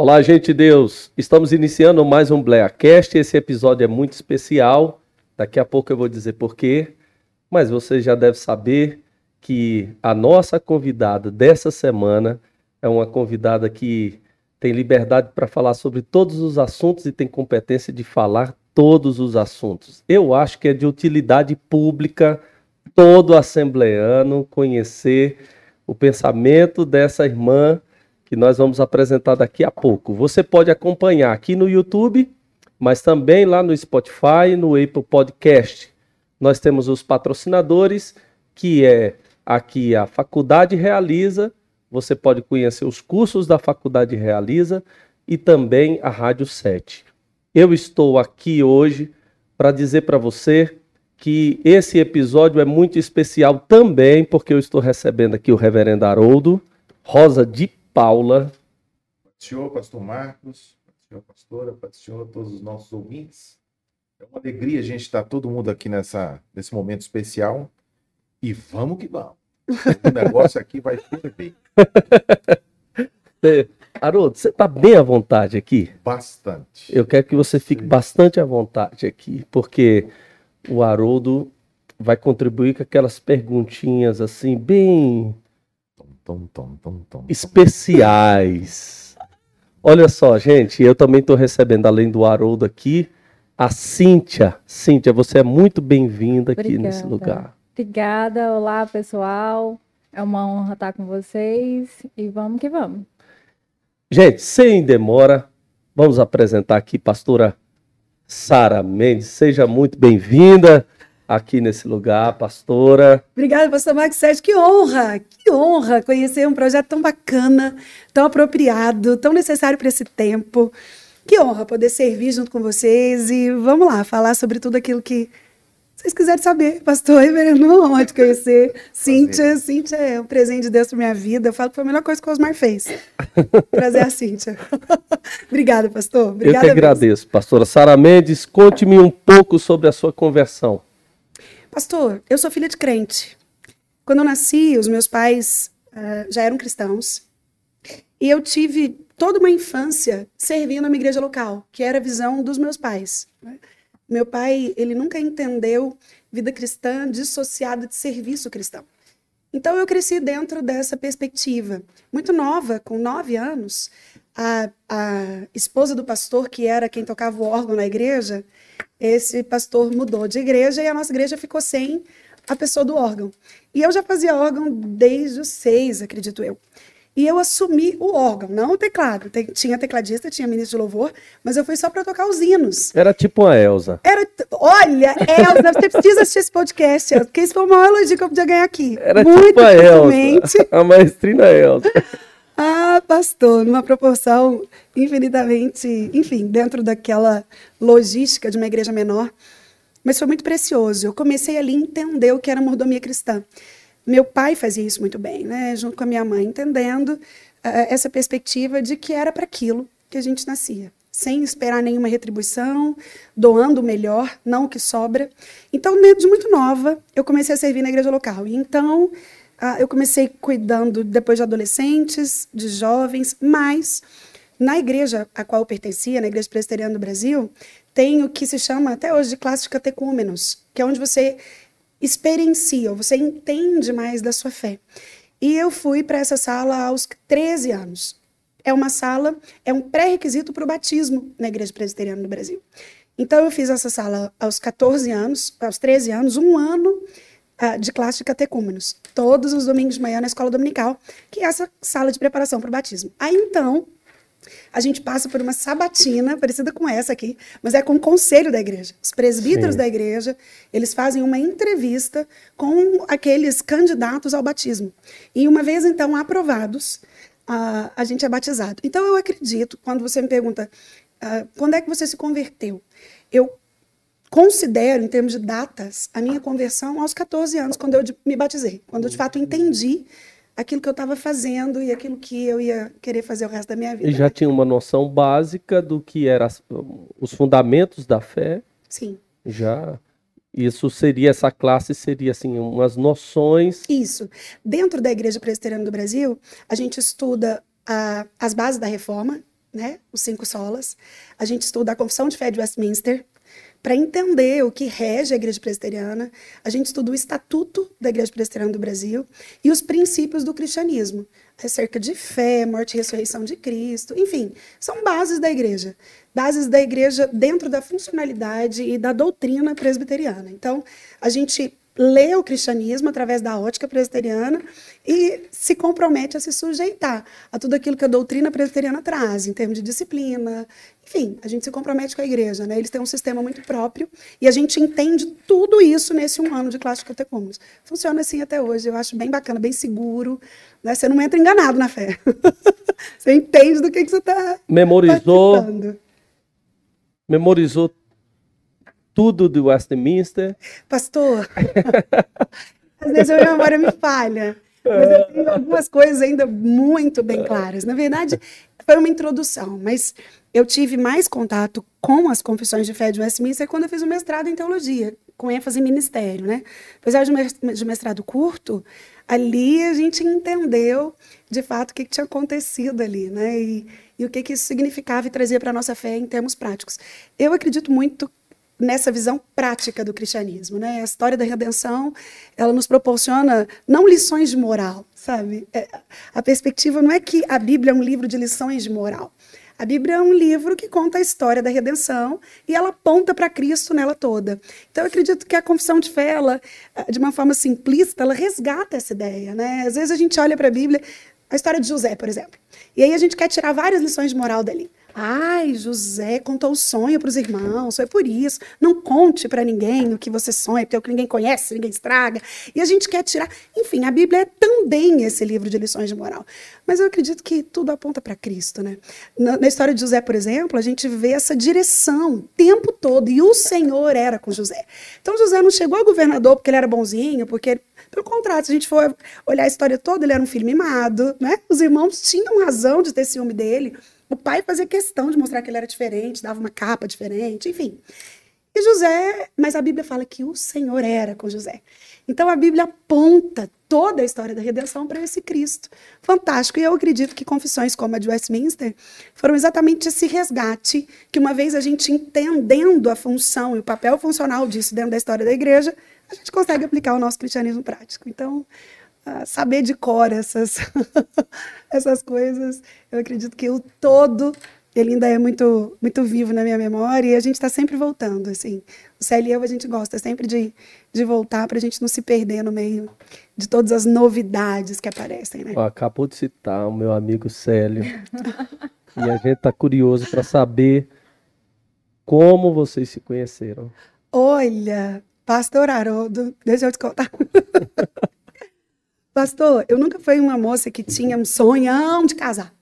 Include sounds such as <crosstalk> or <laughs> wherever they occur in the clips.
Olá, gente de Deus. Estamos iniciando mais um Bleacast. Esse episódio é muito especial. Daqui a pouco eu vou dizer por quê, mas você já deve saber que a nossa convidada dessa semana é uma convidada que tem liberdade para falar sobre todos os assuntos e tem competência de falar todos os assuntos. Eu acho que é de utilidade pública todo assembleano conhecer o pensamento dessa irmã que nós vamos apresentar daqui a pouco. Você pode acompanhar aqui no YouTube, mas também lá no Spotify, no Apple Podcast. Nós temos os patrocinadores, que é aqui a Faculdade Realiza. Você pode conhecer os cursos da Faculdade Realiza e também a Rádio 7. Eu estou aqui hoje para dizer para você que esse episódio é muito especial também, porque eu estou recebendo aqui o reverendo Haroldo Rosa de Paula. Senhor, pastor Marcos, senhor pastora, senhor, todos os nossos ouvintes. É uma alegria a gente estar todo mundo aqui nessa, nesse momento especial. E vamos que vamos. O negócio aqui vai ser <laughs> bem. Haroldo, você está bem à vontade aqui? Bastante. Eu quero que você fique Sim. bastante à vontade aqui, porque o Haroldo vai contribuir com aquelas perguntinhas assim, bem tom, tom, tom, tom, especiais. Olha só, gente, eu também estou recebendo, além do Haroldo aqui, a Cíntia. Cíntia, você é muito bem-vinda aqui Obrigada. nesse lugar. Obrigada, olá pessoal. É uma honra estar com vocês e vamos que vamos. Gente, sem demora, vamos apresentar aqui pastora Sara Mendes. Seja muito bem-vinda aqui nesse lugar, pastora. Obrigada, pastor Marcos Sérgio. Que honra, que honra conhecer um projeto tão bacana, tão apropriado, tão necessário para esse tempo. Que honra poder servir junto com vocês e vamos lá, falar sobre tudo aquilo que vocês quiserem saber, pastor reverendo, uma honra conhecer. <laughs> Cíntia, Cíntia é um presente de Deus para minha vida. Eu falo que foi a melhor coisa que o Osmar fez. <laughs> Prazer a Cíntia. <laughs> Obrigada, pastor. Obrigada Eu que agradeço, pastora Sara Mendes. Conte-me um pouco sobre a sua conversão. Pastor, eu sou filha de crente. Quando eu nasci, os meus pais uh, já eram cristãos. E eu tive toda uma infância servindo a igreja local, que era a visão dos meus pais. Né? Meu pai, ele nunca entendeu vida cristã dissociada de serviço cristão. Então eu cresci dentro dessa perspectiva. Muito nova, com nove anos, a, a esposa do pastor, que era quem tocava o órgão na igreja, esse pastor mudou de igreja e a nossa igreja ficou sem a pessoa do órgão. E eu já fazia órgão desde os seis, acredito eu. E eu assumi o órgão, não o teclado. tinha tecladista, tinha ministro de louvor, mas eu fui só para tocar os hinos. Era tipo a Elsa. Era, olha, Elsa, você precisa assistir esse podcast, porque esse foi o maior elogio que eu podia ganhar aqui. Era Muito tipo a Elsa, <laughs> a maestrina Elsa. Ah, pastor, numa proporção infinitamente, enfim, dentro daquela logística de uma igreja menor. Mas foi muito precioso. Eu comecei ali a entender o que era mordomia cristã. Meu pai fazia isso muito bem, né? junto com a minha mãe, entendendo uh, essa perspectiva de que era para aquilo que a gente nascia, sem esperar nenhuma retribuição, doando o melhor, não o que sobra. Então, desde muito nova, eu comecei a servir na igreja local. E então, uh, eu comecei cuidando depois de adolescentes, de jovens, mas na igreja a qual eu pertencia, na Igreja Presbiteriana do Brasil, tem o que se chama até hoje de classe catecúmenos, que é onde você experiencia, você entende mais da sua fé. E eu fui para essa sala aos 13 anos. É uma sala, é um pré-requisito para o batismo na Igreja Presbiteriana do Brasil. Então eu fiz essa sala aos 14 anos, aos 13 anos, um ano de classe de catecúmenos, todos os domingos de manhã na escola dominical, que é essa sala de preparação para o batismo. Aí então a gente passa por uma sabatina, parecida com essa aqui, mas é com o conselho da igreja. Os presbíteros Sim. da igreja, eles fazem uma entrevista com aqueles candidatos ao batismo. E uma vez, então, aprovados, a, a gente é batizado. Então, eu acredito, quando você me pergunta, uh, quando é que você se converteu? Eu considero, em termos de datas, a minha conversão aos 14 anos, quando eu me batizei. Quando eu, de fato, entendi aquilo que eu estava fazendo e aquilo que eu ia querer fazer o resto da minha vida. E já né? tinha uma noção básica do que eram os fundamentos da fé? Sim. Já. Isso seria, essa classe seria assim, umas noções. Isso. Dentro da Igreja Presbiteriana do Brasil, a gente estuda as bases da reforma, né? Os cinco solas. A gente estuda a Confissão de Fé de Westminster, para entender o que rege a Igreja Presbiteriana. A gente estuda o Estatuto da Igreja Presbiteriana do Brasil e os princípios do cristianismo, acerca de fé, morte e ressurreição de Cristo, enfim, são bases da igreja. Bases da igreja dentro da funcionalidade e da doutrina presbiteriana. Então, a gente lê o cristianismo através da ótica presbiteriana e se compromete a se sujeitar a tudo aquilo que a doutrina presbiteriana traz, em termos de disciplina. Enfim, a gente se compromete com a igreja, né? Eles têm um sistema muito próprio e a gente entende tudo isso nesse um ano de classe de catecúmenos. Funciona assim até hoje, eu acho bem bacana, bem seguro. Né? Você não entra enganado na fé. <laughs> você entende do que, que você está. Memorizou. Memorizou tudo do Westminster. Pastor, <laughs> às vezes a minha memória me falha, mas eu tenho algumas coisas ainda muito bem claras. Na verdade, foi uma introdução, mas eu tive mais contato com as confissões de fé de Westminster quando eu fiz o mestrado em teologia, com ênfase em ministério, né? Apesar de mestrado curto, ali a gente entendeu de fato o que, que tinha acontecido ali, né? E, e o que, que isso significava e trazia para a nossa fé em termos práticos. Eu acredito muito nessa visão prática do cristianismo, né? A história da redenção, ela nos proporciona não lições de moral, sabe? É, a perspectiva não é que a Bíblia é um livro de lições de moral. A Bíblia é um livro que conta a história da redenção e ela aponta para Cristo nela toda. Então, eu acredito que a confissão de fé, ela, de uma forma simplista, ela resgata essa ideia, né? Às vezes a gente olha para a Bíblia, a história de José, por exemplo, e aí a gente quer tirar várias lições de moral dali. Ai, José contou o sonho para os irmãos, foi por isso. Não conte para ninguém o que você sonha, porque é ninguém conhece, ninguém estraga. E a gente quer tirar. Enfim, a Bíblia é também esse livro de lições de moral. Mas eu acredito que tudo aponta para Cristo, né? Na, na, história de José, por exemplo, a gente vê essa direção o tempo todo. E o Senhor era com José. Então, José não chegou a governador porque ele era bonzinho, porque. Pelo contrário, se a gente for olhar a história toda, ele era um filho mimado, né? Os irmãos tinham razão de ter ciúme dele. O pai fazia questão de mostrar que ele era diferente, dava uma capa diferente, enfim. E José, mas a Bíblia fala que o Senhor era com José. Então a Bíblia aponta toda a história da redenção para esse Cristo. Fantástico. E eu acredito que confissões como a de Westminster foram exatamente esse resgate que uma vez a gente entendendo a função e o papel funcional disso dentro da história da igreja, a gente consegue aplicar o nosso cristianismo prático. Então, saber de cor essas, <laughs> essas coisas. Eu acredito que o todo ele ainda é muito muito vivo na minha memória e a gente está sempre voltando assim o Célio e eu a gente gosta sempre de, de voltar para a gente não se perder no meio de todas as novidades que aparecem né? acabou de citar o meu amigo Célio e a gente está curioso para saber como vocês se conheceram olha Pastor Haroldo deixa eu te contar <laughs> Pastor, eu nunca fui uma moça que tinha um sonhão de casar.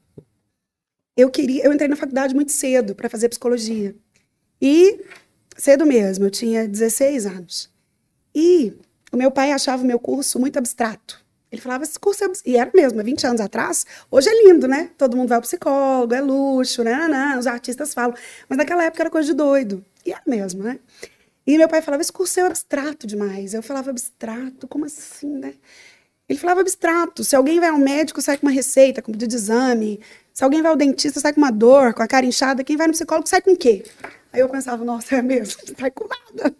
Eu queria, eu entrei na faculdade muito cedo para fazer psicologia. E cedo mesmo, eu tinha 16 anos. E o meu pai achava o meu curso muito abstrato. Ele falava, esse curso é... E era mesmo, 20 anos atrás. Hoje é lindo, né? Todo mundo vai ao psicólogo, é luxo, né? Não, não, os artistas falam. Mas naquela época era coisa de doido. E era mesmo, né? E meu pai falava, esse curso é abstrato demais. Eu falava, abstrato? Como assim, né? Ele falava abstrato. Se alguém vai ao médico, sai com uma receita, com um pedido de exame. Se alguém vai ao dentista, sai com uma dor, com a cara inchada. Quem vai no psicólogo, sai com o quê? Aí eu pensava, nossa, é mesmo? <laughs> Sai com nada.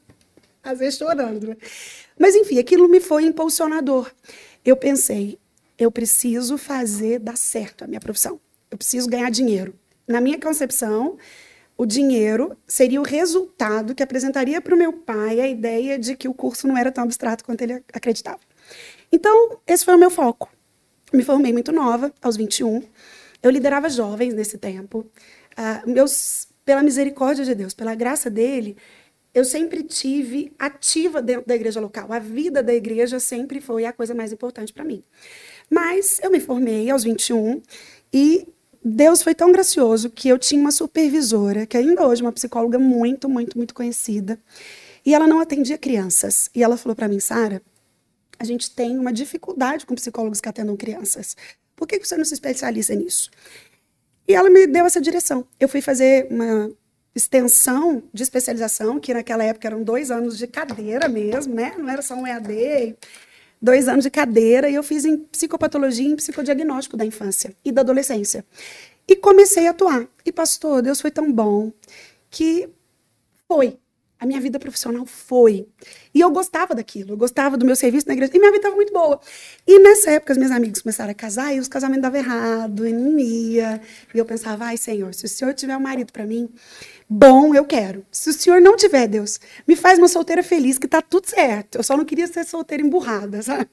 Às vezes chorando, né? Mas, enfim, aquilo me foi impulsionador. Eu pensei, eu preciso fazer dar certo a minha profissão. Eu preciso ganhar dinheiro. Na minha concepção, o dinheiro seria o resultado que apresentaria para o meu pai a ideia de que o curso não era tão abstrato quanto ele acreditava. Então, esse foi o meu foco. Me formei muito nova, aos 21. Eu liderava jovens nesse tempo. Uh, meus, pela misericórdia de Deus, pela graça dele, eu sempre tive ativa dentro da igreja local. A vida da igreja sempre foi a coisa mais importante para mim. Mas eu me formei aos 21 e Deus foi tão gracioso que eu tinha uma supervisora, que ainda hoje é uma psicóloga muito, muito, muito conhecida, e ela não atendia crianças. E ela falou para mim, Sara, a gente tem uma dificuldade com psicólogos que atendam crianças. Por que você não se especializa nisso? E ela me deu essa direção. Eu fui fazer uma extensão de especialização, que naquela época eram dois anos de cadeira mesmo, né? Não era só um EAD, dois anos de cadeira, e eu fiz em psicopatologia e em psicodiagnóstico da infância e da adolescência. E comecei a atuar. E, pastor, Deus foi tão bom que foi. A minha vida profissional foi. E eu gostava daquilo, eu gostava do meu serviço na igreja. E minha vida estava muito boa. E nessa época, os meus amigos começaram a casar e os casamentos davam errado, e não ia. E eu pensava, ai, Senhor, se o Senhor tiver um marido para mim, bom, eu quero. Se o Senhor não tiver, Deus, me faz uma solteira feliz, que tá tudo certo. Eu só não queria ser solteira emburrada, <laughs> sabe?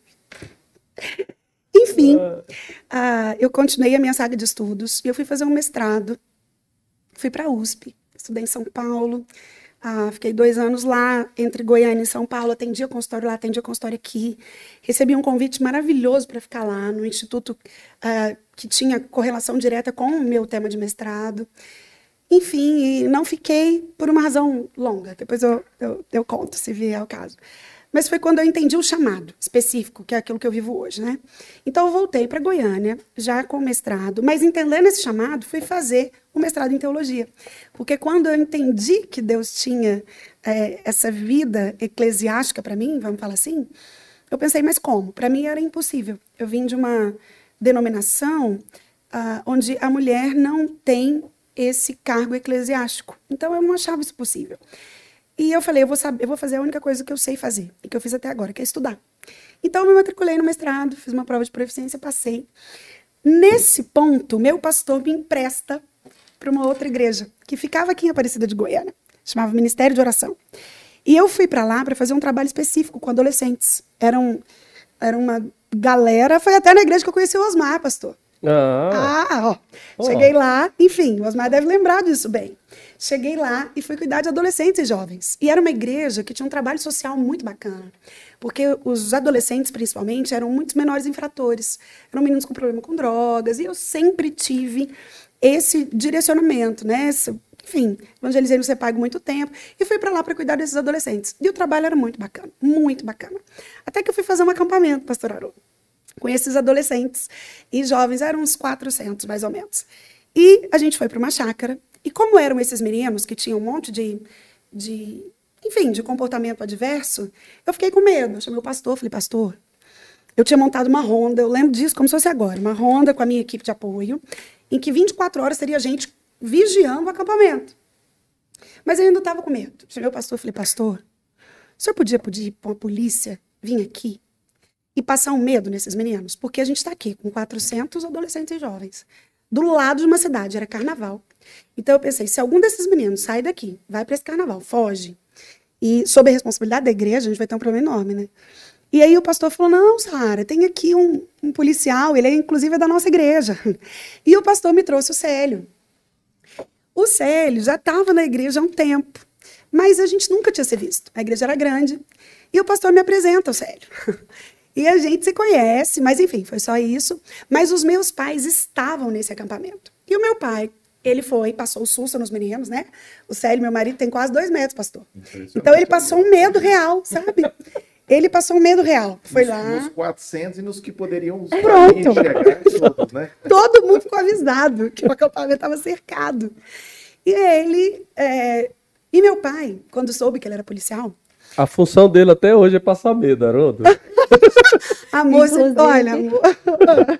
Enfim, uh, eu continuei a minha saga de estudos e eu fui fazer um mestrado. Fui para a USP, estudei em São Paulo. Uh, fiquei dois anos lá, entre Goiânia e São Paulo. Atendia consultório lá, atendia consultório aqui. Recebi um convite maravilhoso para ficar lá, no instituto uh, que tinha correlação direta com o meu tema de mestrado. Enfim, não fiquei por uma razão longa. Depois eu, eu, eu conto, se vier o caso. Mas foi quando eu entendi o chamado específico, que é aquilo que eu vivo hoje, né? Então eu voltei para Goiânia, já com mestrado, mas entendendo esse chamado, fui fazer o mestrado em teologia. Porque quando eu entendi que Deus tinha é, essa vida eclesiástica para mim, vamos falar assim, eu pensei, mas como? Para mim era impossível. Eu vim de uma denominação uh, onde a mulher não tem esse cargo eclesiástico. Então eu não achava isso possível. E eu falei, eu vou, saber, eu vou fazer a única coisa que eu sei fazer, e que eu fiz até agora, que é estudar. Então, eu me matriculei no mestrado, fiz uma prova de proficiência, passei. Nesse ponto, meu pastor me empresta para uma outra igreja, que ficava aqui em Aparecida de Goiânia, chamava Ministério de Oração. E eu fui para lá para fazer um trabalho específico com adolescentes. Era, um, era uma galera, foi até na igreja que eu conheci o Osmar, pastor. Ah, ah ó. Oh. Cheguei lá, enfim, o Osmar deve lembrar disso bem. Cheguei lá e fui cuidar de adolescentes e jovens. E era uma igreja que tinha um trabalho social muito bacana. Porque os adolescentes, principalmente, eram muitos menores infratores. Eram meninos com problema com drogas. E eu sempre tive esse direcionamento, né? Esse, enfim, evangelizei no CEPAG muito tempo. E fui para lá para cuidar desses adolescentes. E o trabalho era muito bacana, muito bacana. Até que eu fui fazer um acampamento, pastor Haroldo, com esses adolescentes e jovens. Eram uns 400, mais ou menos. E a gente foi para uma chácara e como eram esses meninos que tinham um monte de, de enfim, de comportamento adverso, eu fiquei com medo. Eu chamei o pastor, falei, pastor, eu tinha montado uma ronda, eu lembro disso como se fosse agora, uma ronda com a minha equipe de apoio, em que 24 horas seria gente vigiando o acampamento. Mas eu ainda estava com medo. Chamei o pastor, falei, pastor, o senhor podia pedir para a polícia vir aqui e passar um medo nesses meninos? Porque a gente está aqui com 400 adolescentes e jovens, do lado de uma cidade, era carnaval. Então eu pensei, se algum desses meninos sai daqui, vai para esse carnaval, foge, e sob a responsabilidade da igreja, a gente vai ter um problema enorme, né? E aí o pastor falou: Não, Sara, tem aqui um, um, policial, ele é inclusive é da nossa igreja. <laughs> E o pastor me trouxe o Célio. O Célio já estava na igreja há um tempo, mas a gente nunca tinha se visto. A igreja era grande. E o pastor me apresenta o Célio. <laughs> E a gente se conhece, mas enfim, foi só isso. Mas os meus pais estavam nesse acampamento. E o meu pai, ele foi, passou o susto nos meninos, né? O Célio, meu marido, tem quase dois metros, pastor. Então ele passou um medo real, sabe? Ele passou um medo real. Foi nos, lá. Nos 400 e nos que poderiam Pronto. Todos, né? <laughs> Todo mundo ficou avisado que o acampamento estava cercado. E ele. É... E meu pai, quando soube que ele era policial. A função dele até hoje é passar medo, Haroldo. <laughs> <laughs> amor, você, olha, amor. <laughs>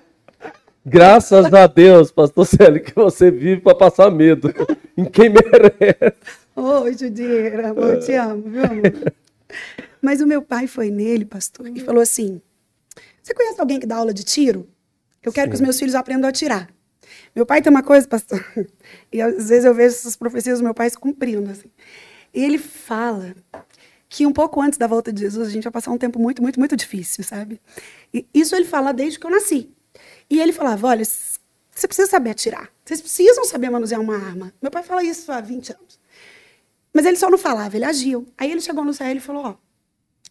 Graças a Deus, pastor Célio, que você vive para passar medo <laughs> em quem merece. Ô, Judieira, amor, te amo, viu, amor? Mas o meu pai foi nele, pastor, e falou assim: Você conhece alguém que dá aula de tiro? Eu quero Sim. que os meus filhos aprendam a atirar. Meu pai tem uma coisa, pastor, e às vezes eu vejo essas profecias do meu pai se cumprindo. Assim. E ele fala que um pouco antes da volta de Jesus a gente vai passar um tempo muito, muito, muito difícil, sabe? E isso ele fala desde que eu nasci. E ele falava: olha, você precisa saber atirar. Vocês precisam saber manusear uma arma. Meu pai fala isso há 20 anos. Mas ele só não falava, ele agiu. Aí ele chegou no Célio e falou: Ó,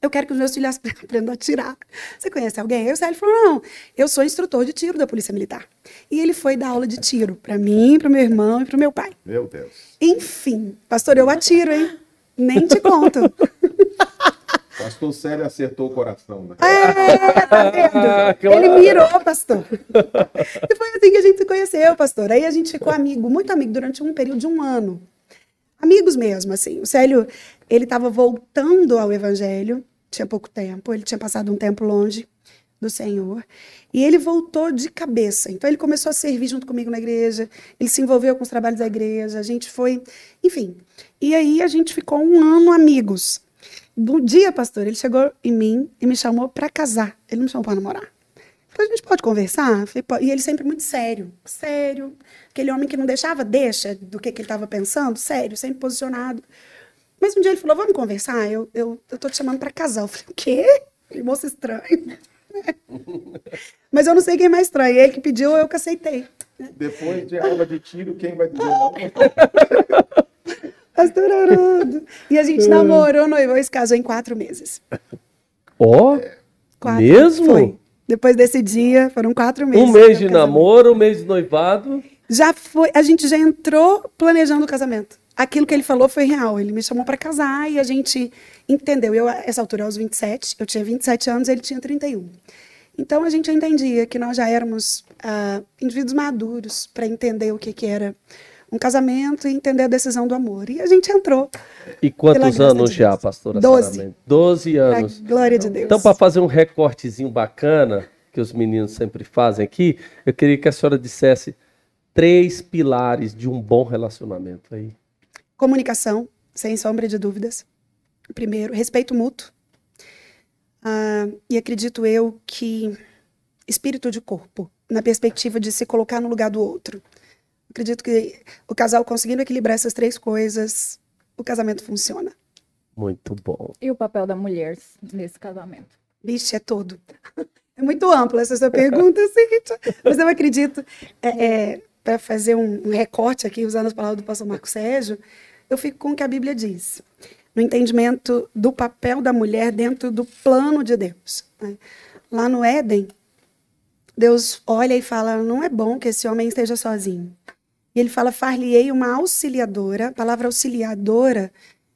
eu quero que os meus filhos <laughs> aprendam a atirar. Você conhece alguém? Aí o Célio falou: Não, eu sou instrutor de tiro da Polícia Militar. E ele foi dar aula de tiro para mim, para meu irmão e para meu pai. Meu Deus. Enfim, pastor, eu atiro, hein? Nem te conto. <laughs> Pastor Célio acertou o coração, né? É, tá vendo? Ele mirou, pastor. E foi assim que a gente se conheceu, pastor. Aí a gente ficou amigo, muito amigo, durante um período de um ano. Amigos mesmo, assim. O Célio, ele estava voltando ao evangelho, tinha pouco tempo, ele tinha passado um tempo longe, do Senhor. E ele voltou de cabeça. Então ele começou a servir junto comigo na igreja, ele se envolveu com os trabalhos da igreja, a gente foi, enfim. E aí a gente ficou um ano amigos. No dia, pastor, ele chegou em mim e me chamou para casar. Ele não me chamou para namorar. Falei, a gente pode conversar? E ele sempre muito sério, sério. Aquele homem que não deixava, deixa do que, que ele estava pensando, sério, sempre posicionado. Mas um dia ele falou, vamos conversar? Eu, eu, eu tô te chamando para casar. Eu falei, o quê? Que moço estranho. <laughs> Mas eu não sei quem é mais estranho. Ele que pediu, eu que aceitei. Depois de aula de tiro, quem vai dizer não? <laughs> Pastor Haroldo. E a gente namorou, noivou e se casou em quatro meses. Ó, Quatro. mesmo? Foi. Depois desse dia, foram quatro meses. Um mês de namoro, um mês de noivado. Já foi, a gente já entrou planejando o casamento. Aquilo que ele falou foi real. Ele me chamou para casar e a gente entendeu. Eu, essa altura, aos 27, eu tinha 27 anos, ele tinha 31. Então a gente entendia que nós já éramos ah, indivíduos maduros para entender o que, que era um casamento e entender a decisão do amor. E a gente entrou. E quantos anos de já, pastora Doze. Doze Pra anos. glória de Deus. Então, para fazer um recortezinho bacana, que os meninos sempre fazem aqui, eu queria que a senhora dissesse três pilares de um bom relacionamento aí. Comunicação, sem sombra de dúvidas. Primeiro, respeito mútuo. Ah, e acredito eu que espírito de corpo, na perspectiva de se colocar no lugar do outro. Acredito que o casal conseguindo equilibrar essas três coisas, o casamento funciona. Muito bom. E o papel da mulher nesse casamento? Vixe, é todo. <laughs> É muito ampla essa sua pergunta, <laughs> Cíntia. Mas eu acredito, é, para fazer um, um recorte aqui, usando as palavras do pastor Marco Sérgio, eu fico com o que a Bíblia diz. No entendimento do papel da mulher dentro do plano de Deus. né? Lá no Éden, Deus olha e fala: não é bom que esse homem esteja sozinho. E ele fala: far-lhe-ei uma auxiliadora. A palavra auxiliadora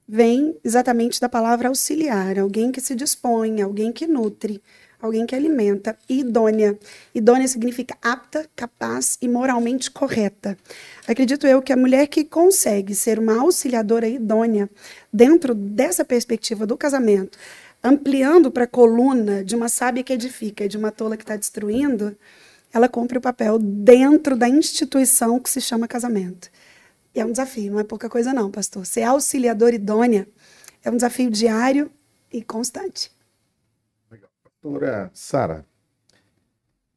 vem exatamente da palavra auxiliar, alguém que se dispõe, alguém que nutre, alguém que alimenta, e idônea. Idônea significa apta, capaz e moralmente correta. Acredito eu que a mulher que consegue ser uma auxiliadora idônea dentro dessa perspectiva do casamento, ampliando para a coluna de uma sábia que edifica e de uma tola que está destruindo, ela cumpre o papel dentro da instituição que se chama casamento. E é um desafio, não é pouca coisa não, pastor. Ser auxiliadora idônea é um desafio diário e constante. Doutora Sara,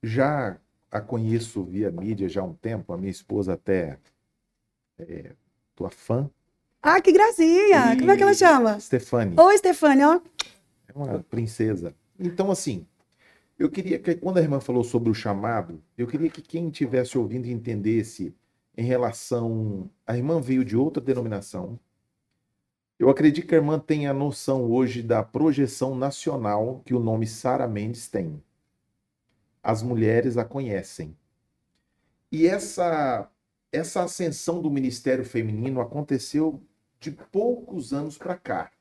já a conheço via mídia já há um tempo, a minha esposa até é tua fã. Ah, que gracinha! Como é que ela E chama? Stefani, Oi, Stefania, ó. é uma princesa. Então, assim, eu queria que, quando a irmã falou sobre o chamado, eu queria que quem estivesse ouvindo entendesse em relação. A irmã veio de outra denominação. Eu acredito que a irmã tenha noção hoje da projeção nacional que o nome Sara Mendes tem. As mulheres a conhecem. E essa essa ascensão do ministério feminino aconteceu de poucos anos para cá.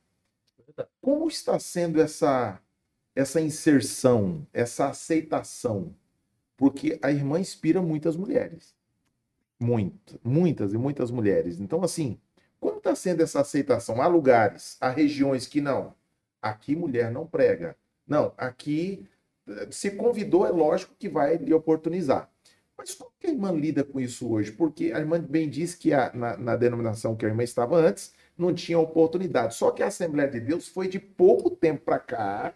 Como está sendo essa essa inserção, essa aceitação? Porque a irmã inspira muitas mulheres. Muitas, muitas e muitas mulheres. Então, assim, como está sendo essa aceitação? Há lugares, há regiões que não. Aqui mulher não prega. Não, aqui eh, se convidou, é lógico que vai lhe oportunizar. Mas como que a irmã lida com isso hoje? Porque a irmã bem disse que a- na, na denominação que a irmã estava antes, não tinha oportunidade. Só que a Assembleia de Deus foi de pouco tempo para cá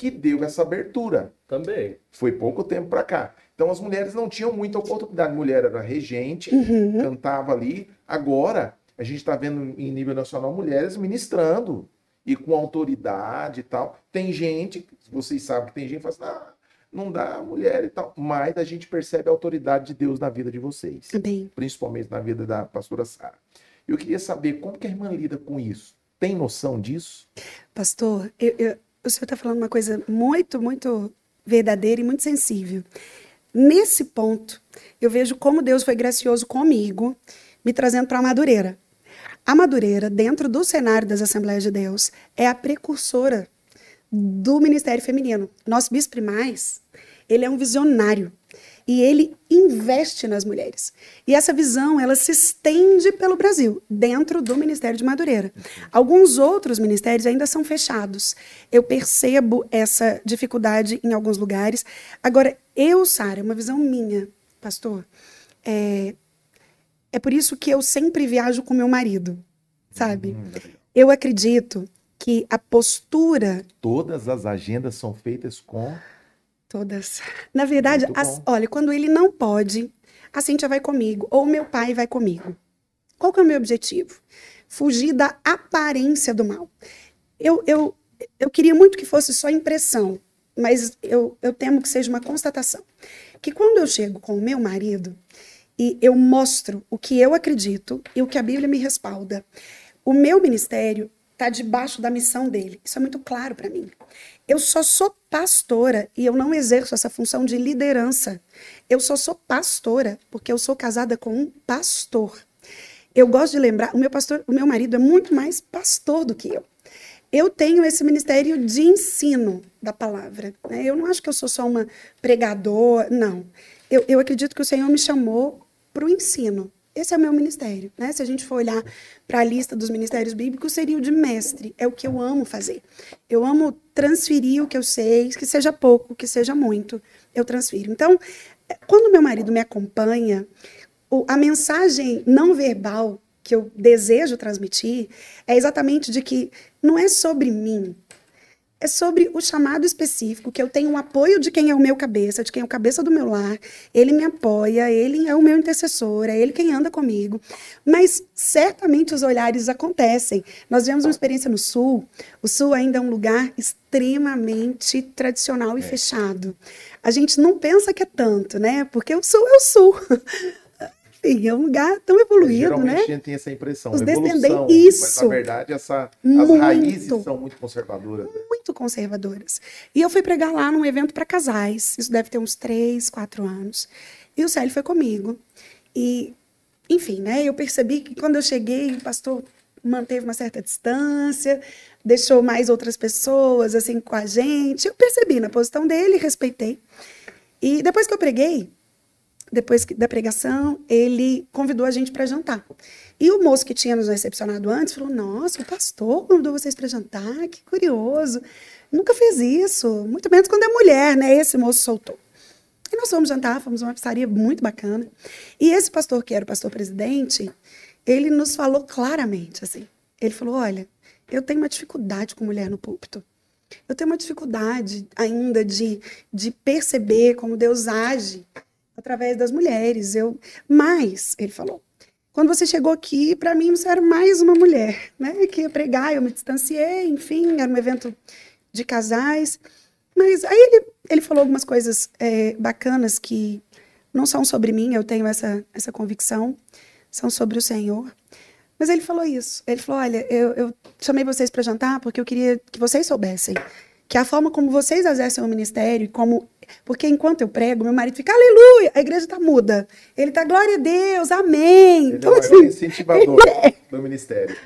que deu essa abertura. Também. Foi pouco tempo para cá. Então as mulheres não tinham muita oportunidade. Mulher era regente, Uhum. cantava ali. Agora, a gente está vendo em nível nacional mulheres ministrando e com autoridade e tal. Tem gente, vocês sabem que tem gente que fala assim, ah, não dá mulher e tal. Mas a gente percebe a autoridade de Deus na vida de vocês, Amém. principalmente na vida da pastora Sara. Eu queria saber como que a irmã lida com isso. Tem noção disso? Pastor, eu- eu- o senhor está falando uma coisa muito, muito verdadeira e muito sensível. Nesse ponto, eu vejo como Deus foi gracioso comigo, me trazendo para a Madureira. A Madureira, dentro do cenário das Assembleias de Deus, é a precursora do Ministério Feminino. Nosso bispo primaz, ele é um visionário. E ele investe nas mulheres. E essa visão, ela se estende pelo Brasil, dentro do Ministério de Madureira. Alguns outros ministérios ainda são fechados. Eu percebo essa dificuldade em alguns lugares. Agora, eu, Sara, é uma visão minha, pastor, é, é por isso que eu sempre viajo com meu marido, sabe? Hum, Eu acredito que a postura Todas as agendas são feitas com. Todas. Na verdade, as- olha, quando ele não pode, a Cíntia vai comigo, ou meu pai vai comigo. Qual que é o meu objetivo? Fugir da aparência do mal. Eu, eu, eu queria muito que fosse só impressão, mas eu, eu temo que seja uma constatação. Que quando eu chego com o meu marido e eu mostro o que eu acredito e o que a Bíblia me respalda, o meu ministério está debaixo da missão dele. Isso é muito claro para mim. Eu só sou pastora e eu não exerço essa função de liderança. Eu só sou pastora porque eu sou casada com um pastor. Eu gosto de lembrar, o meu pastor, o meu marido é muito mais pastor do que eu. Eu tenho esse ministério de ensino da palavra. né? Eu não acho que eu sou só uma pregadora, não. Eu, eu acredito que o Senhor me chamou para o ensino. Esse é o meu ministério. Né? Se a gente for olhar para a lista dos ministérios bíblicos, seria o de mestre. É o que eu amo fazer. Eu amo transferir o que eu sei, que seja pouco, que seja muito, eu transfiro. Então, eh, quando meu marido me acompanha, a mensagem não verbal que eu desejo transmitir é exatamente de que não é sobre mim, é sobre o chamado específico, que eu tenho o apoio de quem é o meu cabeça, de quem é o cabeça do meu lar, ele me apoia, ele é o meu intercessor, é ele quem anda comigo. Mas certamente os olhares acontecem. Nós tivemos uma experiência no Sul, o Sul ainda é um lugar extremamente tradicional e fechado. A gente não pensa que é tanto, né? Porque o Sul é o Sul. <laughs> Enfim, é um lugar tão evoluído, Geralmente né? a gente tem essa impressão. Os evolução, descendentes- isso. Mas na verdade essa, as Muito. raízes são muito conservadoras. né? muito conservadoras. E eu fui pregar lá num evento para casais. Isso deve ter uns três, quatro anos. E o Célio foi comigo. E, enfim, né? Eu percebi que quando eu cheguei, o pastor manteve uma certa distância, deixou mais outras pessoas assim com a gente. Eu percebi na posição dele, respeitei. E depois que eu preguei, depois da pregação, ele convidou a gente para jantar. E o moço que tinha nos recepcionado antes falou: Nossa, o pastor convidou vocês para jantar, que curioso. Nunca fez isso, muito menos quando é mulher, né? Esse moço soltou. E nós fomos jantar, fomos uma pizzaria muito bacana. E esse pastor, que era o pastor presidente, ele nos falou claramente assim. Ele falou: Olha, eu tenho uma dificuldade com mulher no púlpito. Eu tenho uma dificuldade ainda de, de perceber como Deus age através das mulheres. Eu, mas, ele falou, quando você chegou aqui, para mim você era mais uma mulher, né? Que ia pregar, eu me distanciei, enfim, era um evento de casais. Mas aí ele, ele falou algumas coisas é, bacanas que não são sobre mim, eu tenho essa, essa convicção, são sobre o Senhor. Mas ele falou isso. Ele falou: Olha, eu, eu chamei vocês para jantar porque eu queria que vocês soubessem que a forma como vocês exercem o ministério, e como. Porque enquanto eu prego, meu marido fica, aleluia, a igreja está muda. Ele está, glória a Deus, amém. Ele Então, é assim, incentivador <laughs> do ministério.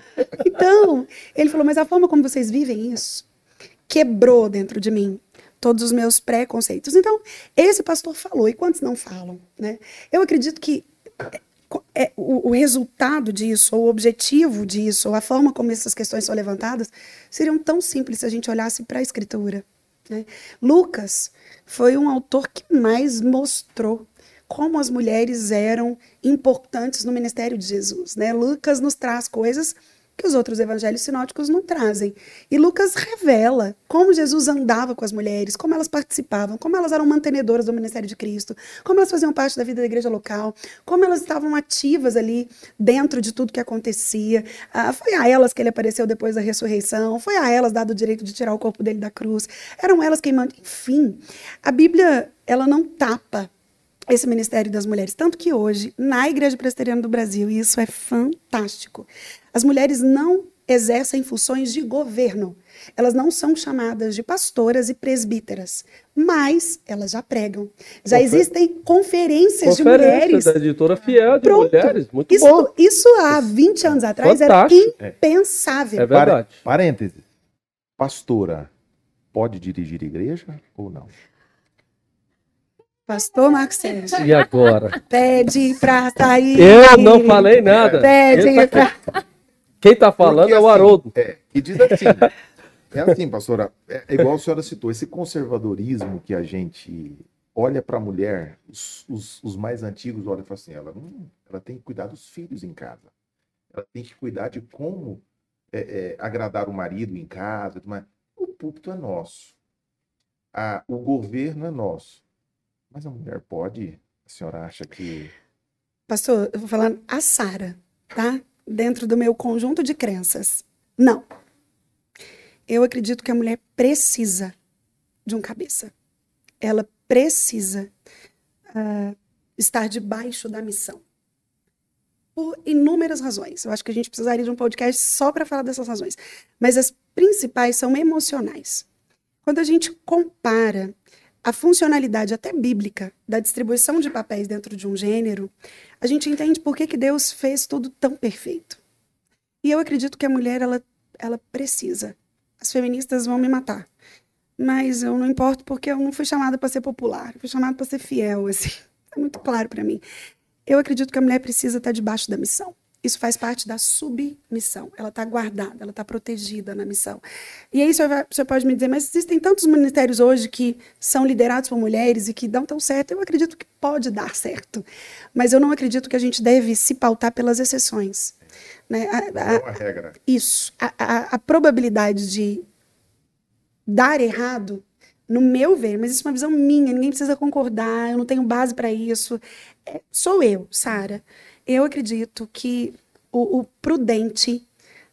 então, ele falou, mas a forma como vocês vivem isso quebrou dentro de mim todos os meus preconceitos. Então, esse pastor falou, e quantos não falam? Né? Eu acredito que é, o, o resultado disso, ou o objetivo disso, ou a forma como essas questões são levantadas, seriam tão simples se a gente olhasse para a Escritura. Né? Lucas foi um autor que mais mostrou como as mulheres eram importantes no ministério de Jesus. Né? Lucas nos traz coisas que os outros evangelhos sinóticos não trazem. E Lucas revela como Jesus andava com as mulheres, como elas participavam, como elas eram mantenedoras do ministério de Cristo, como elas faziam parte da vida da igreja local, como elas estavam ativas ali dentro de tudo que acontecia. Ah, foi a elas que ele apareceu depois da ressurreição, foi a elas dado o direito de tirar o corpo dele da cruz. Eram elas quem. Enfim, a Bíblia ela não tapa esse Ministério das Mulheres. Tanto que hoje, na Igreja Presbiteriana do Brasil, e isso é fantástico, as mulheres não exercem funções de governo. Elas não são chamadas de pastoras e presbíteras, mas elas já pregam. Já Confer- existem conferências de Conferência mulheres. da editora Fiel de Pronto. mulheres. Muito Isso, bom. isso há 20 anos atrás Fantástico. era impensável. É verdade. Parênteses. Pastora pode dirigir igreja ou não? Pastor Marcos Sérgio. E agora? Pede pra sair. Eu não falei nada. Pede tá- pra... Quem tá falando Porque, é o assim, Haroldo. É, e diz assim, é assim, pastora, é é igual a senhora citou, esse conservadorismo que a gente olha para a mulher, os, os- os mais antigos olham e falam assim, ela, não- ela tem que cuidar dos filhos em casa, ela tem que cuidar de como é, é, agradar o marido em casa, mas o púlpito é nosso, a- o governo é nosso, mas a mulher pode, a senhora acha que... Pastor, eu vou falando a Sara, tá? Dentro do meu conjunto de crenças. Não. Eu acredito que a mulher precisa de um cabeça. Ela precisa ah, estar debaixo da missão. Por inúmeras razões. Eu acho que a gente precisaria de um podcast só para falar dessas razões. Mas as principais são emocionais. Quando a gente compara a funcionalidade até bíblica da distribuição de papéis dentro de um gênero, a gente entende por que, que Deus fez tudo tão perfeito. E eu acredito que a mulher, ela, ela precisa. As feministas vão me matar. Mas eu não importo porque eu não fui chamada para ser popular, eu fui chamada para ser fiel, assim. <laughs> É muito claro para mim. Eu acredito que a mulher precisa estar debaixo da missão. Isso faz parte da submissão. Ela está guardada, ela está protegida na missão. E aí vai- senhor pode me dizer, mas existem tantos ministérios hoje que são liderados por mulheres e que dão tão certo. Eu acredito que pode dar certo. Mas eu não acredito que a gente deve se pautar pelas exceções. Né? A- a- é uma regra. isso. A, a- a probabilidade de dar errado, no meu ver, mas isso é uma visão minha, ninguém precisa concordar, eu não tenho base para isso. É, sou eu, Sara. Eu acredito que o, o prudente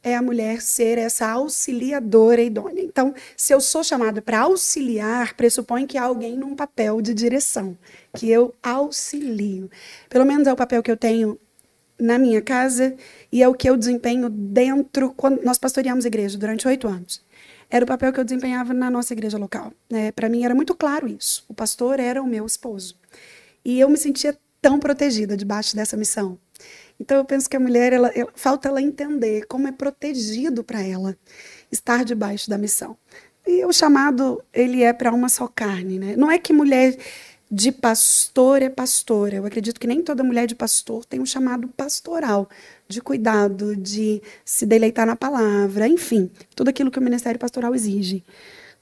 é a mulher ser essa auxiliadora idônea. Então, se eu sou chamada para auxiliar, pressupõe que há alguém num papel de direção, que eu auxilio. Pelo menos é o papel que eu tenho na minha casa e é o que eu desempenho dentro. Quando nós pastoreamos igreja durante oito anos. Era o papel que eu desempenhava na nossa igreja local. né? Para mim era muito claro isso. O pastor era o meu esposo. E eu me sentia tão protegida debaixo dessa missão. Então eu penso que a mulher, ela, ela- falta ela entender como é protegido para ela estar debaixo da missão. E o chamado, ele é para uma só carne, né? Não é que mulher de pastor é pastora. Eu acredito que nem toda mulher de pastor tem um chamado pastoral, de cuidado, de se deleitar na palavra, enfim, tudo aquilo que o ministério pastoral exige.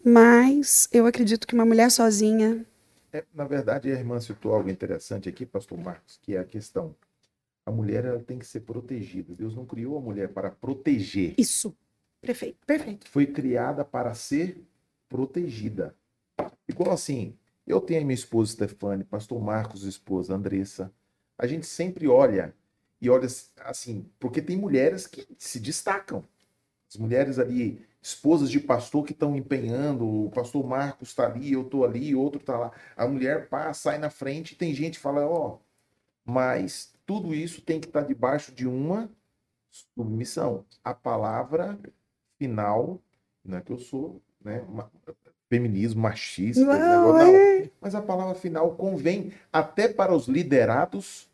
Mas eu acredito que uma mulher sozinha, É, na verdade, a irmã citou algo interessante aqui, pastor Marcos, que é a questão. A mulher ela tem que ser protegida. Deus não criou a mulher para proteger. isso. Perfeito, perfeito. Foi criada para ser protegida. Igual assim, eu tenho a minha esposa Stefane, pastor Marcos, esposa Andressa. A gente sempre olha e olha assim, porque tem mulheres que se destacam. As mulheres ali, esposas de pastor que estão empenhando, o pastor Marcos está ali, eu estou ali, outro está lá. A mulher passa, sai na frente, tem gente que fala, ó, mas tudo isso tem que estar debaixo de uma submissão. A palavra final, não é que eu sou, né, feminismo machista, Não, negócio, não. mas a palavra final convém até para os liderados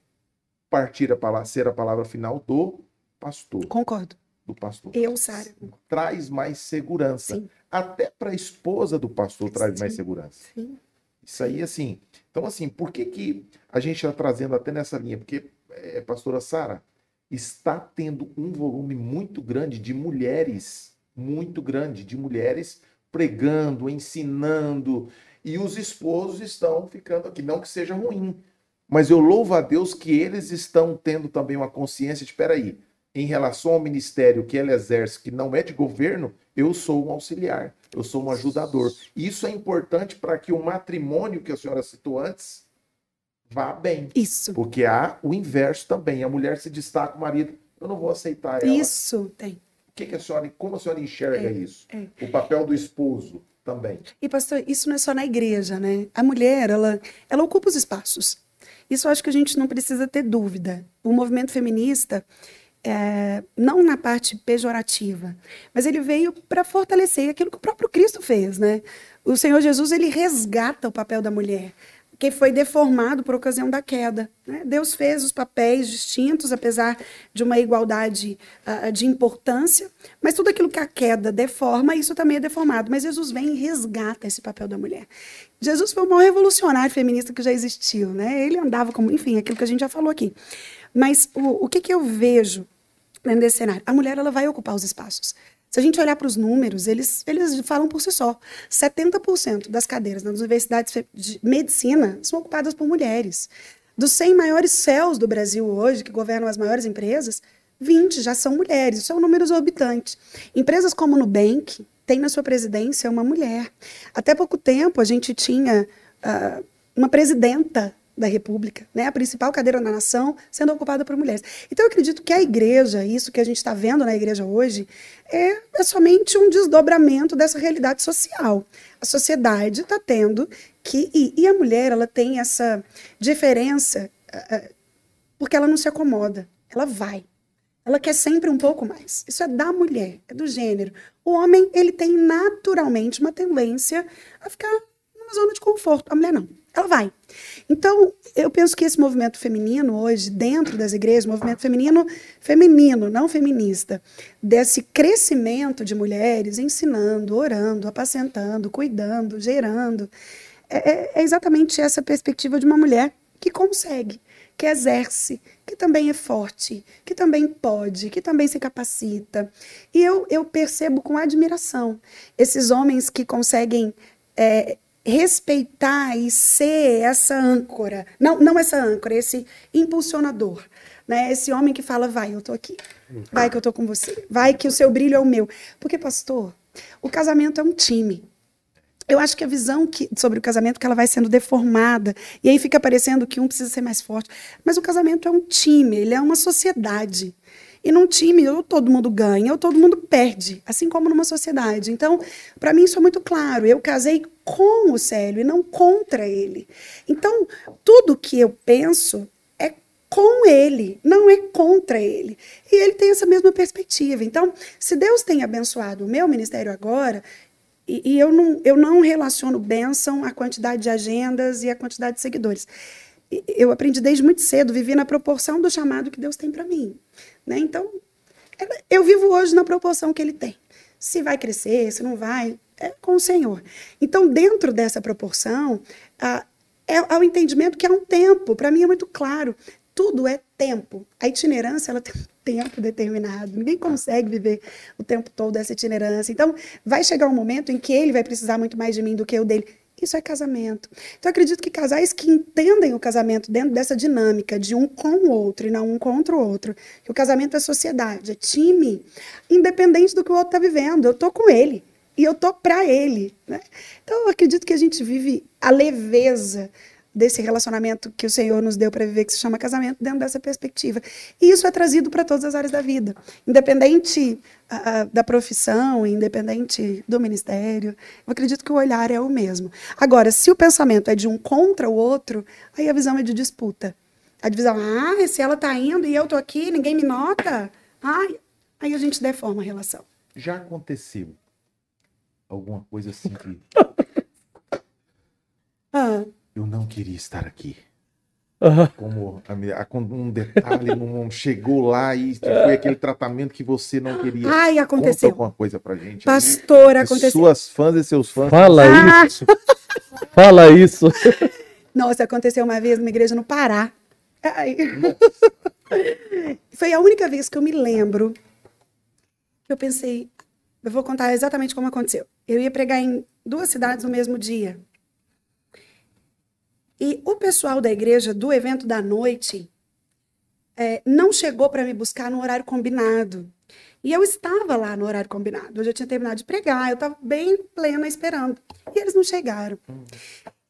partir a palavra, ser a palavra final do pastor, Concordo. Do pastor. Eu, Sara. Traz mais segurança. Sim. Até para a esposa do pastor traz mais Sim. segurança. Sim. Isso aí, assim. Então, assim, por que, que a gente está trazendo até nessa linha? Porque, é, pastora Sara, está tendo um volume muito grande de mulheres, muito grande, de mulheres pregando, ensinando, e os esposos estão ficando aqui. Não que seja ruim, mas eu louvo a Deus que eles estão tendo também uma consciência de, peraí, em relação ao ministério que ela exerce, que não é de governo, eu sou um auxiliar, eu sou um ajudador. Isso é importante para que o matrimônio que a senhora citou antes vá bem. Isso. Porque há o inverso também. A mulher se destaca, o marido, eu não vou aceitar ela. Isso tem. O que, que a senhora, como a senhora enxerga É, isso? é. O papel do esposo também. E pastor, isso não é só na igreja, né? A mulher, ela, ela ocupa os espaços. Isso eu acho que a gente não precisa ter dúvida. O movimento feminista, é, não na parte pejorativa, mas ele veio para fortalecer aquilo que o próprio Cristo fez, né? O Senhor Jesus, ele resgata o papel da mulher. que foi deformado por ocasião da queda. Né? Deus fez os papéis distintos, apesar de uma igualdade uh, de importância, mas tudo aquilo que a queda deforma, isso também é deformado. Mas Jesus vem e resgata esse papel da mulher. Jesus foi o maior revolucionário feminista que já existiu. Né? Ele andava como, enfim, aquilo que a gente já falou aqui. Mas o, o que, que eu vejo dentro cenário? A mulher ela vai ocupar os espaços. Se a gente olhar para os números, eles, eles falam por si só. 70% das cadeiras nas universidades de medicina são ocupadas por mulheres. Dos 100 maiores céus do Brasil hoje, que governam as maiores empresas, 20 já são mulheres. Isso é um número exorbitante. Empresas como Nubank tem na sua presidência uma mulher. Até pouco tempo, a gente tinha uh, uma presidenta da República, né? a principal cadeira da nação sendo ocupada por mulheres. Então, eu acredito que a igreja, isso que a gente está vendo na igreja hoje, é, é, somente um desdobramento dessa realidade social. A sociedade está tendo que. E, e, a mulher, ela tem essa diferença uh, porque ela não se acomoda, ela vai. Ela quer sempre um pouco mais. Isso é da mulher, é do gênero. O homem, ele tem naturalmente uma tendência a ficar numa zona de conforto. A mulher não ela vai. Então, eu penso que esse movimento feminino hoje, dentro das igrejas, movimento feminino, feminino, não feminista, desse crescimento de mulheres ensinando, orando, apacentando, cuidando, gerando, é, é, é exatamente essa perspectiva de uma mulher que consegue, que exerce, que também é forte, que também pode, que também se capacita. E eu, eu percebo com admiração esses homens que conseguem é, respeitar e ser essa âncora, não, não essa âncora, esse impulsionador, né? Esse homem que fala, vai, eu tô aqui, vai que eu tô com você, vai que o seu brilho é o meu. Porque, pastor, o casamento é um time. Eu acho que a visão que, sobre o casamento que ela vai sendo deformada e aí fica parecendo que um precisa ser mais forte. Mas o casamento é um time, ele é uma sociedade. E num time, ou todo mundo ganha, ou todo mundo perde, assim como numa sociedade. Então, para mim, isso é muito claro. Eu casei com o Célio e não contra ele. Então, tudo que eu penso é com ele, não é contra ele. E ele tem essa mesma perspectiva. Então, se Deus tem abençoado o meu ministério agora, e, e eu, não, eu não relaciono bênção à quantidade de agendas e à quantidade de seguidores eu aprendi desde muito cedo, vivi na proporção do chamado que Deus tem para mim. Né? Então, eu vivo hoje na proporção que Ele tem. Se vai crescer, se não vai, é com o Senhor. Então, dentro dessa proporção, ah, é, o entendimento que é um tempo. Para mim é muito claro. Tudo é tempo. A itinerância ela tem um <laughs> tempo determinado. Ninguém consegue viver o tempo todo dessa itinerância. Então, vai chegar um momento em que ele vai precisar muito mais de mim do que eu dele. Isso é casamento. Então, acredito que casais que entendem o casamento dentro dessa dinâmica de um com o outro e não um contra o outro, que o casamento é sociedade, é time, independente do que o outro está vivendo, eu tô com ele e eu tô para ele. Né? Então, acredito que a gente vive a leveza desse relacionamento que o Senhor nos deu para viver, que se chama casamento, dentro dessa perspectiva. E isso é trazido para todas as áreas da vida, independente uh, da profissão, independente do ministério. Eu acredito que o olhar é o mesmo. Agora, se o pensamento é de um contra o outro, aí a visão é de disputa. A divisão, ah, se ela está indo e eu estou aqui, ninguém me nota. Ai, aí a gente deforma a relação. Já aconteceu alguma coisa assim que. <laughs> ah eu não queria estar aqui. Como a, um detalhe não chegou lá e foi aquele tratamento que você não queria. Ai, aconteceu. Conta alguma coisa pra gente. Pastor, aconteceu. Suas fãs e seus fãs. Fala ah. isso. Fala isso. Nossa, aconteceu uma vez numa igreja no Pará. Ai. Foi a única vez que eu me lembro que eu pensei, eu vou contar exatamente como aconteceu. Eu ia pregar em duas cidades no mesmo dia. E o pessoal da igreja, do evento da noite, é, não chegou para me buscar no horário combinado. E eu estava lá no horário combinado. Eu já tinha terminado de pregar, eu estava bem plena esperando. E eles não chegaram.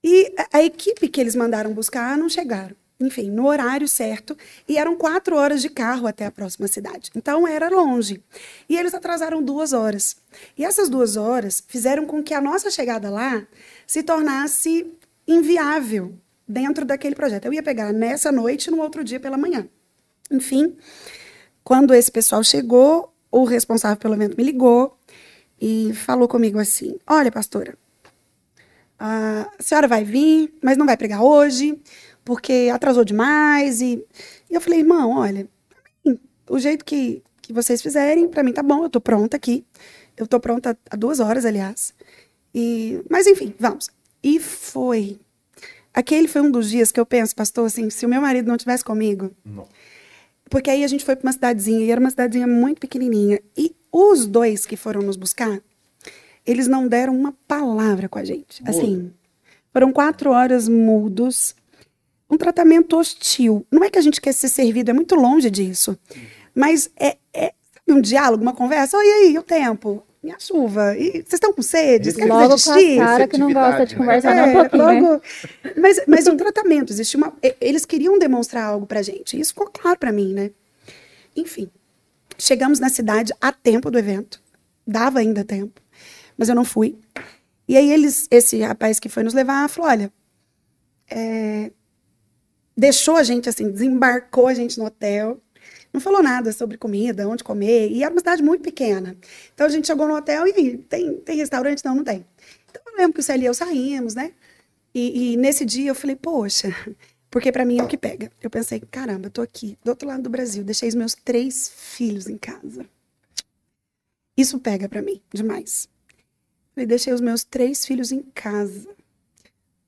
E a, a equipe que eles mandaram buscar não chegaram. Enfim, no horário certo. E eram quatro horas de carro até a próxima cidade. Então era longe. E eles atrasaram duas horas. E essas duas horas fizeram com que a nossa chegada lá se tornasse inviável dentro daquele projeto. Eu ia pegar nessa noite e no outro dia pela manhã. Enfim, quando esse pessoal chegou, o responsável pelo evento me ligou e falou comigo assim: Olha, pastora, a senhora vai vir, mas não vai pregar hoje, porque atrasou demais. E, e eu falei, irmão, olha, o jeito que, que vocês fizerem, para mim tá bom, eu tô pronta aqui. Eu tô pronta há duas horas, aliás. E, mas enfim, vamos. E foi. Aquele foi um dos dias que eu penso, pastor, assim, se o meu marido não tivesse comigo. Não. Porque aí a gente foi para uma cidadezinha, e era uma cidadezinha muito pequenininha. E os dois que foram nos buscar, eles não deram uma palavra com a gente. Mudo. Assim, foram quatro horas mudos. Um tratamento hostil. Não é que a gente quer ser servido, é muito longe disso. Mas é, é um diálogo, uma conversa. Oi, e aí, o tempo? Minha chuva. E vocês estão com sede? Vocês querem Logo com a desistir? cara que não gosta de Receptividade, conversar né? nem um É, pouquinho, né? logo- mas, mas um tratamento, existe uma. Eles queriam demonstrar algo pra gente. Isso ficou claro pra mim, né? Enfim. Chegamos na cidade a tempo do evento. Dava ainda tempo. Mas eu não fui. E aí eles, esse rapaz que foi nos levar, falou: olha, é, deixou a gente assim, desembarcou a gente no hotel. Não falou nada sobre comida, onde comer. E era uma cidade muito pequena. Então a gente chegou no hotel e aí, tem, tem restaurante? Não, não tem. Então eu lembro que o Célio e eu saímos, né? E, e nesse dia eu falei, poxa, porque pra mim é o que pega. Eu pensei, caramba, eu tô aqui, do outro lado do Brasil, deixei os meus três filhos em casa. Isso pega pra mim demais. Falei, deixei os meus três filhos em casa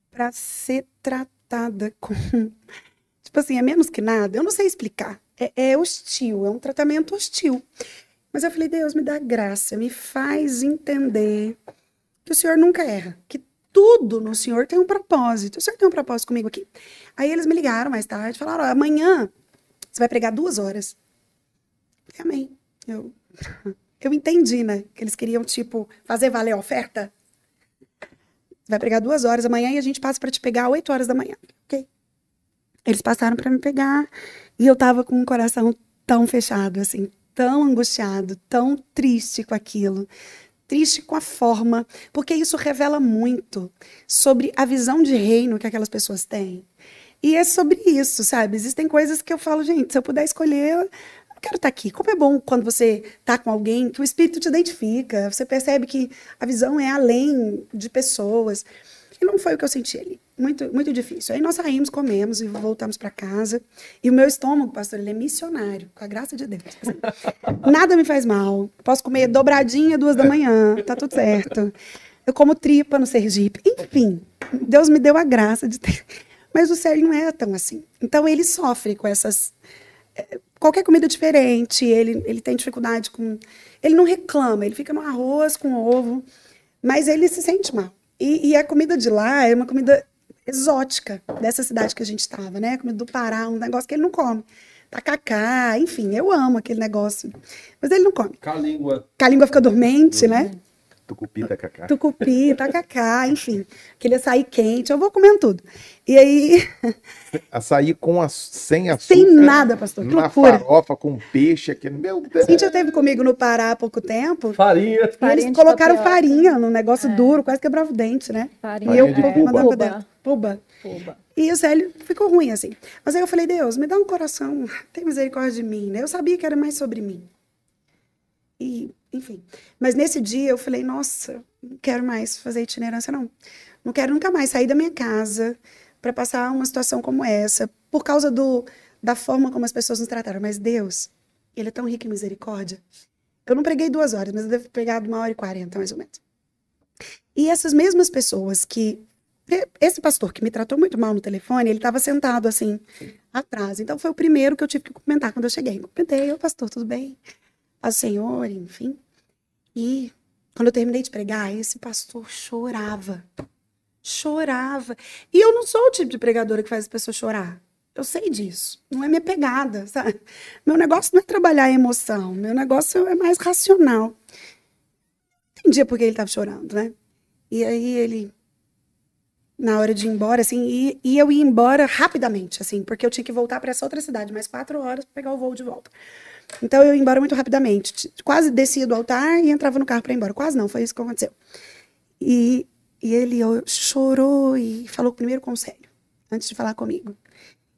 pra ser tratada com. <laughs> Tipo assim, é menos que nada. Eu não sei explicar. É, é hostil, é um tratamento hostil. Mas eu falei, Deus, me dá graça, me faz entender que o Senhor nunca erra, que tudo no Senhor tem um propósito. O Senhor tem um propósito comigo aqui. Aí eles me ligaram mais tarde, falaram: amanhã você vai pregar duas horas. Eu falei, Amém. Eu, <laughs> eu entendi, né? Que eles queriam, tipo, fazer valer a oferta. Você vai pregar duas horas amanhã e a gente passa para te pegar às oito horas da manhã. Ok. Eles passaram para me pegar e eu tava com o coração tão fechado, assim, tão angustiado, tão triste com aquilo triste com a forma, porque isso revela muito sobre a visão de reino que aquelas pessoas têm. E é sobre isso, sabe? Existem coisas que eu falo, gente, se eu puder escolher, eu quero estar aqui. Como é bom quando você está com alguém que o espírito te identifica, você percebe que a visão é além de pessoas. E não foi o que eu senti ali. Muito, muito difícil. Aí nós saímos, comemos e voltamos para casa. E o meu estômago, pastor, ele é missionário, com a graça de Deus. Assim, Nada me faz mal. Posso comer dobradinha duas da manhã, tá tudo certo. Eu como tripa no Sergipe. Enfim, Deus me deu a graça de ter. Mas o Sérgio não é tão assim. Então ele sofre com essas. eh, Qualquer comida diferente, ele, ele tem dificuldade com. Ele não reclama, ele fica no arroz com ovo, mas ele se sente mal. E, e a comida de lá é uma comida exótica dessa cidade que a gente estava, né? A comida do Pará, um negócio que ele não come. Tacacá, enfim, eu amo aquele negócio. Mas ele não come. Com a língua. Que a língua fica dormente, né? Tucupi, tacacá. Tucupi, tacacá, enfim. Aquele açaí quente, eu vou comendo tudo. E aí, <laughs> Açaí com a, sem açúcar. sem nada, pastor, que loucura. farofa com peixe. Aqui. Meu Deus. Cíntia teve comigo no Pará há pouco tempo. Farinha. E Farinha eles de colocaram tapioca. farinha num negócio duro, quase quebrava o dente, né? Farinha, E eu pra Buba. dentro. Puba. Buba. E o Célio ficou ruim, assim. Mas aí eu falei, Deus, me dá um coração, tem misericórdia de mim, né? Eu sabia que era mais sobre mim. E, enfim. Mas nesse dia eu falei, nossa, não quero mais fazer itinerância, não. Não quero nunca mais sair da minha casa para passar uma situação como essa, por causa do, da forma como as pessoas nos trataram. Mas Deus, Ele é tão rico em misericórdia. Eu não preguei duas horas, mas eu devo pregado uma hora e quarenta, mais ou menos. E essas mesmas pessoas que esse pastor que me tratou muito mal no telefone, ele estava sentado assim, atrás. Então foi o primeiro que eu tive que cumprimentar quando eu cheguei. Cumprimentei, ô pastor, tudo bem? Do Senhor, enfim. E quando eu terminei de pregar, esse pastor chorava. Chorava. E eu não sou o tipo de pregadora que faz as pessoas chorar. Eu sei disso. Não é minha pegada, sabe? Meu negócio não é trabalhar a emoção. Meu negócio é mais racional. Entendia por que ele estava chorando, né? E aí ele na hora de ir embora, assim, e, e eu ia embora rapidamente, assim, porque eu tinha que voltar para essa outra cidade, mais quatro horas para pegar o voo de volta. Então eu ia embora muito rapidamente, quase descia do altar e entrava no carro para ir embora. Quase não, foi isso que aconteceu. E, e ele chorou e falou o primeiro conselho, antes de falar comigo.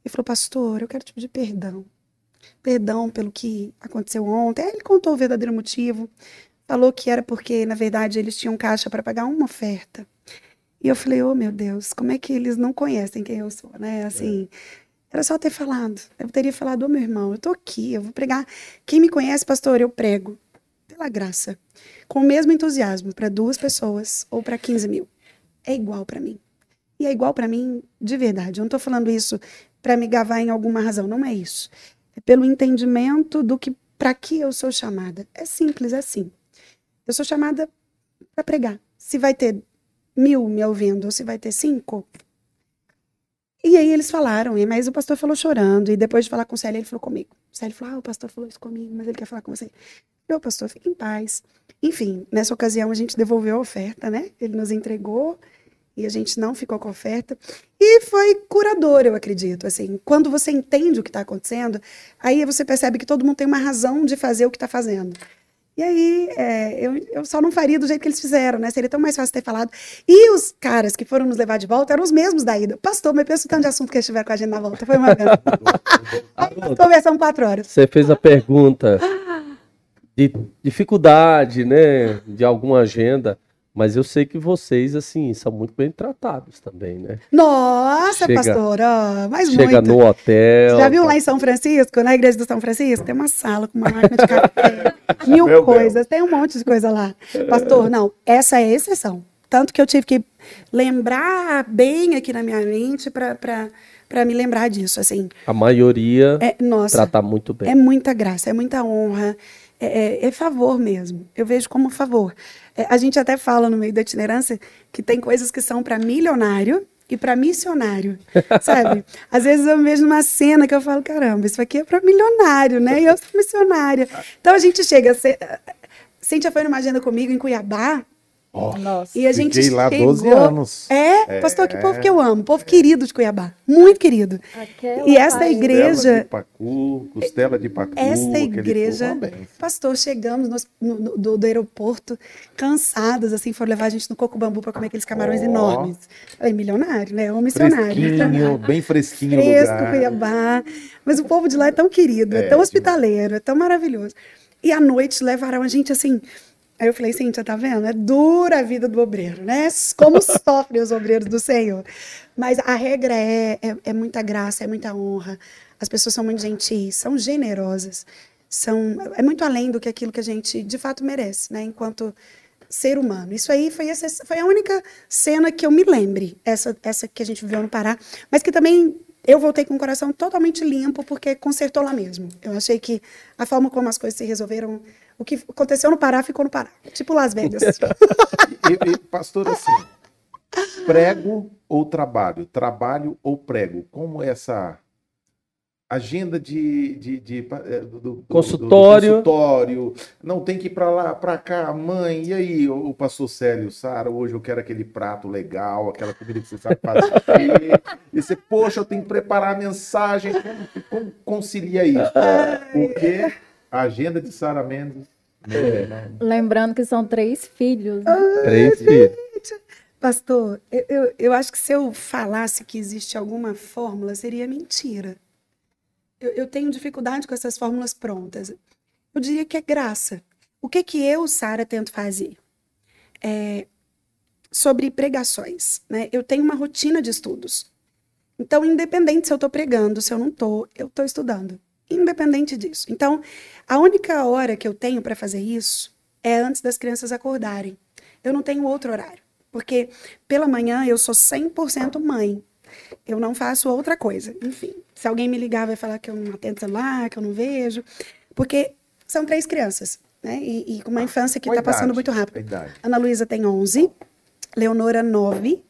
Ele falou, pastor, eu quero te pedir perdão. Perdão pelo que aconteceu ontem. Aí ele contou o verdadeiro motivo. Falou que era porque, na verdade, eles tinham caixa para pagar uma oferta. E eu falei, oh meu Deus, como é que eles não conhecem quem eu sou, né? Assim, era só ter falado. Eu teria falado, ô meu irmão, eu tô aqui, eu vou pregar. Quem me conhece, pastor, eu prego. Pela graça. Com o mesmo entusiasmo para duas pessoas ou para 15 mil. É igual para mim. E é igual para mim de verdade. Eu não tô falando isso para me gavar em alguma razão, não é isso. É pelo entendimento do que para que eu sou chamada. É simples assim. Eu sou chamada para pregar. Se vai ter mil me ouvindo ou se vai ter cinco. E aí eles falaram, mas o pastor falou chorando. E depois de falar com o Célio, ele falou comigo. O Célio falou: Ah, o pastor falou isso comigo, mas ele quer falar com você. Meu pastor, fique em paz. Enfim, nessa ocasião a gente devolveu a oferta, né? Ele nos entregou e a gente não ficou com a oferta. E foi curador, eu acredito. Assim, quando você entende o que está acontecendo, aí você percebe que todo mundo tem uma razão de fazer o que está fazendo. E aí, é, eu, eu só não faria do jeito que eles fizeram, né? Seria tão mais fácil ter falado. E os caras que foram nos levar de volta eram os mesmos da ida. Pastor, mas pensa o tanto de assunto que eles tiveram com a gente na volta. Foi uma vez. Conversamos <laughs> quatro horas. Você fez a pergunta de dificuldade, né? De alguma agenda. Mas eu sei que vocês, assim, são muito bem tratados também, né? Nossa, Chega- pastor, ó, mas Chega muito. no hotel. Já viu lá em São Francisco, na igreja do São Francisco? Tem uma sala com uma <laughs> máquina de café, mil Meu coisas, tem um monte de coisa lá. Pastor, não, essa é a exceção. Tanto que eu tive que lembrar bem aqui na minha mente para me lembrar disso, assim. A maioria É, nossa, trata muito bem. é muita graça, é muita honra, é, é- é favor mesmo. Eu vejo como favor. É, a gente até fala no meio da itinerância que tem coisas que são para milionário e para missionário, <laughs> sabe? Às vezes eu vejo numa cena que eu falo, caramba, isso aqui é para milionário, né? E eu sou missionária. Então a gente chega, Cê- Cíntia foi numa agenda comigo em Cuiabá, Ó, Nossa. e a gente Fiquei lá chegou... 12 anos. É, pastor, que povo que eu amo, povo querido de Cuiabá, muito querido. Aquela E essa igreja- Costela de pacu, costela de pacu. Essa igreja, pastor, chegamos no- no- do, do aeroporto cansados, assim, foram levar a gente no Coco Bambu para comer aqueles camarões Ó. enormes. Falei, milionário, né? Ou missionário. Fresquinho, <laughs> bem fresquinho o Fresco, lugar. Cuiabá. Mas o povo de lá é tão querido, é, É, tão hospitaleiro, é tão maravilhoso. E à noite levaram a gente assim. Aí eu falei, Cíntia, tá vendo? É dura a vida do obreiro, né? Como <laughs> sofrem os obreiros do Senhor. Mas a regra é, é, é muita graça, é muita honra. As pessoas são muito gentis, são generosas. São, é muito além do que aquilo que a gente de fato merece, né? Enquanto ser humano. Isso aí foi, essa, foi a única cena que eu me lembre, essa, essa que a gente viveu no Pará, mas que também eu voltei com o coração totalmente limpo, porque consertou lá mesmo. Eu achei que a forma como as coisas se resolveram, o que aconteceu no Pará ficou no Pará. Tipo Las Vegas. <laughs> E, e, pastor, assim, prego ou trabalho? Trabalho ou prego? Como é essa agenda de, de, de, eh, do, do- do- Consultório. do consultório? Não tem que ir para lá, para cá, mãe. E aí, o, o pastor Célio, Sara, hoje eu quero aquele prato legal, aquela comida que você sabe fazer. <laughs> e você, poxa, eu tenho que preparar a mensagem. Como, como concilia isso? Porque a agenda de Sara Mendes. meu irmão, Lembrando que são três filhos. né? Três filhos. Pastor, eu, eu, eu acho que se eu falasse que existe alguma fórmula, seria mentira. Eu, eu tenho dificuldade com essas fórmulas prontas. Eu diria que é graça. O que que eu, Sara, tento fazer? É, sobre pregações, né? Eu tenho uma rotina de estudos. Então, independente se eu estou pregando, se eu não estou, eu estou estudando. Independente disso. Então, a única hora que eu tenho para fazer isso é antes das crianças acordarem. Eu não tenho outro horário. Porque pela manhã eu sou 100% mãe. Eu não faço outra coisa. Enfim, se alguém me ligar, vai falar que eu não atendo celular, que eu não vejo. Porque são três crianças, né? E, e com uma infância que está passando muito rápido. Ana Luísa tem 11, Leonora 9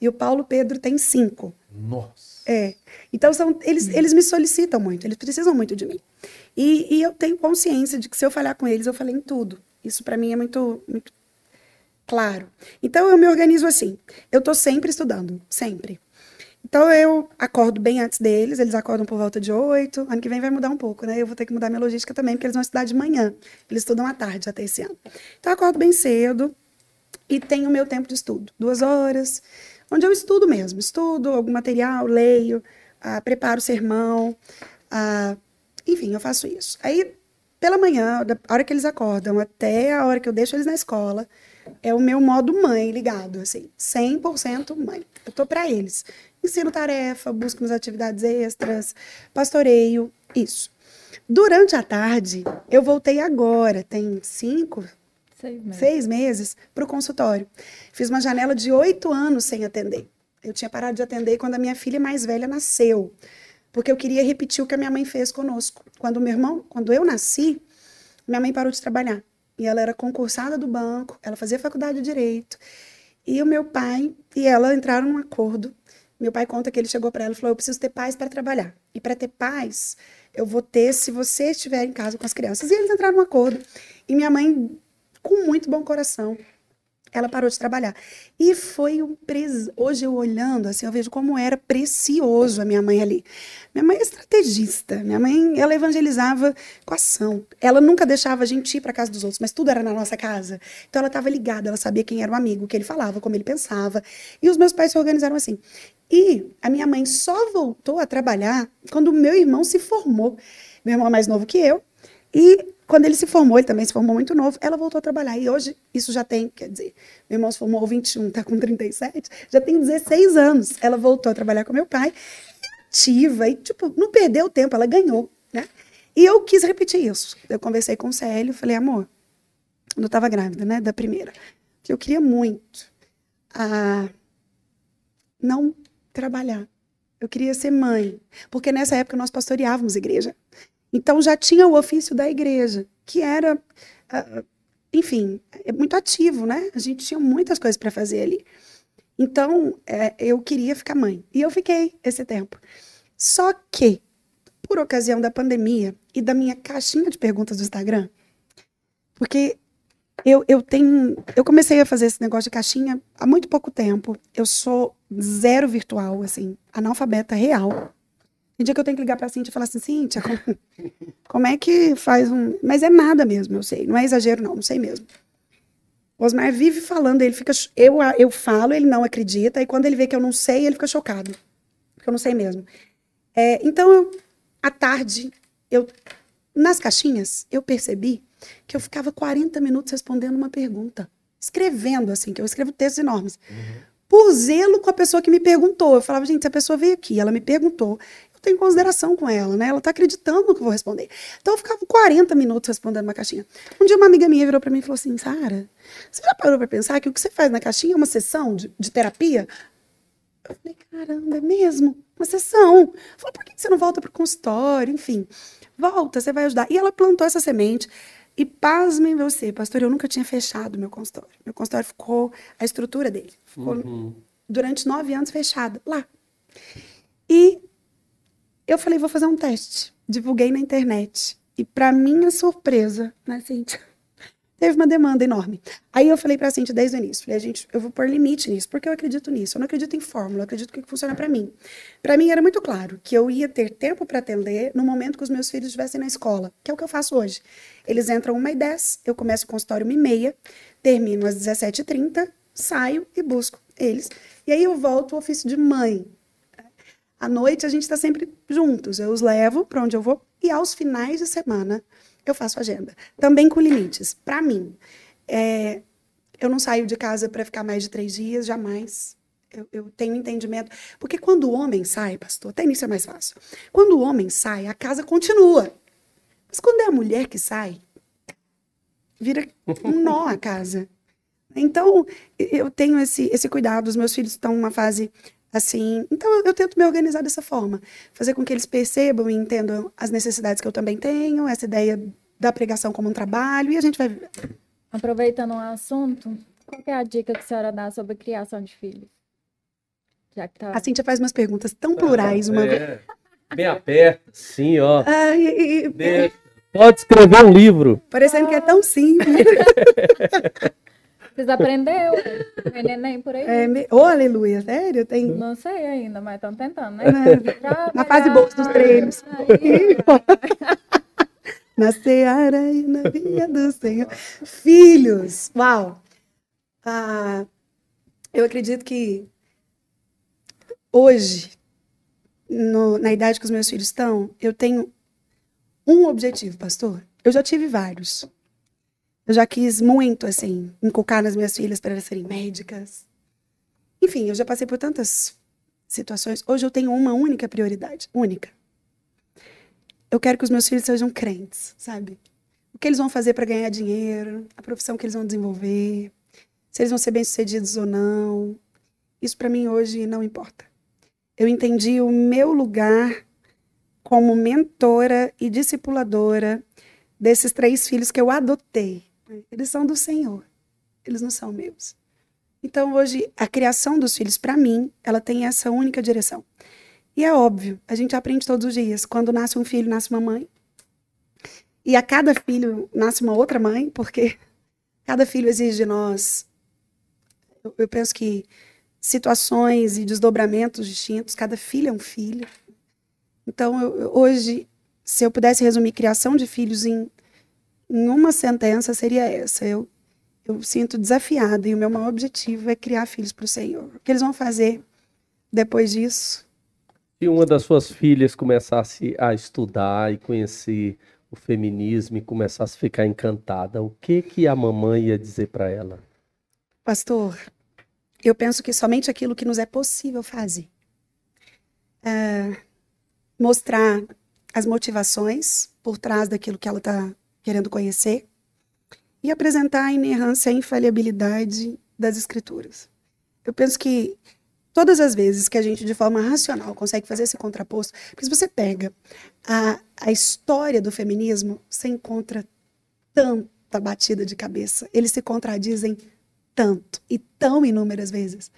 e o Paulo Pedro tem 5. Nossa. É. Então, são, eles, eles me solicitam muito, eles precisam muito de mim. E, e eu tenho consciência de que se eu falhar com eles, eu falei em tudo. Isso para mim é muito, muito claro. Então, eu me organizo assim. Eu estou sempre estudando, sempre. Então, eu acordo bem antes deles, eles acordam por volta de oito. Ano que vem vai mudar um pouco, né? Eu vou ter que mudar minha logística também, porque eles vão estudar de manhã. Eles estudam à tarde até esse ano. Então, eu acordo bem cedo e tenho o meu tempo de estudo. Duas horas, onde eu estudo mesmo. Estudo algum material, leio, ah, preparo o sermão. ah, enfim, eu faço isso. Aí, pela manhã, da hora que eles acordam até a hora que eu deixo eles na escola, é o meu modo mãe ligado, assim, 100% mãe. Eu tô para eles. Ensino tarefa, busco nas atividades extras, pastoreio, isso. Durante a tarde, eu voltei agora, tem cinco, Seis meses. seis meses, para o consultório. Fiz uma janela de oito anos sem atender. Eu tinha parado de atender quando a minha filha mais velha nasceu, porque eu queria repetir o que a minha mãe fez conosco. Quando meu irmão, quando eu nasci, minha mãe parou de trabalhar e ela era concursada do banco, ela fazia faculdade de direito. E o meu pai e ela entraram num acordo. Meu pai conta que ele chegou para ela e falou: "Eu preciso ter paz para trabalhar. E para ter paz, eu vou ter se você estiver em casa com as crianças". E eles entraram num acordo. E minha mãe com muito bom coração. Ela parou de trabalhar. E foi um pres... Hoje eu olhando, assim, eu vejo como era precioso a minha mãe ali. Minha mãe é estrategista. Minha mãe, ela evangelizava com ação. Ela nunca deixava a gente ir para casa dos outros, mas tudo era na nossa casa. Então ela estava ligada, ela sabia quem era o amigo, o que ele falava, como ele pensava. E os meus pais se organizaram assim. E a minha mãe só voltou a trabalhar quando o meu irmão se formou. Meu irmão é mais novo que eu. E quando ele se formou, ele também se formou muito novo, ela voltou a trabalhar. E hoje, isso já tem, quer dizer, meu irmão se formou aos 21, tá com 37, já tem 16 anos. Ela voltou a trabalhar com meu pai, ativa, e, tipo, não perdeu tempo, ela ganhou, né? E eu quis repetir isso. Eu conversei com o Célio, falei, amor, quando eu tava grávida, né, da primeira, que eu queria muito ah, não trabalhar. Eu queria ser mãe, porque nessa época nós pastoreávamos igreja. Então já tinha o ofício da igreja, que era, ah, enfim, é muito ativo, né? A gente tinha muitas coisas para fazer ali. Então é, eu queria ficar mãe e eu fiquei esse tempo. Só que por ocasião da pandemia e da minha caixinha de perguntas do Instagram, porque eu, eu tenho, eu comecei a fazer esse negócio de caixinha há muito pouco tempo. Eu sou zero virtual, assim, analfabeta real. Tem dia que eu tenho que ligar pra Cintia e falar assim, Cintia, como, como é que faz um. Mas é nada mesmo, eu sei. Não é exagero, não, não sei mesmo. O Osmar vive falando, ele fica. Eu, eu falo, ele não acredita, e quando ele vê que eu não sei, ele fica chocado. Porque eu não sei mesmo. É, então, eu, à tarde, eu. Nas caixinhas, eu percebi que eu ficava 40 minutos respondendo uma pergunta. Escrevendo, assim, que eu escrevo textos enormes. Por zelo com a pessoa que me perguntou. Eu falava, gente, se a pessoa veio aqui, ela me perguntou, eu tenho consideração com ela, né? Ela tá acreditando no que eu vou responder. Então eu ficava 40 minutos respondendo uma caixinha. Um dia uma amiga minha virou para mim e falou assim: Sara, você já parou para pensar que o que você faz na caixinha é uma sessão de, de terapia? Eu falei, caramba, é mesmo? Uma sessão. Falei, por que você não volta pro consultório? Enfim, volta, você vai ajudar. E ela plantou essa semente. E pasmem você, pastor, eu nunca tinha fechado meu consultório. Meu consultório ficou, a estrutura dele, ficou Uhum. durante nove anos fechado, lá. E eu falei, vou fazer um teste. Divulguei na internet. E para minha surpresa, né, Cíntia? <laughs> Teve uma demanda enorme. Aí eu falei pra Cintia desde o início, falei, gente, eu vou pôr limite nisso, porque eu acredito nisso. Eu não acredito em fórmula, eu acredito que funciona pra mim. Pra mim era muito claro que eu ia ter tempo pra atender no momento que os meus filhos estivessem na escola, que é o que eu faço hoje. Eles entram uma e dez, eu começo o consultório uma e meia, termino às 17h30, saio e busco eles. E aí eu volto ao ofício de mãe. À noite a gente está sempre juntos. Eu os levo para onde eu vou e aos finais de semana eu faço agenda. Também com limites. Para mim, é, eu não saio de casa para ficar mais de três dias, jamais. Eu, eu tenho entendimento. Porque quando o homem sai, pastor, até nisso é mais fácil. Quando o homem sai, a casa continua. Mas quando é a mulher que sai, vira um nó a casa. Então, eu tenho esse, esse cuidado. Os meus filhos estão numa fase assim. Então, eu, eu tento me organizar dessa forma. Fazer com que eles percebam e entendam as necessidades que eu também tenho, essa ideia da pregação como um trabalho, e a gente vai. Aproveitando o assunto, qual que é a dica que a senhora dá sobre criação de filhos? Já que tá... A Cíntia faz umas perguntas tão plurais uma vez. É, bem aberta, sim, ó. Ai, e- e-. Pode escrever um livro. parecendo que é tão simples. <laughs> Vocês aprendeu? Tem neném por aí? É, me- oh, aleluia, sério? Tem. Não sei ainda, mas estão tentando, né? Na fase boa dos treinos. <laughs> Na seara e na vinha do Senhor. Filhos, uau! Ah, eu acredito que hoje, no- na idade que os meus filhos estão, eu tenho um objetivo, pastor. Eu já tive vários. Eu já quis muito, assim, inculcar nas minhas filhas para elas serem médicas. Enfim, eu já passei por tantas situações. Hoje eu tenho uma única prioridade, única. Eu quero que os meus filhos sejam crentes, sabe? O que eles vão fazer para ganhar dinheiro, a profissão que eles vão desenvolver, se eles vão ser bem-sucedidos ou não. Isso para mim hoje não importa. Eu entendi o meu lugar como mentora e discipuladora desses três filhos que eu adotei. Eles são do Senhor, eles não são meus. Então, hoje, a criação dos filhos, para mim, ela tem essa única direção. E é óbvio, a gente aprende todos os dias. Quando nasce um filho, nasce uma mãe. E a cada filho nasce uma outra mãe, porque cada filho exige de nós. Eu, eu penso que situações e desdobramentos distintos, cada filho é um filho. Então, eu, hoje, se eu pudesse resumir criação de filhos em, em uma sentença, seria essa. Eu, eu sinto desafiada e o meu maior objetivo é criar filhos para o Senhor. O que eles vão fazer depois disso? Se uma das suas filhas começasse a estudar e conhecer o feminismo e começasse a ficar encantada, o que que a mamãe ia dizer para ela? Pastor, eu penso que somente aquilo que nos é possível fazer. É, mostrar as motivações por trás daquilo que ela está querendo conhecer e apresentar a inerrância e a infalibilidade das escrituras. Eu penso que todas as vezes que a gente, de forma racional, consegue fazer esse contraposto, porque se você pega a, a história do feminismo, você encontra tanta batida de cabeça. Eles se contradizem tanto e tão inúmeras vezes.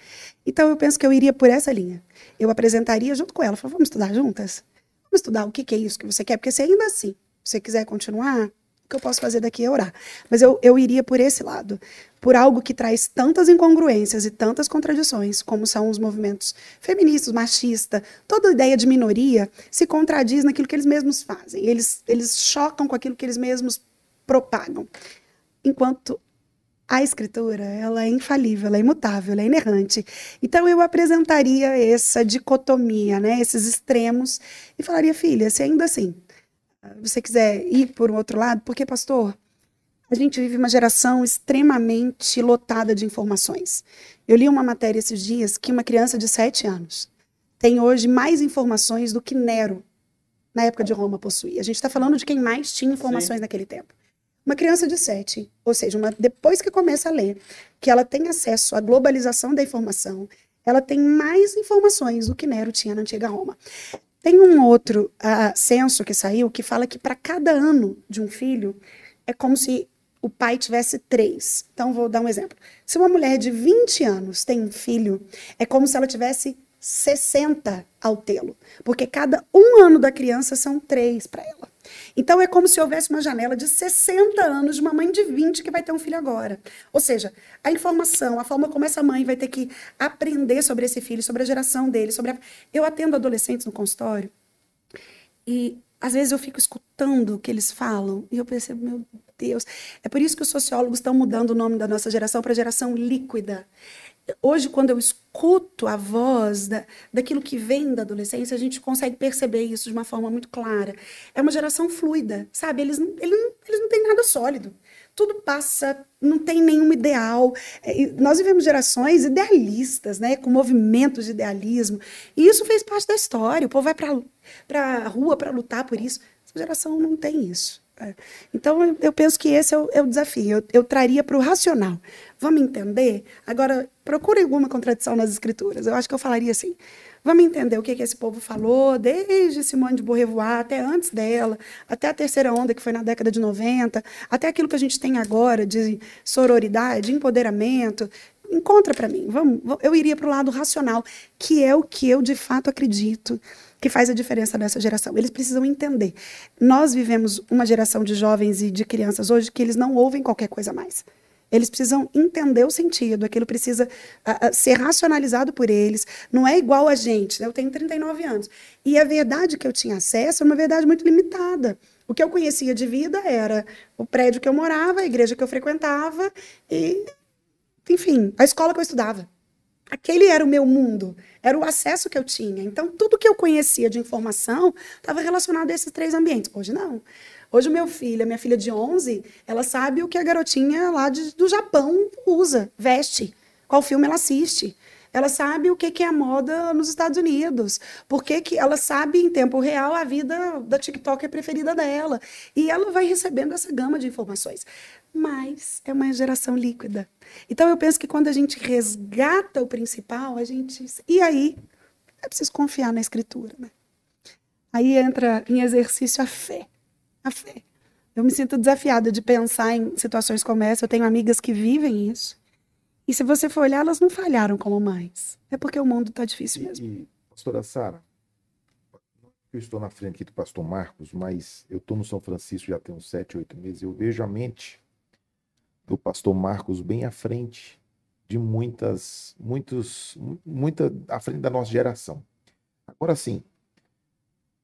Então eu penso que eu iria por essa linha. Eu apresentaria junto com ela, falava, vamos estudar juntas? Vamos estudar o que, que é isso que você quer? Porque se ainda assim você quiser continuar, que eu posso fazer daqui é orar. Mas eu, eu iria por esse lado, por algo que traz tantas incongruências e tantas contradições, como são os movimentos feministas, machistas, toda ideia de minoria se contradiz naquilo que eles mesmos fazem. Eles, eles chocam com aquilo que eles mesmos propagam. Enquanto a escritura, ela é infalível, ela é imutável, ela é inerrante. Então eu apresentaria essa dicotomia, né, esses extremos e falaria, filha, se ainda assim você quiser ir por um outro lado, porque pastor, a gente vive uma geração extremamente lotada de informações. Eu li uma matéria esses dias que uma criança de 7 anos tem hoje mais informações do que Nero na época de Roma possuía. A gente está falando de quem mais tinha informações Sim. naquele tempo. Uma criança de 7, ou seja, uma, depois que começa a ler, que ela tem acesso à globalização da informação, ela tem mais informações do que Nero tinha na antiga Roma. Tem um outro uh, censo que saiu que fala que para cada ano de um filho é como se o pai tivesse três. Então, vou dar um exemplo. Se uma mulher de 20 anos tem um filho, é como se ela tivesse 60 ao tê-lo. Porque cada um ano da criança são três para ela. Então é como se houvesse uma janela de 60 anos de uma mãe de 20 que vai ter um filho agora. Ou seja, a informação, a forma como essa mãe vai ter que aprender sobre esse filho, sobre a geração dele, sobre a... Eu atendo adolescentes no consultório e às vezes eu fico escutando o que eles falam e eu percebo, meu Deus. É por isso que os sociólogos estão mudando o nome da nossa geração para geração líquida hoje, quando eu escuto a voz da, daquilo que vem da adolescência, a gente consegue perceber isso de uma forma muito clara. É uma geração fluida, sabe? Eles, eles, eles não têm nada sólido. Tudo passa, não tem nenhum ideal. É, nós vivemos gerações idealistas, né? com movimentos de idealismo. E isso fez parte da história. O povo vai para a rua para lutar por isso. Essa geração não tem isso. É. Então, eu penso que esse é o, é o desafio. Eu, eu traria para o racional. Vamos entender? Agora, procure alguma contradição nas escrituras. Eu acho que eu falaria assim. Vamos entender o que, que esse povo falou, desde Simone de Beauvoir até antes dela, até a terceira onda, que foi na década de 90, até aquilo que a gente tem agora de sororidade, empoderamento. Encontra para mim. Vamos, eu iria para o lado racional, que é o que eu de fato acredito que faz a diferença nessa geração. Eles precisam entender. Nós vivemos uma geração de jovens e de crianças hoje que eles não ouvem qualquer coisa mais. Eles precisam entender o sentido, aquilo precisa ser racionalizado por eles. Não é igual a gente. Né? Eu tenho 39 anos. E a verdade que eu tinha acesso é uma verdade muito limitada. O que eu conhecia de vida era o prédio que eu morava, a igreja que eu frequentava e, enfim, a escola que eu estudava. Aquele era o meu mundo, era o acesso que eu tinha. Então, tudo que eu conhecia de informação estava relacionado a esses três ambientes. Hoje, não. Hoje o meu filho, a minha filha de 11, ela sabe o que a garotinha lá de- do Japão usa, veste, qual filme ela assiste. Ela sabe o que, que é a moda nos Estados Unidos. Porque que ela sabe em tempo real a vida da TikToker preferida dela. E ela vai recebendo essa gama de informações. Mas é uma geração líquida. Então eu penso que quando a gente resgata o principal, a gente. E aí é preciso confiar na escritura, né? Aí entra em exercício a fé. A fé. Eu me sinto desafiada de pensar em situações como essa. Eu tenho amigas que vivem isso. E se você for olhar, elas não falharam como mães. É porque o mundo está difícil mesmo. E, e, pastora Sara, eu estou na frente aqui do pastor Marcos, mas eu estou no São Francisco já tem uns sete, oito meses. Eu vejo a mente do pastor Marcos bem à frente de muitas, muitos, mu- muita à frente da nossa geração. Agora sim,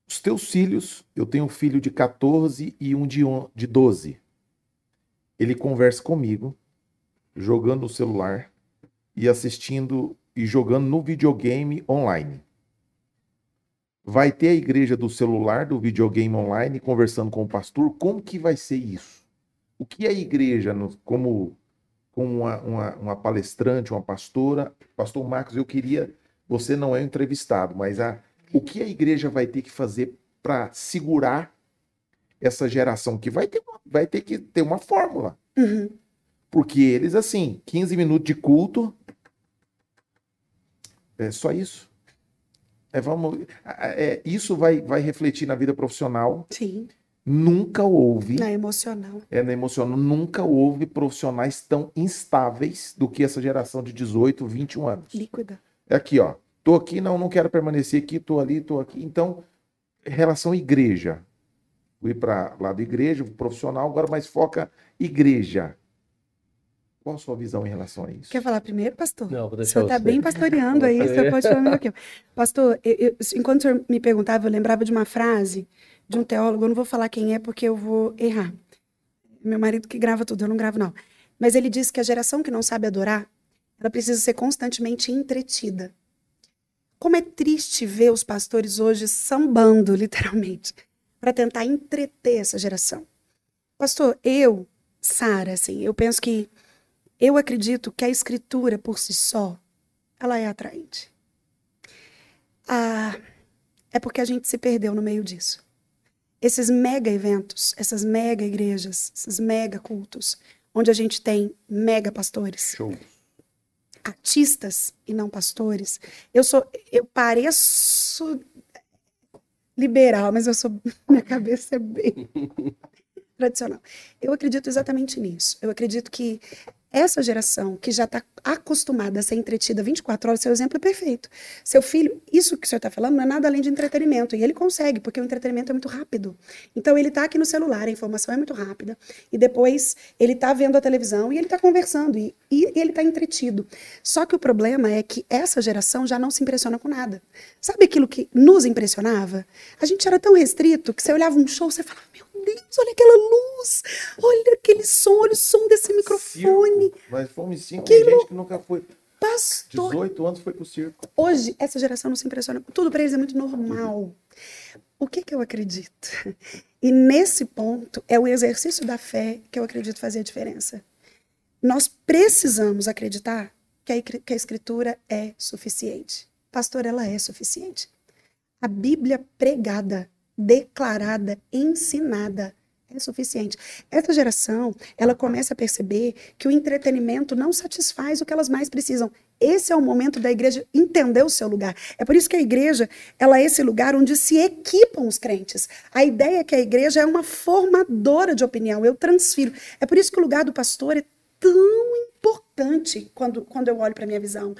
os teus filhos, eu tenho um filho de 14 e um de, on- de 12. Ele conversa comigo, jogando no celular e assistindo e jogando no videogame online. Vai ter a igreja do celular, do videogame online, conversando com o pastor. Como que vai ser isso? O que a igreja, no- como, como uma, uma, uma palestrante, uma pastora, pastor Marcos, eu queria, você não é um entrevistado, mas a, o que a igreja vai ter que fazer para segurar essa geração que vai ter, vai ter que ter uma fórmula. Uhum. Porque eles, assim, 15 minutos de culto. É só isso. É, vamos, é, isso vai, vai refletir na vida profissional. Sim, Nunca houve, na emocional. é na emocional, nunca houve profissionais tão instáveis do que essa geração de 18, 21 anos. Líquida. É aqui, ó. Tô aqui, não, não quero permanecer aqui, tô ali, tô aqui. Então, relação igreja. Fui para lado igreja, profissional, agora mais foca igreja. Qual a sua visão em relação a isso? Quer falar primeiro, pastor? Não, vou O deixar senhor está você. bem pastoreando aí, o senhor pode falar melhor que eu. Pastor, eu- eu- enquanto o senhor me perguntava, eu lembrava de uma frase de um teólogo, eu não vou falar quem é porque eu vou errar. Meu marido que grava tudo, eu não gravo não. Mas ele diz que a geração que não sabe adorar, ela precisa ser constantemente entretida. Como é triste ver os pastores hoje sambando, <laughs> literalmente, para tentar entreter essa geração. Pastor, eu, Sara, assim, eu penso que eu acredito que a escritura por si só, ela é atraente. Ah, é porque a gente se perdeu no meio disso. Esses mega eventos, essas mega igrejas, esses mega cultos, onde a gente tem mega pastores, Show. artistas e não pastores. Eu sou, eu pareço liberal, mas eu sou, <laughs> minha cabeça é bem <laughs> tradicional. Eu acredito exatamente nisso. Eu acredito que essa geração que já está acostumada a ser entretida 24 horas, seu exemplo é perfeito. Seu filho, isso que o senhor está falando não é nada além de entretenimento. E ele consegue, porque o entretenimento é muito rápido. Então ele está aqui no celular, a informação é muito rápida. E depois ele está vendo a televisão e ele está conversando. E, e ele está entretido. Só que o problema é que essa geração já não se impressiona com nada. Sabe aquilo que nos impressionava? A gente era tão restrito que você olhava um show, você falava, meu Deus, olha aquela luz, olha aquele som, olha o som desse microfone. Circo. Nós fomos cinco, Que tem gente que nunca foi. Pastor, 18 anos foi pro circo. hoje essa geração não se impressiona. Tudo para eles é muito normal. O que que eu acredito? E nesse ponto é o exercício da fé que eu acredito fazer a diferença. Nós precisamos acreditar que a, que a escritura é suficiente. Pastor, ela é suficiente. A Bíblia pregada, declarada, ensinada é suficiente. Essa geração, ela começa a perceber que o entretenimento não satisfaz o que elas mais precisam. Esse é o momento da igreja entender o seu lugar. É por isso que a igreja, ela é esse lugar onde se equipam os crentes. A ideia é que a igreja é uma formadora de opinião, eu transfiro. É por isso que o lugar do pastor é tão importante quando, quando eu olho para a minha visão.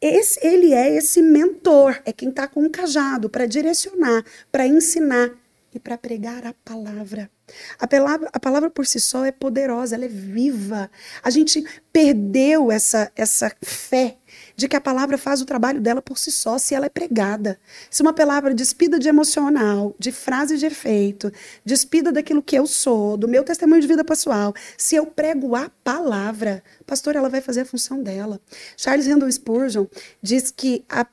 Esse, ele é esse mentor, é quem está com um cajado para direcionar, para ensinar e para pregar a palavra. A palavra. a palavra por si só é poderosa, ela é viva. A gente perdeu essa, essa fé de que a palavra faz o trabalho dela por si só, se ela é pregada. Se uma palavra despida de emocional, de frase de efeito, despida daquilo que eu sou, do meu testemunho de vida pessoal, se eu prego a palavra, pastor, ela vai fazer a função dela. Charles Randall Spurgeon diz que a,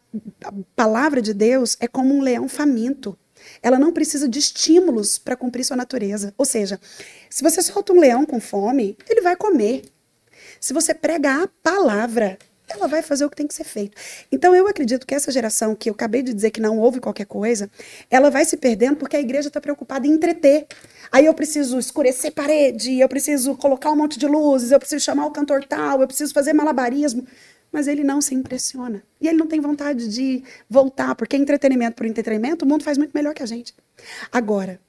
a palavra de Deus é como um leão faminto. Ela não precisa de estímulos para cumprir sua natureza. Ou seja, se você solta um leão com fome, ele vai comer. Se você prega a palavra, ela vai fazer o que tem que ser feito. Então eu acredito que essa geração que eu acabei de dizer que não ouve qualquer coisa, ela vai se perdendo porque a igreja está preocupada em entreter. Aí eu preciso escurecer parede, eu preciso colocar um monte de luzes, eu preciso chamar o cantor tal, eu preciso fazer malabarismo. Mas ele não se impressiona. E ele não tem vontade de voltar, porque entretenimento por entretenimento, o mundo faz muito melhor que a gente. Agora,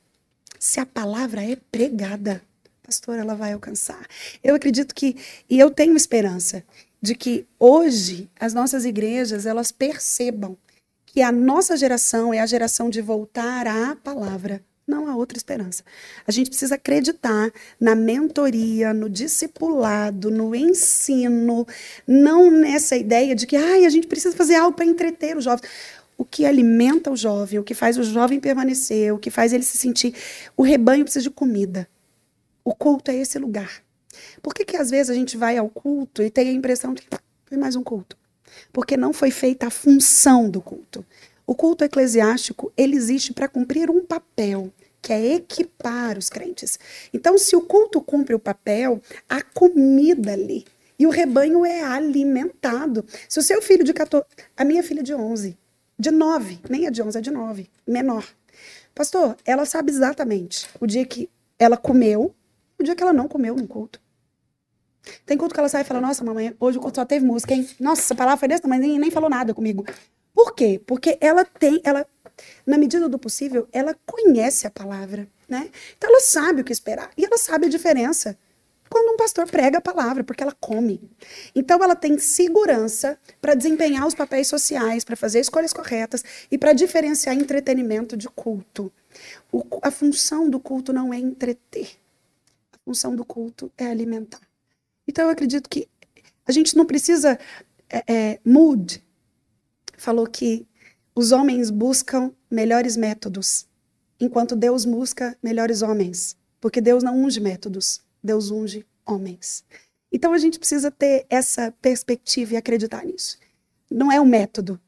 se a palavra é pregada, pastor, ela vai alcançar. Eu acredito que, e eu tenho esperança, de que hoje as nossas igrejas elas percebam que a nossa geração é a geração de voltar à palavra. Não há outra esperança. A gente precisa acreditar na mentoria, no discipulado, no ensino, não nessa ideia de que ai, a gente precisa fazer algo para entreter os jovens. O que alimenta o jovem, o que faz o jovem permanecer, o que faz ele se sentir. O rebanho precisa de comida. O culto é esse lugar. Por que, que às vezes a gente vai ao culto e tem a impressão de que foi mais um culto? Porque não foi feita a função do culto. O culto eclesiástico, ele existe para cumprir um papel, que é equipar os crentes. Então, se o culto cumpre o papel, a comida ali. E o rebanho é alimentado. Se o seu filho de 14. A minha filha de 11, de 9, nem é de 11, é de 9, menor. Pastor, ela sabe exatamente o dia que ela comeu, o dia que ela não comeu no culto. Tem culto que ela sai e fala: Nossa, mamãe, hoje o culto só teve música, hein? Nossa, essa palavra foi desse tamanho, nem, nem falou nada comigo. Por quê? Porque ela tem, ela, na medida do possível, ela conhece a palavra, né? Então ela sabe o que esperar. E ela sabe a diferença quando um pastor prega a palavra, porque ela come. Então ela tem segurança para desempenhar os papéis sociais, para fazer escolhas corretas e para diferenciar entretenimento de culto. O, a função do culto não é entreter. A função do culto é alimentar. Então eu acredito que a gente não precisa. É, é, Mood falou que os homens buscam melhores métodos, enquanto Deus busca melhores homens. Porque Deus não unge métodos, Deus unge homens. Então a gente precisa ter essa perspectiva e acreditar nisso. Não é o método,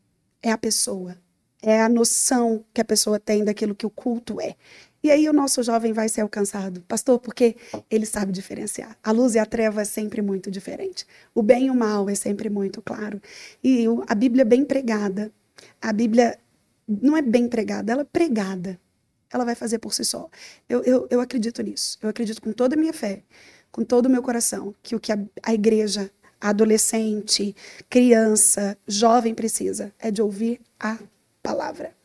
é a pessoa. É a noção que a pessoa tem daquilo que o culto é. E aí o nosso jovem vai ser alcançado. Pastor, porque ele sabe diferenciar. A luz e a treva é sempre muito diferente. O bem e o mal é sempre muito claro. E a Bíblia é bem pregada. A Bíblia não é bem pregada, ela é pregada. Ela vai fazer por si só. Eu, eu, eu acredito nisso. Eu acredito com toda a minha fé, com todo o meu coração, que o que a, a igreja, adolescente, criança, jovem precisa é de ouvir a palavra.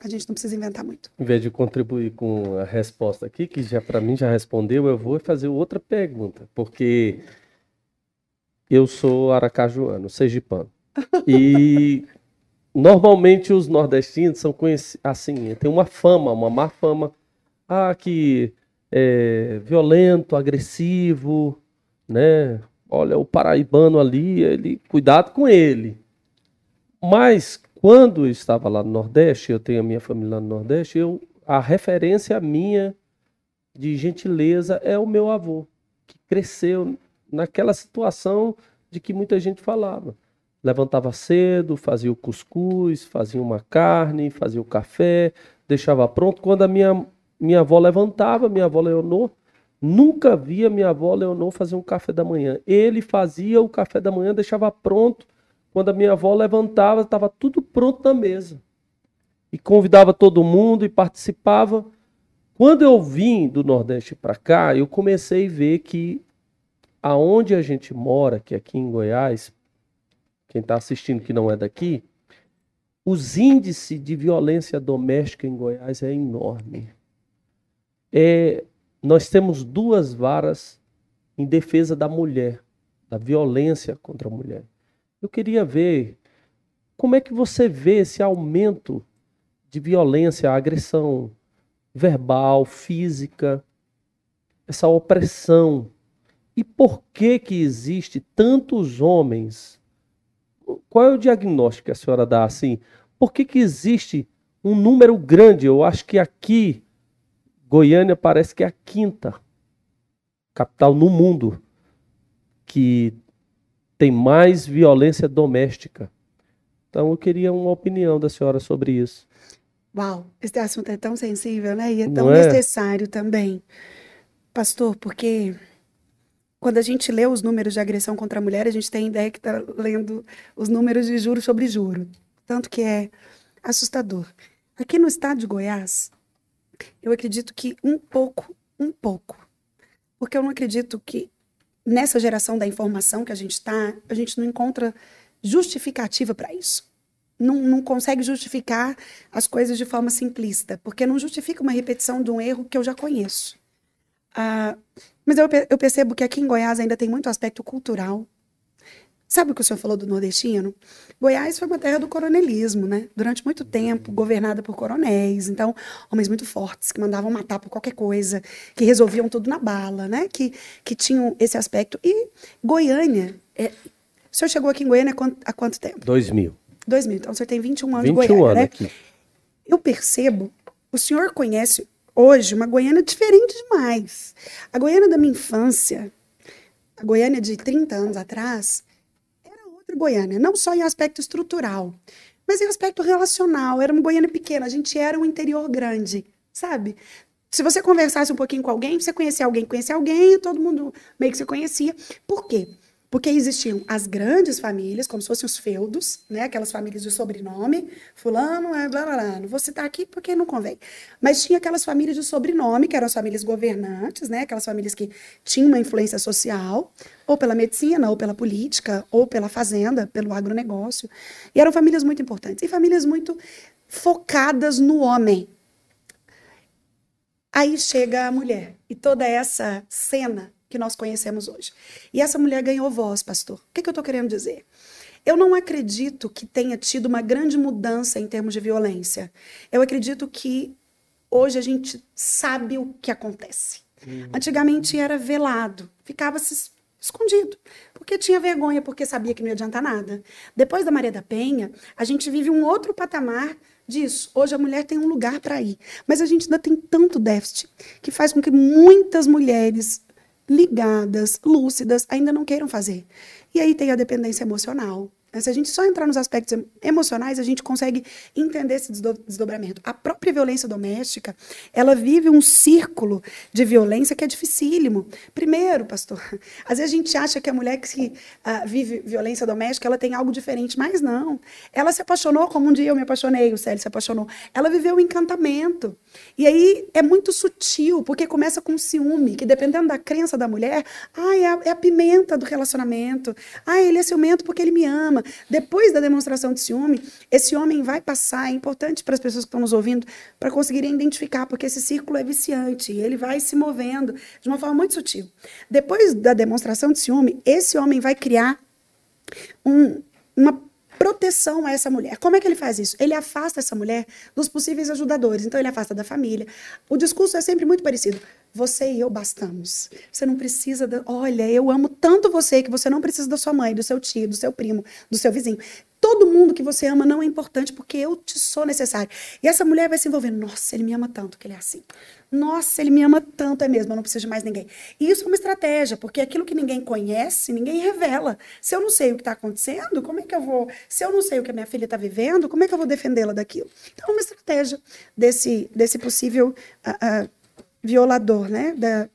A gente não precisa inventar muito. Em vez de contribuir com a resposta aqui, que já para mim já respondeu, eu vou fazer outra pergunta, porque eu sou aracajuano, sergipano. E <laughs> normalmente os nordestinos são conhecidos assim, tem uma fama, uma má fama, ah, que é violento, agressivo, né? Olha, o paraibano ali, ele cuidado com ele. Mas quando eu estava lá no Nordeste, eu tenho a minha família lá no Nordeste, eu, a referência minha de gentileza é o meu avô, que cresceu naquela situação de que muita gente falava. Levantava cedo, fazia o cuscuz, fazia uma carne, fazia o café, deixava pronto. Quando a minha, minha avó levantava, minha avó Leonor, nunca via minha avó Leonor fazer um café da manhã. Ele fazia o café da manhã, deixava pronto quando a minha avó levantava, estava tudo pronto na mesa. E convidava todo mundo e participava. Quando eu vim do Nordeste para cá, eu comecei a ver que aonde a gente mora, que é aqui em Goiás, quem está assistindo que não é daqui, os índices de violência doméstica em Goiás é enorme. É, nós temos duas varas em defesa da mulher, da violência contra a mulher. Eu queria ver como é que você vê esse aumento de violência, agressão verbal, física, essa opressão. E por que que existe tantos homens? Qual é o diagnóstico que a senhora dá assim? Por que que existe um número grande? Eu acho que aqui Goiânia parece que é a quinta capital no mundo que tem mais violência doméstica. Então eu queria uma opinião da senhora sobre isso. Uau, esse assunto é tão sensível, né? E é tão é? necessário também. Pastor, porque quando a gente lê os números de agressão contra a mulher, a gente tem a ideia que está lendo os números de juro sobre juro. Tanto que é assustador. Aqui no estado de Goiás, eu acredito que um pouco, um pouco. Porque eu não acredito que nessa geração da informação que a gente está, a gente não encontra justificativa para isso. Não, não consegue justificar as coisas de forma simplista, porque não justifica uma repetição de um erro que eu já conheço. Ah, mas eu, eu percebo que aqui em Goiás ainda tem muito aspecto cultural. Sabe o que o senhor falou do nordestino? Goiás foi uma terra do coronelismo, né? Durante muito tempo, governada por coronéis. Então, homens muito fortes, que mandavam matar por qualquer coisa, que resolviam tudo na bala, né? Que, que tinham esse aspecto. E Goiânia... é- O senhor chegou aqui em Goiânia há quanto, há quanto tempo? 2000. 2000. Então, o senhor tem 21 anos de 21 Goiânia, anos né? aqui. eu percebo, o senhor conhece hoje uma Goiânia diferente demais. A Goiânia da minha infância, a Goiânia de 30 anos atrás, Goiânia, não só em aspecto estrutural, mas em aspecto relacional. Era uma Goiânia pequena, a gente era um interior grande, sabe? Se você conversasse um pouquinho com alguém, você conhecia alguém, conhecia alguém, todo mundo meio que se conhecia. Por quê? Porque existiam as grandes famílias, como se fossem os feudos, né? aquelas famílias de sobrenome, fulano, é blá, blá, blá. Não vou citar aqui porque não convém. Mas tinha aquelas famílias de sobrenome, que eram as famílias governantes, né? aquelas famílias que tinham uma influência social, ou pela medicina, ou pela política, ou pela fazenda, pelo agronegócio. E eram famílias muito importantes. E famílias muito focadas no homem. Aí chega a mulher e toda essa cena que nós conhecemos hoje. E essa mulher ganhou voz, pastor. O que, que eu estou querendo dizer? Eu não acredito que tenha tido uma grande mudança em termos de violência. Eu acredito que hoje a gente sabe o que acontece. Antigamente era velado, ficava se escondido, porque tinha vergonha, porque sabia que não ia adiantar nada. Depois da Maria da Penha, a gente vive um outro patamar disso. Hoje a mulher tem um lugar para ir, mas a gente ainda tem tanto déficit que faz com que muitas mulheres ligadas, lúcidas, ainda não queiram fazer. E aí tem a dependência emocional. Né? Se a gente só entrar nos aspectos em- emocionais, a gente consegue entender esse desdo- desdobramento. A própria violência doméstica, ela vive um círculo de violência que é dificílimo. Primeiro, pastor, às vezes a gente acha que a mulher que ah, vive violência doméstica, ela tem algo diferente, mas não. Ela se apaixonou como um dia eu me apaixonei, o Célio se apaixonou. Ela viveu o encantamento. E aí é muito sutil, porque começa com ciúme, que dependendo da crença da mulher, ah, é a, é a pimenta do relacionamento. Ah, ele é ciumento porque ele me ama. Depois da demonstração de ciúme, esse homem vai passar, é importante para as pessoas que estão nos ouvindo, para conseguirem identificar, porque esse círculo é viciante, ele vai se movendo de uma forma muito sutil. Depois da demonstração de ciúme, esse homem vai criar um- uma proteção a essa mulher. Como é que ele faz isso? Ele afasta essa mulher dos possíveis ajudadores. Então, ele afasta da família. O discurso é sempre muito parecido. Você e eu bastamos. Você não precisa. Da... Olha, eu amo tanto você que você não precisa da sua mãe, do seu tio, do seu primo, do seu vizinho. Todo mundo que você ama não é importante porque eu te sou necessário. E essa mulher vai se envolvendo. Nossa, ele me ama tanto que ele é assim. Nossa, ele me ama tanto, é mesmo, eu não preciso de mais ninguém. E isso é uma estratégia, porque aquilo que ninguém conhece, ninguém revela. Se eu não sei o que está acontecendo, como é que eu vou. Se eu não sei o que a minha filha está vivendo, como é que eu vou defendê-la daquilo? Então, é uma estratégia desse, desse possível ah, ah, violador, né? Da,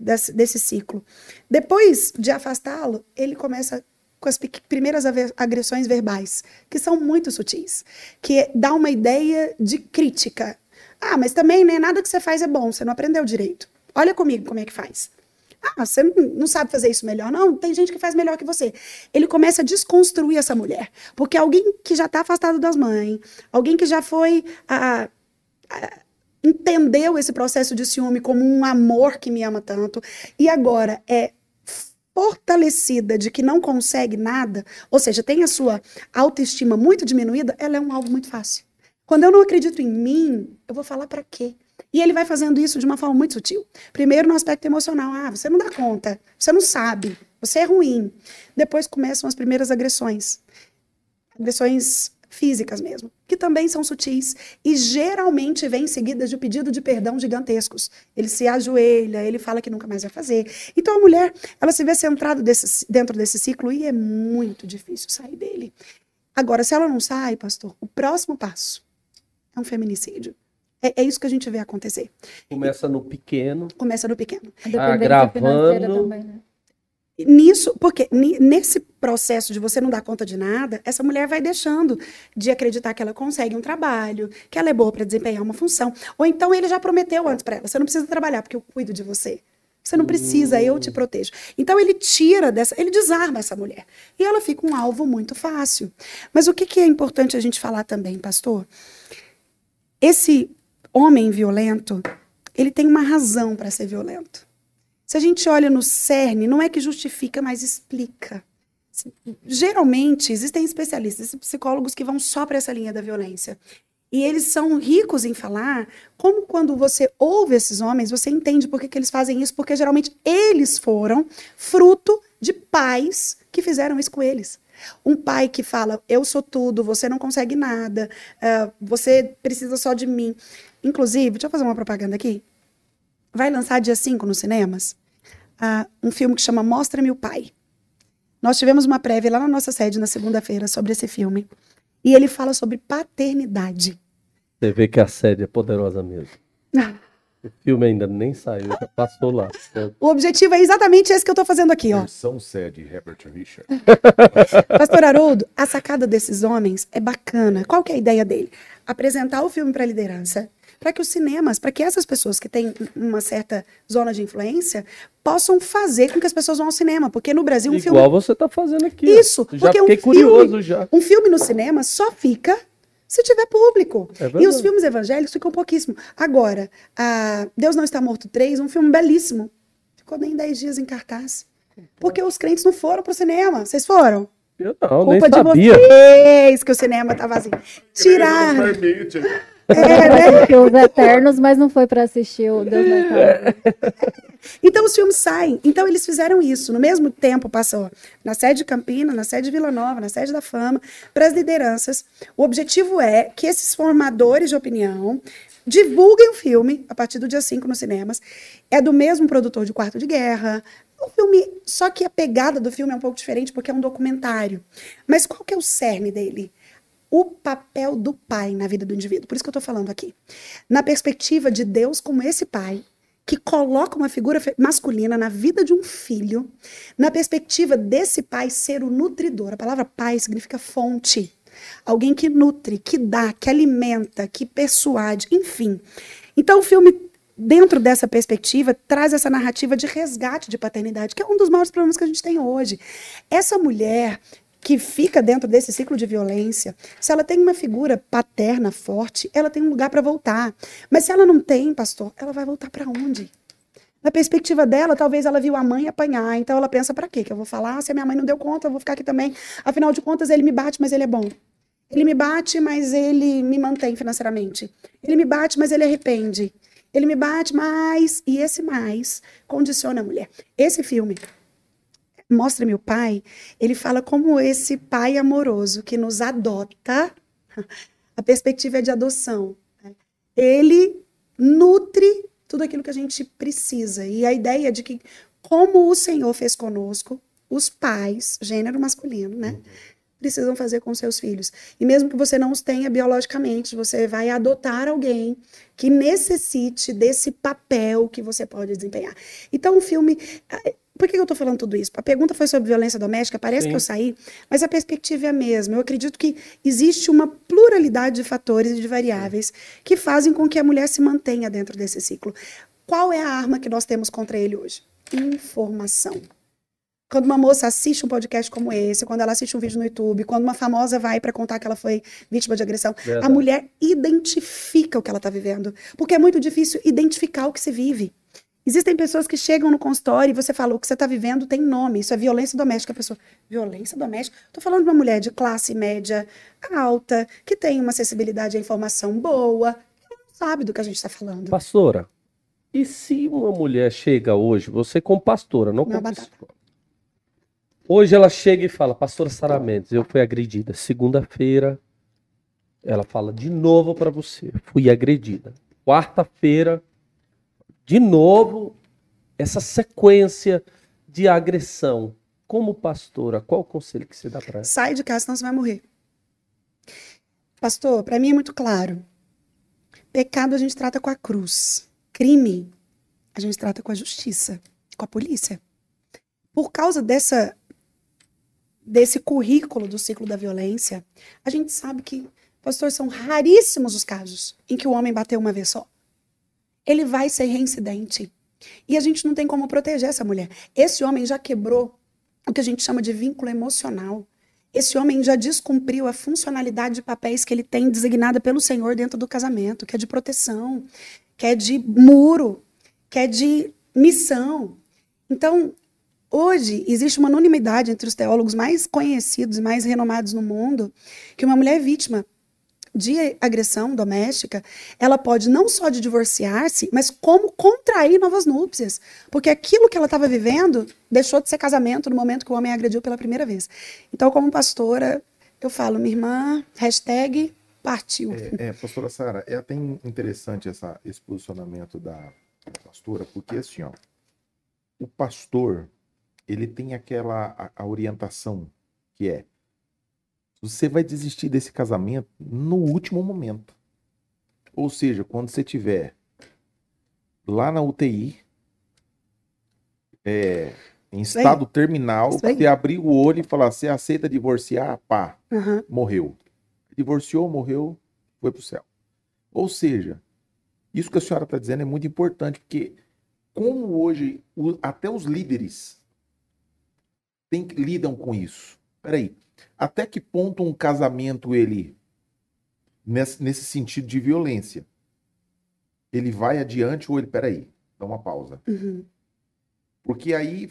desse, desse ciclo. Depois de afastá-lo, ele começa com as primeiras agressões verbais, que são muito sutis, que dá uma ideia de crítica. Ah, mas também, né, nada que você faz é bom, você não aprendeu direito. Olha comigo como é que faz. Ah, você não, sabe fazer isso melhor? Não, tem gente que faz melhor que você. Ele começa a desconstruir essa mulher, porque alguém que já está afastado das mães, alguém que já foi ah, ah, entendeu esse processo de ciúme como um amor que me ama tanto e agora é fortalecida de que não consegue nada, ou seja, tem a sua autoestima muito diminuída, ela é um alvo muito fácil. Quando eu não acredito em mim, eu vou falar para quê? E ele vai fazendo isso de uma forma muito sutil. Primeiro no aspecto emocional, ah, você não dá conta, você não sabe, você é ruim. Depois começam as primeiras agressões. Agressões físicas mesmo, que também são sutis e geralmente vêm seguidas de pedido de perdão gigantescos. Ele se ajoelha, ele fala que nunca mais vai fazer. Então a mulher, ela se vê centrada desse, dentro desse ciclo e é muito difícil sair dele. Agora, se ela não sai, pastor, o próximo passo é um feminicídio. É, é isso que a gente vê acontecer. Começa no pequeno. Começa no pequeno. Agravando. também, né? Nisso, porque nesse processo de você não dar conta de nada, essa mulher vai deixando de acreditar que ela consegue um trabalho, que ela é boa para desempenhar uma função. Ou então ele já prometeu antes para ela: você não precisa trabalhar porque eu cuido de você. Você não precisa, eu te protejo. Então ele tira dessa, ele desarma essa mulher. E ela fica um alvo muito fácil. Mas o que, que é importante a gente falar também, pastor? Esse homem violento, ele tem uma razão para ser violento. Se a gente olha no cerne, não é que justifica, mas explica. Geralmente, existem especialistas, psicólogos que vão só para essa linha da violência. E eles são ricos em falar como quando você ouve esses homens, você entende por que, que eles fazem isso, porque geralmente eles foram fruto de pais que fizeram isso com eles. Um pai que fala, eu sou tudo, você não consegue nada, ah, você precisa só de mim. Inclusive, deixa eu fazer uma propaganda aqui. Vai lançar dia 5 nos cinemas ah, um filme que chama Mostra-me o Pai. Nós tivemos uma prévia lá na nossa sede na segunda-feira sobre esse filme. E ele fala sobre paternidade. Você vê que a série é poderosa mesmo. Ah. O filme ainda nem saiu, já passou lá. O objetivo é exatamente esse que eu estou fazendo aqui, ó. Versão sede Herbert Richard. <laughs> Pastor Haroldo, a sacada desses homens é bacana. Qual que é a ideia dele? Apresentar o filme para a liderança, para que os cinemas, para que essas pessoas que têm uma certa zona de influência possam fazer com que as pessoas vão ao cinema, porque no Brasil um Igual filme você tá fazendo aqui. ó. Isso, Já porque um fiquei filme- curioso já. um filme no cinema só fica se tiver público. É e os filmes evangélicos ficam pouquíssimo. Agora, a Deus Não Está Morto 3, um filme belíssimo. Ficou nem 10 dias em cartaz. Porque os crentes não foram pro cinema. Vocês foram? Eu não, nem Culpa de sabia. vocês que o cinema tá vazio. Tiraram. É, né? Os eternos, mas não foi pra assistir o Deus É. Então os filmes saem. Então eles fizeram isso. No mesmo tempo passou na sede de Campina, na sede de Vila Nova, na sede da Fama, para as lideranças. O objetivo é que esses formadores de opinião divulguem o filme a partir do dia 5 nos cinemas. É do mesmo produtor de Quarto de Guerra. O filme, só que a pegada do filme é um pouco diferente porque é um documentário. Mas qual que é o cerne dele? O papel do pai na vida do indivíduo. Por isso que eu estou falando aqui. Na perspectiva de Deus como esse pai, que coloca uma figura masculina na vida de um filho, na perspectiva desse pai ser o nutridor. A palavra pai significa fonte. Alguém que nutre, que dá, que alimenta, que persuade, enfim. Então o filme, dentro dessa perspectiva, traz essa narrativa de resgate de paternidade, que é um dos maiores problemas que a gente tem hoje. Essa mulher que fica dentro desse ciclo de violência, se ela tem uma figura paterna forte, ela tem um lugar para voltar. Mas se ela não tem, pastor, ela vai voltar para onde? Na perspectiva dela, talvez ela viu a mãe apanhar, então ela pensa para quê? Que eu vou falar, se a minha mãe não deu conta, eu vou ficar aqui também. Afinal de contas, ele me bate, mas ele é bom. Ele me bate, mas ele me mantém financeiramente. Ele me bate, mas ele arrepende. Ele me bate, mas e esse mais condiciona a mulher. Esse filme Mostra-me o pai, ele fala como esse pai amoroso que nos adota, <laughs> a perspectiva é de adoção. né? Ele nutre tudo aquilo que a gente precisa. E a ideia de que, como o Senhor fez conosco, os pais, gênero masculino, né? Precisam fazer com seus filhos. E mesmo que você não os tenha biologicamente, você vai adotar alguém que necessite desse papel que você pode desempenhar. Então, o filme. Por que eu estou falando tudo isso? A pergunta foi sobre violência doméstica, parece Sim. que eu saí, mas a perspectiva é a mesma. Eu acredito que existe uma pluralidade de fatores e de variáveis que fazem com que a mulher se mantenha dentro desse ciclo. Qual é a arma que nós temos contra ele hoje? Informação. Quando uma moça assiste um podcast como esse, quando ela assiste um vídeo no YouTube, quando uma famosa vai para contar que ela foi vítima de agressão, a Verdade. mulher identifica o que ela está vivendo. Porque é muito difícil identificar o que se vive. Existem pessoas que chegam no consultório e você fala, o que você está vivendo tem nome, isso é violência doméstica. A pessoa, violência doméstica? Estou falando de uma mulher de classe média alta, que tem uma acessibilidade à informação boa, que não sabe do que a gente está falando. Pastora, e se uma mulher chega hoje, você como pastora, não como psicóloga. Hoje ela chega e fala, pastora Sara Mendes, eu fui agredida. Segunda-feira, ela fala de novo para você, fui agredida. Quarta-feira, de novo, essa sequência de agressão. Como pastora, qual o conselho que você dá para ela? Sai de casa, senão você vai morrer. Pastor, para mim é muito claro. Pecado a gente trata com a cruz. Crime a gente trata com a justiça, com a polícia. Por causa dessa desse currículo do ciclo da violência, a gente sabe que, pastor, são raríssimos os casos em que o homem bateu uma vez só. Ele vai ser reincidente. E a gente não tem como proteger essa mulher. Esse homem já quebrou o que a gente chama de vínculo emocional. Esse homem já descumpriu a funcionalidade de papéis que ele tem designada pelo Senhor dentro do casamento, que é de proteção, que é de muro, que é de missão. Então, hoje existe uma unanimidade entre os teólogos mais conhecidos e mais renomados no mundo que uma mulher vítima de agressão doméstica, ela pode não só de divorciar-se, mas como contrair novas núpcias. Porque aquilo que ela estava vivendo deixou de ser casamento no momento que o homem agrediu pela primeira vez. Então, como pastora, eu falo, minha irmã, hashtag partiu. É, é pastora Sara, é até interessante essa, esse posicionamento da pastora, porque assim, ó, o pastor, ele tem aquela a, a orientação que é você vai desistir desse casamento no último momento. Ou seja, quando você tiver lá na UTI, é, em estado terminal, você abrir o olho e falar, você aceita divorciar? Pá, Uhum. morreu. Divorciou, morreu, foi pro céu. Ou seja, isso que a senhora está dizendo é muito importante, porque como hoje o- até os líderes tem, lidam com isso. Peraí, até que ponto um casamento ele nesse, nesse sentido de violência ele vai adiante ou ele peraí, dá uma pausa. Uhum. Porque aí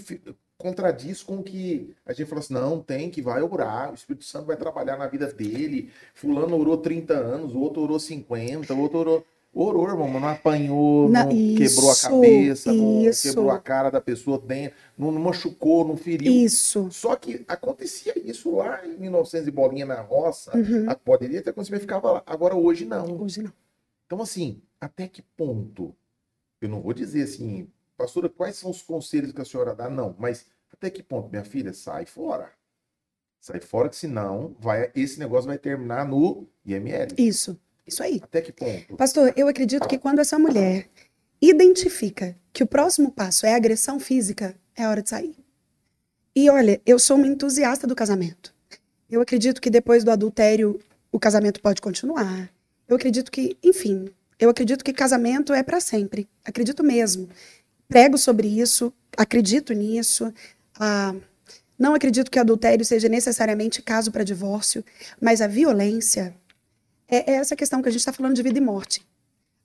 contradiz com o que a gente fala assim, não, tem que vai orar, o Espírito Santo vai trabalhar na vida dele. Fulano orou 30 anos, o outro orou 50, o outro orou. Irmão, mas não apanhou, não quebrou a isso, cabeça, não isso. quebrou a cara da pessoa dentro, não, não machucou, não feriu. Isso. Só que acontecia isso lá em 1900 e bolinha na roça. Uhum. A- Poderia ter acontecido, mas ficava lá. Agora hoje não. Hoje não. Então, assim, até que ponto? Eu não vou dizer assim, pastora, quais são os conselhos que a senhora dá? Não, mas até que ponto, minha filha, sai fora. Sai fora, que senão vai, esse negócio vai terminar no IML. Isso. Isso aí. Até que ponto? Pastor, eu acredito que quando essa mulher identifica que o próximo passo é agressão física, é hora de sair. E olha, eu sou uma entusiasta do casamento. Eu acredito que depois do adultério o casamento pode continuar. Eu acredito que, enfim, eu acredito que casamento é para sempre. Acredito mesmo. Prego sobre isso, acredito nisso. Ah, não acredito que adultério seja necessariamente caso para divórcio, mas a violência é, é essa questão que a gente está falando de vida e morte.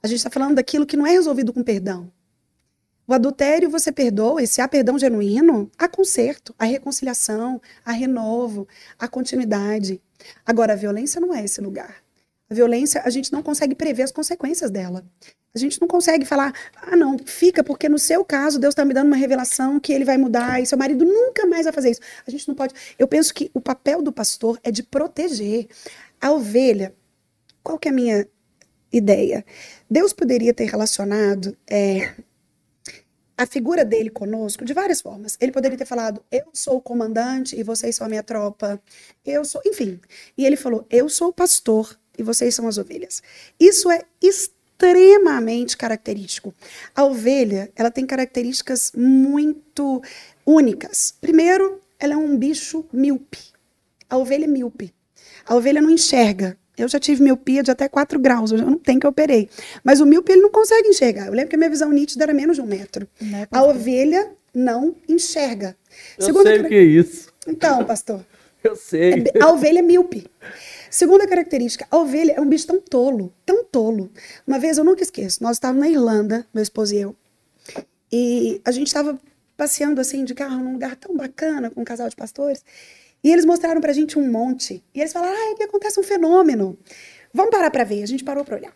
A gente está falando daquilo que não é resolvido com perdão. O adultério você perdoa, e se há perdão genuíno, há conserto, há reconciliação, há renovo, há continuidade. Agora, a violência não é esse lugar. A violência, a gente não consegue prever as consequências dela. A gente não consegue falar, ah, não, fica, porque no seu caso Deus está me dando uma revelação que ele vai mudar e seu marido nunca mais vai fazer isso. A gente não pode. Eu penso que o papel do pastor é de proteger a ovelha. Qual que é a minha ideia? Deus poderia ter relacionado é, a figura dele conosco de várias formas. Ele poderia ter falado: Eu sou o comandante e vocês são a minha tropa. Eu sou. Enfim. E ele falou: Eu sou o pastor e vocês são as ovelhas. Isso é extremamente característico. A ovelha, ela tem características muito únicas. Primeiro, ela é um bicho míope. A ovelha é míope. A ovelha não enxerga. Eu já tive miopia de até 4 graus, eu não tenho que eu operei. Mas o míope ele não consegue enxergar. Eu lembro que a minha visão nítida era menos de um metro. Né, A ovelha não enxerga. Eu Segunda sei o que é isso. Então, pastor, <laughs> Eu sei. a ovelha é míope. Segunda característica, a ovelha é um bicho tão tolo, tão tolo. Uma vez eu nunca esqueço, nós estávamos na Irlanda, meu esposo e eu, e a gente estava passeando assim de carro num lugar tão bacana com um casal de pastores, e eles mostraram pra gente um monte. E eles falaram: "Ah, aqui acontece um fenômeno. Vamos parar pra ver". A gente parou pra olhar.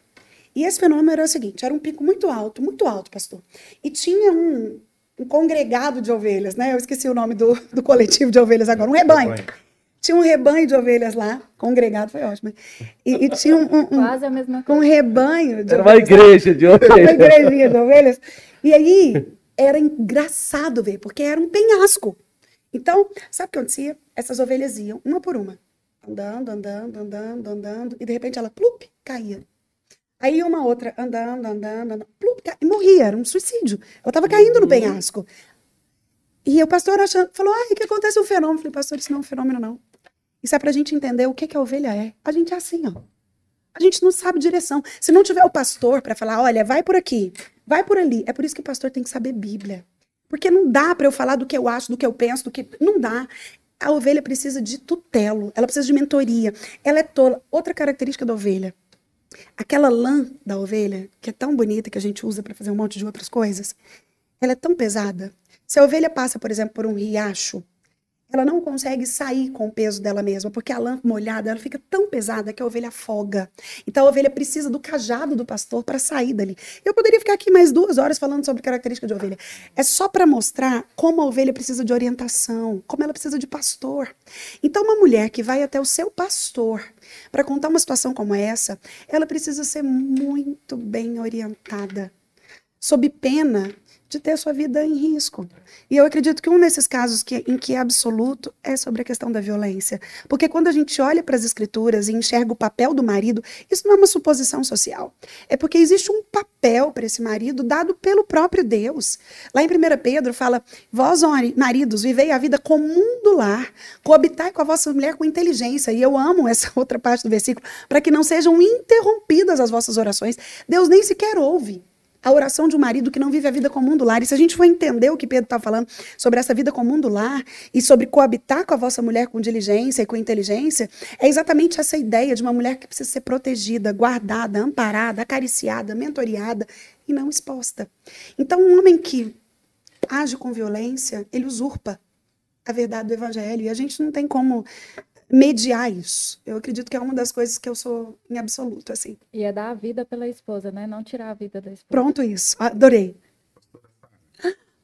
E esse fenômeno era o seguinte, era um pico muito alto, muito alto, pastor. E tinha um, um congregado de ovelhas, né? Eu esqueci o nome do, do coletivo de ovelhas agora, um rebanho. Tinha um rebanho de ovelhas lá, congregado, foi ótimo. E, e tinha um, um- um- Quase a mesma um coisa. rebanho de Era uma ovelhas. igreja de Uma ovelhas. igrejinha de ovelhas. E aí, era engraçado ver, porque era um penhasco. Então, sabe o que acontecia? Essas ovelhas iam, uma por uma, andando, andando, andando, andando, e de repente ela, plup, caía. Aí uma outra andando, andando, andando, plum, ca- e morria, era um suicídio. Eu tava caindo no penhasco. E o pastor achando, falou: ai, que acontece um fenômeno. Eu falei, pastor, isso não é um fenômeno, não. Isso é pra gente entender o que, que a ovelha é. A gente é assim, ó. A gente não sabe direção. Se não tiver o pastor para falar, olha, vai por aqui, vai por ali. É por isso que o pastor tem que saber Bíblia. Porque não dá para eu falar do que eu acho, do que eu penso, do que. Não dá. A ovelha precisa de tutelo, ela precisa de mentoria. Ela é tola. Outra característica da ovelha. Aquela lã da ovelha, que é tão bonita que a gente usa para fazer um monte de outras coisas, ela é tão pesada. Se a ovelha passa, por exemplo, por um riacho, ela não consegue sair com o peso dela mesma, porque a lã molhada ela fica tão pesada que a ovelha afoga. Então a ovelha precisa do cajado do pastor para sair dali. Eu poderia ficar aqui mais duas horas falando sobre característica de ovelha. É só para mostrar como a ovelha precisa de orientação, como ela precisa de pastor. Então uma mulher que vai até o seu pastor para contar uma situação como essa, ela precisa ser muito bem orientada, sob pena de ter sua vida em risco. E eu acredito que um desses casos que, em que é absoluto é sobre a questão da violência. Porque quando a gente olha para as escrituras e enxerga o papel do marido, isso não é uma suposição social. É porque existe um papel para esse marido dado pelo próprio Deus. Lá em 1 Pedro fala: Vós, maridos, vivei a vida comum do lar, coabitai com a vossa mulher com inteligência. E eu amo essa <laughs> outra parte do versículo, para que não sejam interrompidas as vossas orações. Deus nem sequer ouve a oração de um marido que não vive a vida comum do lar. E se a gente for entender o que Pedro está falando sobre essa vida comum do lar e sobre coabitar com a vossa mulher com diligência e com inteligência, é exatamente essa ideia de uma mulher que precisa ser protegida, guardada, amparada, acariciada, mentoriada e não exposta. Então, um homem que age com violência, ele usurpa a verdade do evangelho e a gente não tem como mediar isso. Eu acredito que é uma das coisas que eu sou em absoluto, assim. E é dar a vida pela esposa, né? Não tirar a vida da esposa. Pronto, isso. Adorei.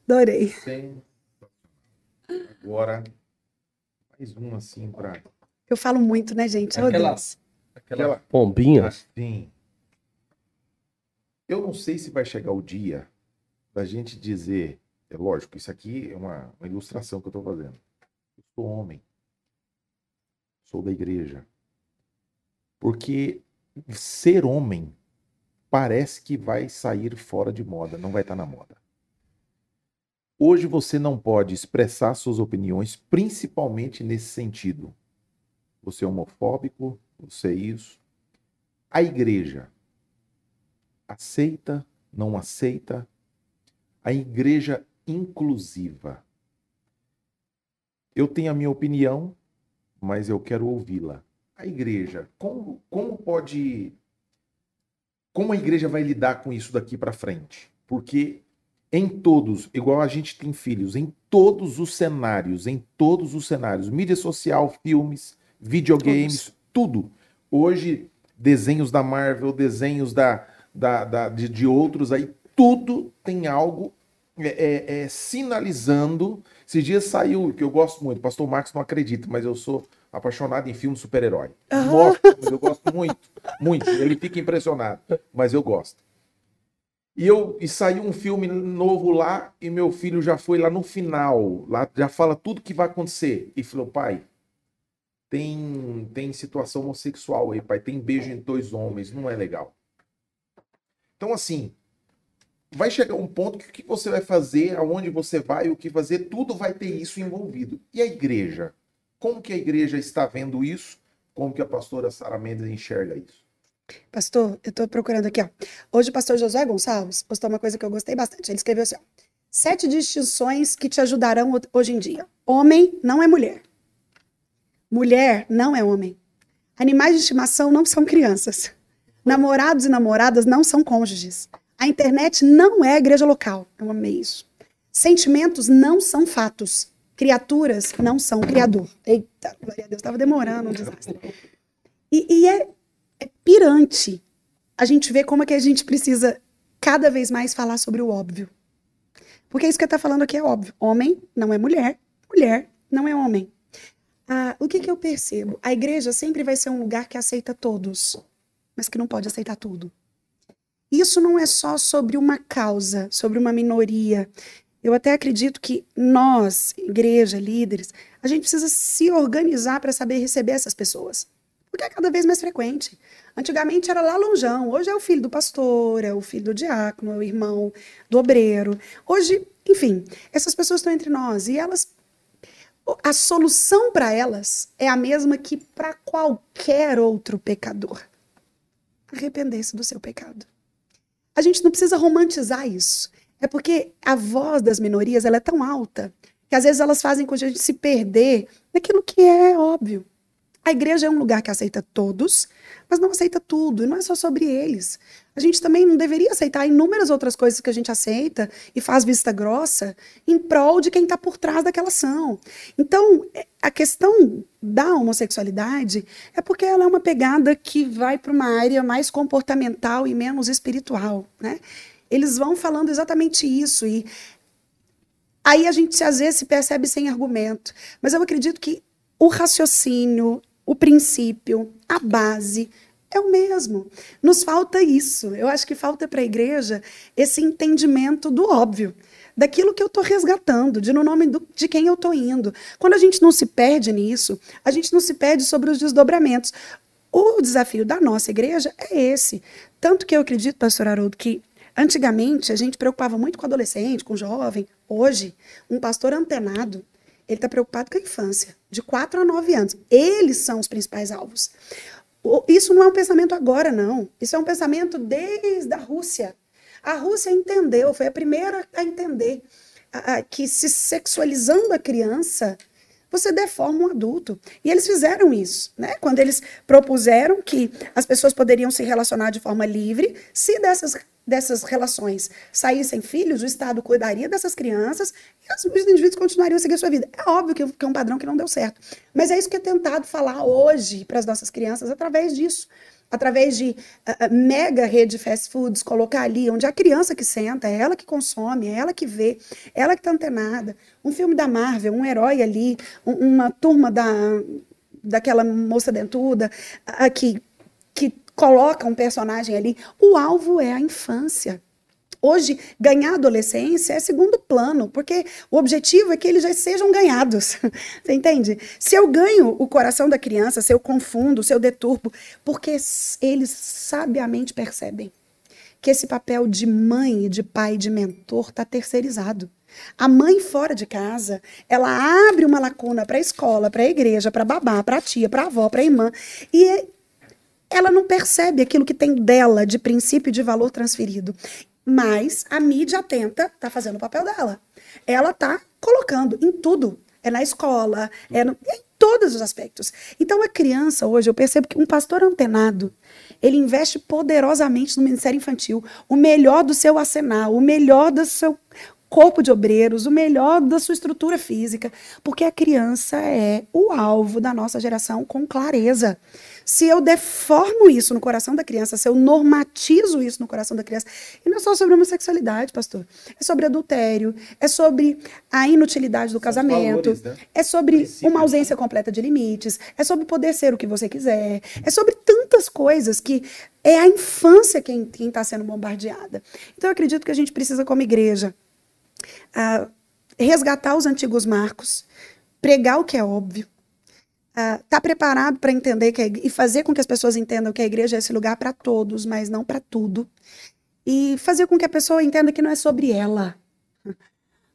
Adorei. Sem... Agora, mais um assim para. Eu falo muito, né, gente? Oh, Aquela- Deus. Aquela pombinha. Assim. Eu não sei se vai chegar o dia da gente dizer. É lógico, isso aqui é uma, uma ilustração que eu estou fazendo. Eu sou homem. Sou da igreja. Porque ser homem parece que vai sair fora de moda, não vai estar na moda. Hoje você não pode expressar suas opiniões, principalmente nesse sentido. Você é homofóbico, você é isso. A igreja aceita, não aceita. A igreja inclusiva. Eu tenho a minha opinião, mas eu quero ouvi-la. A igreja, como, como pode. Como a igreja vai lidar com isso daqui para frente? Porque em todos, igual a gente tem filhos, em todos os cenários, em todos os cenários, mídia social, filmes, videogames, tudo. Hoje, desenhos da Marvel, desenhos da, da, da- de, de outros aí, tudo tem algo é, é, é, sinalizando. Esses dias saiu, que eu gosto muito, pastor Marcos não acredita, mas eu sou apaixonado em filme super-herói. Mas eu gosto muito, muito. Ele fica impressionado, mas eu gosto. E, eu, e saiu um filme novo lá, e meu filho já foi lá no final, lá já fala tudo que vai acontecer. E falou, pai, tem, tem situação homossexual aí, pai, tem beijo entre dois homens, não é legal. Então, assim, vai chegar um ponto que o que você vai fazer, aonde você vai, o que fazer, tudo vai ter isso envolvido. E a igreja? Como que a igreja está vendo isso? Como que a pastora Sara Mendes enxerga isso? Pastor, eu tô procurando aqui, ó. Hoje o pastor Josué Gonçalves postou uma coisa que eu gostei bastante. Ele escreveu assim, ó. Sete distinções que te ajudarão ho- hoje em dia. Homem não é mulher. Mulher não é homem. Animais de estimação não são crianças. Namorados e namoradas não são cônjuges. A internet não é igreja local. Eu amei isso. Sentimentos não são fatos. Criaturas não são criador. Eita, glória a Deus, estava demorando um desastre. E, e é, é pirante a gente ver como é que a gente precisa cada vez mais falar sobre o óbvio. Porque isso que está falando aqui é óbvio. Homem não é mulher, mulher não é homem. Ah, o que, que eu percebo? A igreja sempre vai ser um lugar que aceita todos, mas que não pode aceitar tudo. Isso não é só sobre uma causa, sobre uma minoria. Eu até acredito que nós, igreja, líderes, a gente precisa se organizar para saber receber essas pessoas. porque é cada vez mais frequente. Antigamente era lá longeão, hoje é o filho do pastor, é o filho do diácono, é o irmão do obreiro. Hoje, enfim, essas pessoas estão entre nós e elas a solução para elas é a mesma que para qualquer outro pecador. Arrepender-se do seu pecado. A gente não precisa romantizar isso. É porque a voz das minorias ela é tão alta que às vezes elas fazem com a gente se perder naquilo que é óbvio. A igreja é um lugar que aceita todos, mas não aceita tudo, e não é só sobre eles. A gente também não deveria aceitar inúmeras outras coisas que a gente aceita e faz vista grossa em prol de quem está por trás daquela ação. Então, é, a questão da homossexualidade é porque ela é uma pegada que vai para uma área mais comportamental e menos espiritual, né? Eles vão falando exatamente isso e aí a gente às vezes se percebe sem argumento, mas eu acredito que o raciocínio o princípio, a base é o mesmo. Nos falta isso. Eu acho que falta para a igreja esse entendimento do óbvio, daquilo que eu estou resgatando, de no nome do, de quem eu estou indo. Quando a gente não se perde nisso, a gente não se perde sobre os desdobramentos. O desafio da nossa igreja é esse. Tanto que eu acredito, pastor Haroldo, que antigamente a gente preocupava muito com adolescente, com jovem. Hoje, um pastor antenado, ele está preocupado com a infância, de 4 a 9 anos. Eles são os principais alvos. Isso não é um pensamento agora, não. Isso é um pensamento desde a Rússia. A Rússia entendeu, foi a primeira a entender a, a, que se sexualizando a criança, você deforma um adulto. E eles fizeram isso, né? Quando eles propuseram que as pessoas poderiam se relacionar de forma livre, se dessas dessas relações saíssem filhos, o Estado cuidaria dessas crianças e os indivíduos continuariam a seguir a sua vida. É óbvio que é um padrão que não deu certo. Mas é isso que é tentado falar hoje para as nossas crianças através disso. Através de uh, mega rede fast foods, colocar ali onde a criança que senta, é ela que consome, é ela que vê, é ela que está antenada. Um filme da Marvel, um herói ali, um, uma turma da, daquela moça dentuda, uh, que, que coloca um personagem ali. O alvo é a infância. Hoje, ganhar adolescência é segundo plano, porque o objetivo é que eles já sejam ganhados. <laughs> Você entende? Se eu ganho o coração da criança, se eu confundo, se eu deturpo, porque eles sabiamente percebem que esse papel de mãe, de pai, de mentor está terceirizado. A mãe fora de casa, ela abre uma lacuna para a escola, para a igreja, para babá, para a tia, para a avó, para a irmã, e ela não percebe aquilo que tem dela de princípio de valor transferido. Mas a mídia atenta está fazendo o papel dela. Ela está colocando em tudo. É na escola, é, no, é em todos os aspectos. Então a criança hoje, eu percebo que um pastor antenado, ele investe poderosamente no Ministério Infantil, o melhor do seu arsenal, o melhor do seu corpo de obreiros, o melhor da sua estrutura física, porque a criança é o alvo da nossa geração com clareza. Se eu deformo isso no coração da criança, se eu normatizo isso no coração da criança, e não é só sobre homossexualidade, pastor, é sobre adultério, é sobre a inutilidade do São casamento, valores, né? é sobre uma ausência completa de limites, é sobre poder ser o que você quiser, é sobre tantas coisas que é a infância quem está sendo bombardeada. Então eu acredito que a gente precisa, como igreja, uh, resgatar os antigos marcos, pregar o que é óbvio, está uh, preparado para entender que e fazer com que as pessoas entendam que a igreja é esse lugar para todos, mas não para tudo. E fazer com que a pessoa entenda que não é sobre ela. <laughs>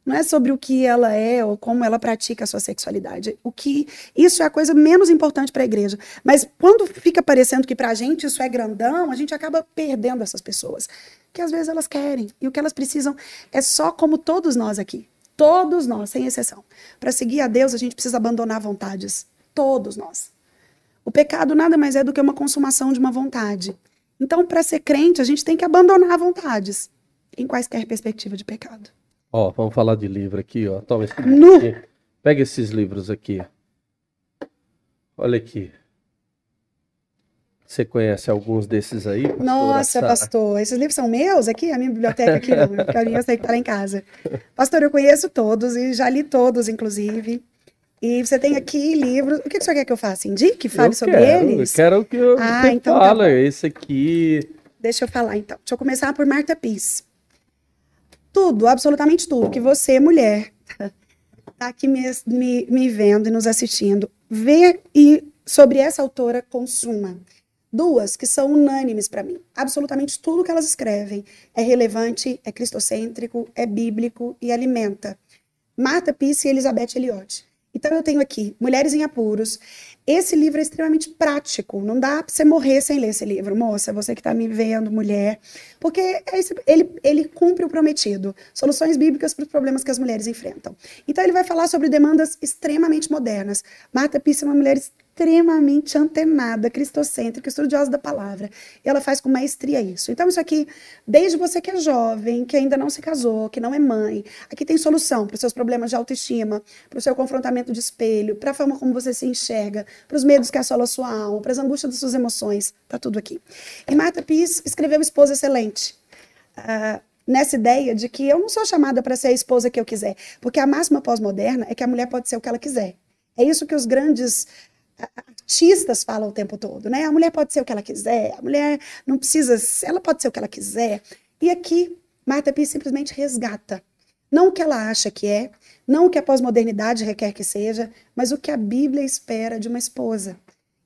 Não é sobre o que ela é ou como ela pratica a sua sexualidade. O que isso é a coisa menos importante para a igreja. Mas quando fica parecendo que para a gente isso é grandão, a gente acaba perdendo essas pessoas, que às vezes elas querem e o que elas precisam é só como todos nós aqui, todos nós, sem exceção. Para seguir a Deus a gente precisa abandonar vontades, todos nós. O pecado nada mais é do que uma consumação de uma vontade. Então, para ser crente, a gente tem que abandonar vontades em quaisquer perspectiva de pecado. Ó, vamos falar de livro aqui, ó. Toma esse livro aqui. Pega esses livros aqui. Olha aqui. Você conhece alguns desses aí? Nossa, pastor, esses livros são meus aqui? A minha biblioteca aqui não, minha sei que está lá em casa. Pastor, eu conheço todos e já li todos, inclusive. E você tem aqui livros. O que, que você quer que eu faça? Indique? Fale eu sobre quero, eles? Eu quero que eu ah, então, tá fala. Tá esse aqui. Deixa eu falar, então. Deixa eu começar por Marta Peace. Tudo, absolutamente tudo que você, mulher, <laughs> tá aqui me, me, me vendo e nos assistindo, vê e sobre essa autora consuma. Duas que são unânimes para mim. Absolutamente tudo que elas escrevem é relevante, é cristocêntrico, é bíblico e alimenta. Marta Peace e Elizabeth Elliot. Então eu tenho aqui Mulheres em Apuros. Esse livro é extremamente prático. Não dá para você morrer sem ler esse livro, moça. Você que está me vendo, mulher, porque é ele, ele cumpre o prometido. Soluções bíblicas para os problemas que as mulheres enfrentam. Então ele vai falar sobre demandas extremamente modernas. Marta Peace é uma mulher extremamente antenada, cristocêntrica, estudiosa da palavra. E ela faz com maestria isso. Então, isso aqui, desde você que é jovem, que ainda não se casou, que não é mãe, aqui tem solução para os seus problemas de autoestima, para o seu confrontamento de espelho, para a forma como você se enxerga, para os medos que assolam a sua alma, para as angústias das suas emoções. Tá tudo aqui. E Marta Peace escreveu Esposa Excelente. Uh, nessa ideia de que eu não sou chamada para ser a esposa que eu quiser, porque a máxima pós-moderna é que a mulher pode ser o que ela quiser. É isso que os grandes artistas falam o tempo todo, né? A mulher pode ser o que ela quiser, a mulher não precisa, ela pode ser o que ela quiser. E aqui, Marta P simplesmente resgata. Não o que ela acha que é, não o que a pós-modernidade requer que seja, mas o que a Bíblia espera de uma esposa.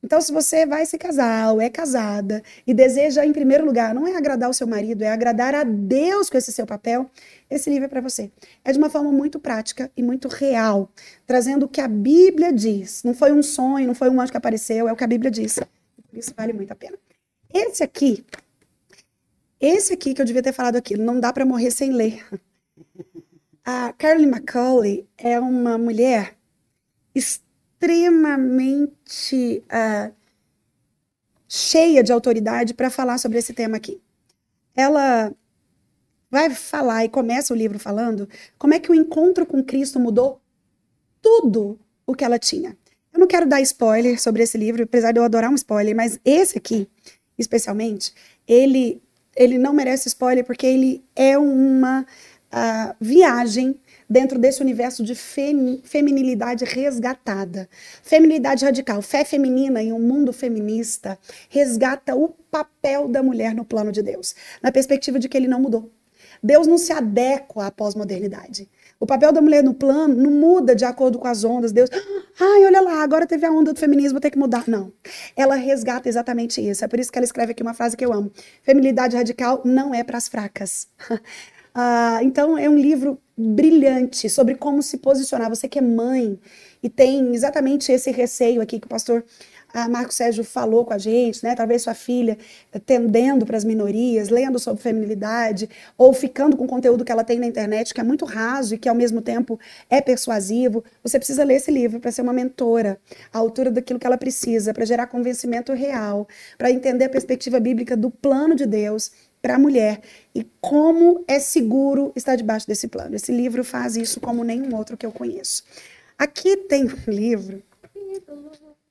Então, se você vai se casar ou é casada e deseja, em primeiro lugar, não é agradar o seu marido, é agradar a Deus com esse seu papel, esse livro é para você. É de uma forma muito prática e muito real, trazendo o que a Bíblia diz. Não foi um sonho, não foi um anjo que apareceu, é o que a Bíblia diz. Isso vale muito a pena. Esse aqui, esse aqui que eu devia ter falado aquilo, não dá para morrer sem ler. A Carolyn McCauley é uma mulher uh, cheia de autoridade para falar sobre esse tema aqui. Ela vai falar e começa o livro falando como é que o encontro com Cristo mudou tudo o que ela tinha. Eu não quero dar spoiler sobre esse livro, apesar de eu adorar um spoiler, mas esse aqui, especialmente, ele, ele não merece spoiler porque ele é uma uh, viagem dentro desse universo de fem, feminilidade resgatada. Feminilidade radical, fé feminina em um mundo feminista, resgata o papel da mulher no plano de Deus, na perspectiva de que ele não mudou. Deus não se adequa à pós-modernidade. O papel da mulher no plano não muda de acordo com as ondas. Deus, <gasps> ai, olha lá, agora teve a onda do feminismo, ter que mudar. Não. Ela resgata exatamente isso. É por isso que ela escreve aqui uma frase que eu amo: Feminilidade radical não é para as fracas. <laughs> Ah, então, é um livro brilhante sobre como se posicionar. Você que é mãe e tem exatamente esse receio aqui que o pastor ah, Marco Sérgio falou com a gente, né? Talvez sua filha tendendo para as minorias, lendo sobre feminilidade, ou ficando com conteúdo que ela tem na internet, que é muito raso e que ao mesmo tempo é persuasivo. Você precisa ler esse livro para ser uma mentora, à altura daquilo que ela precisa, para gerar convencimento real, para entender a perspectiva bíblica do plano de Deus para a mulher e como é seguro estar debaixo desse plano. Esse livro faz isso como nenhum outro que eu conheço. Aqui tem um <laughs> livro.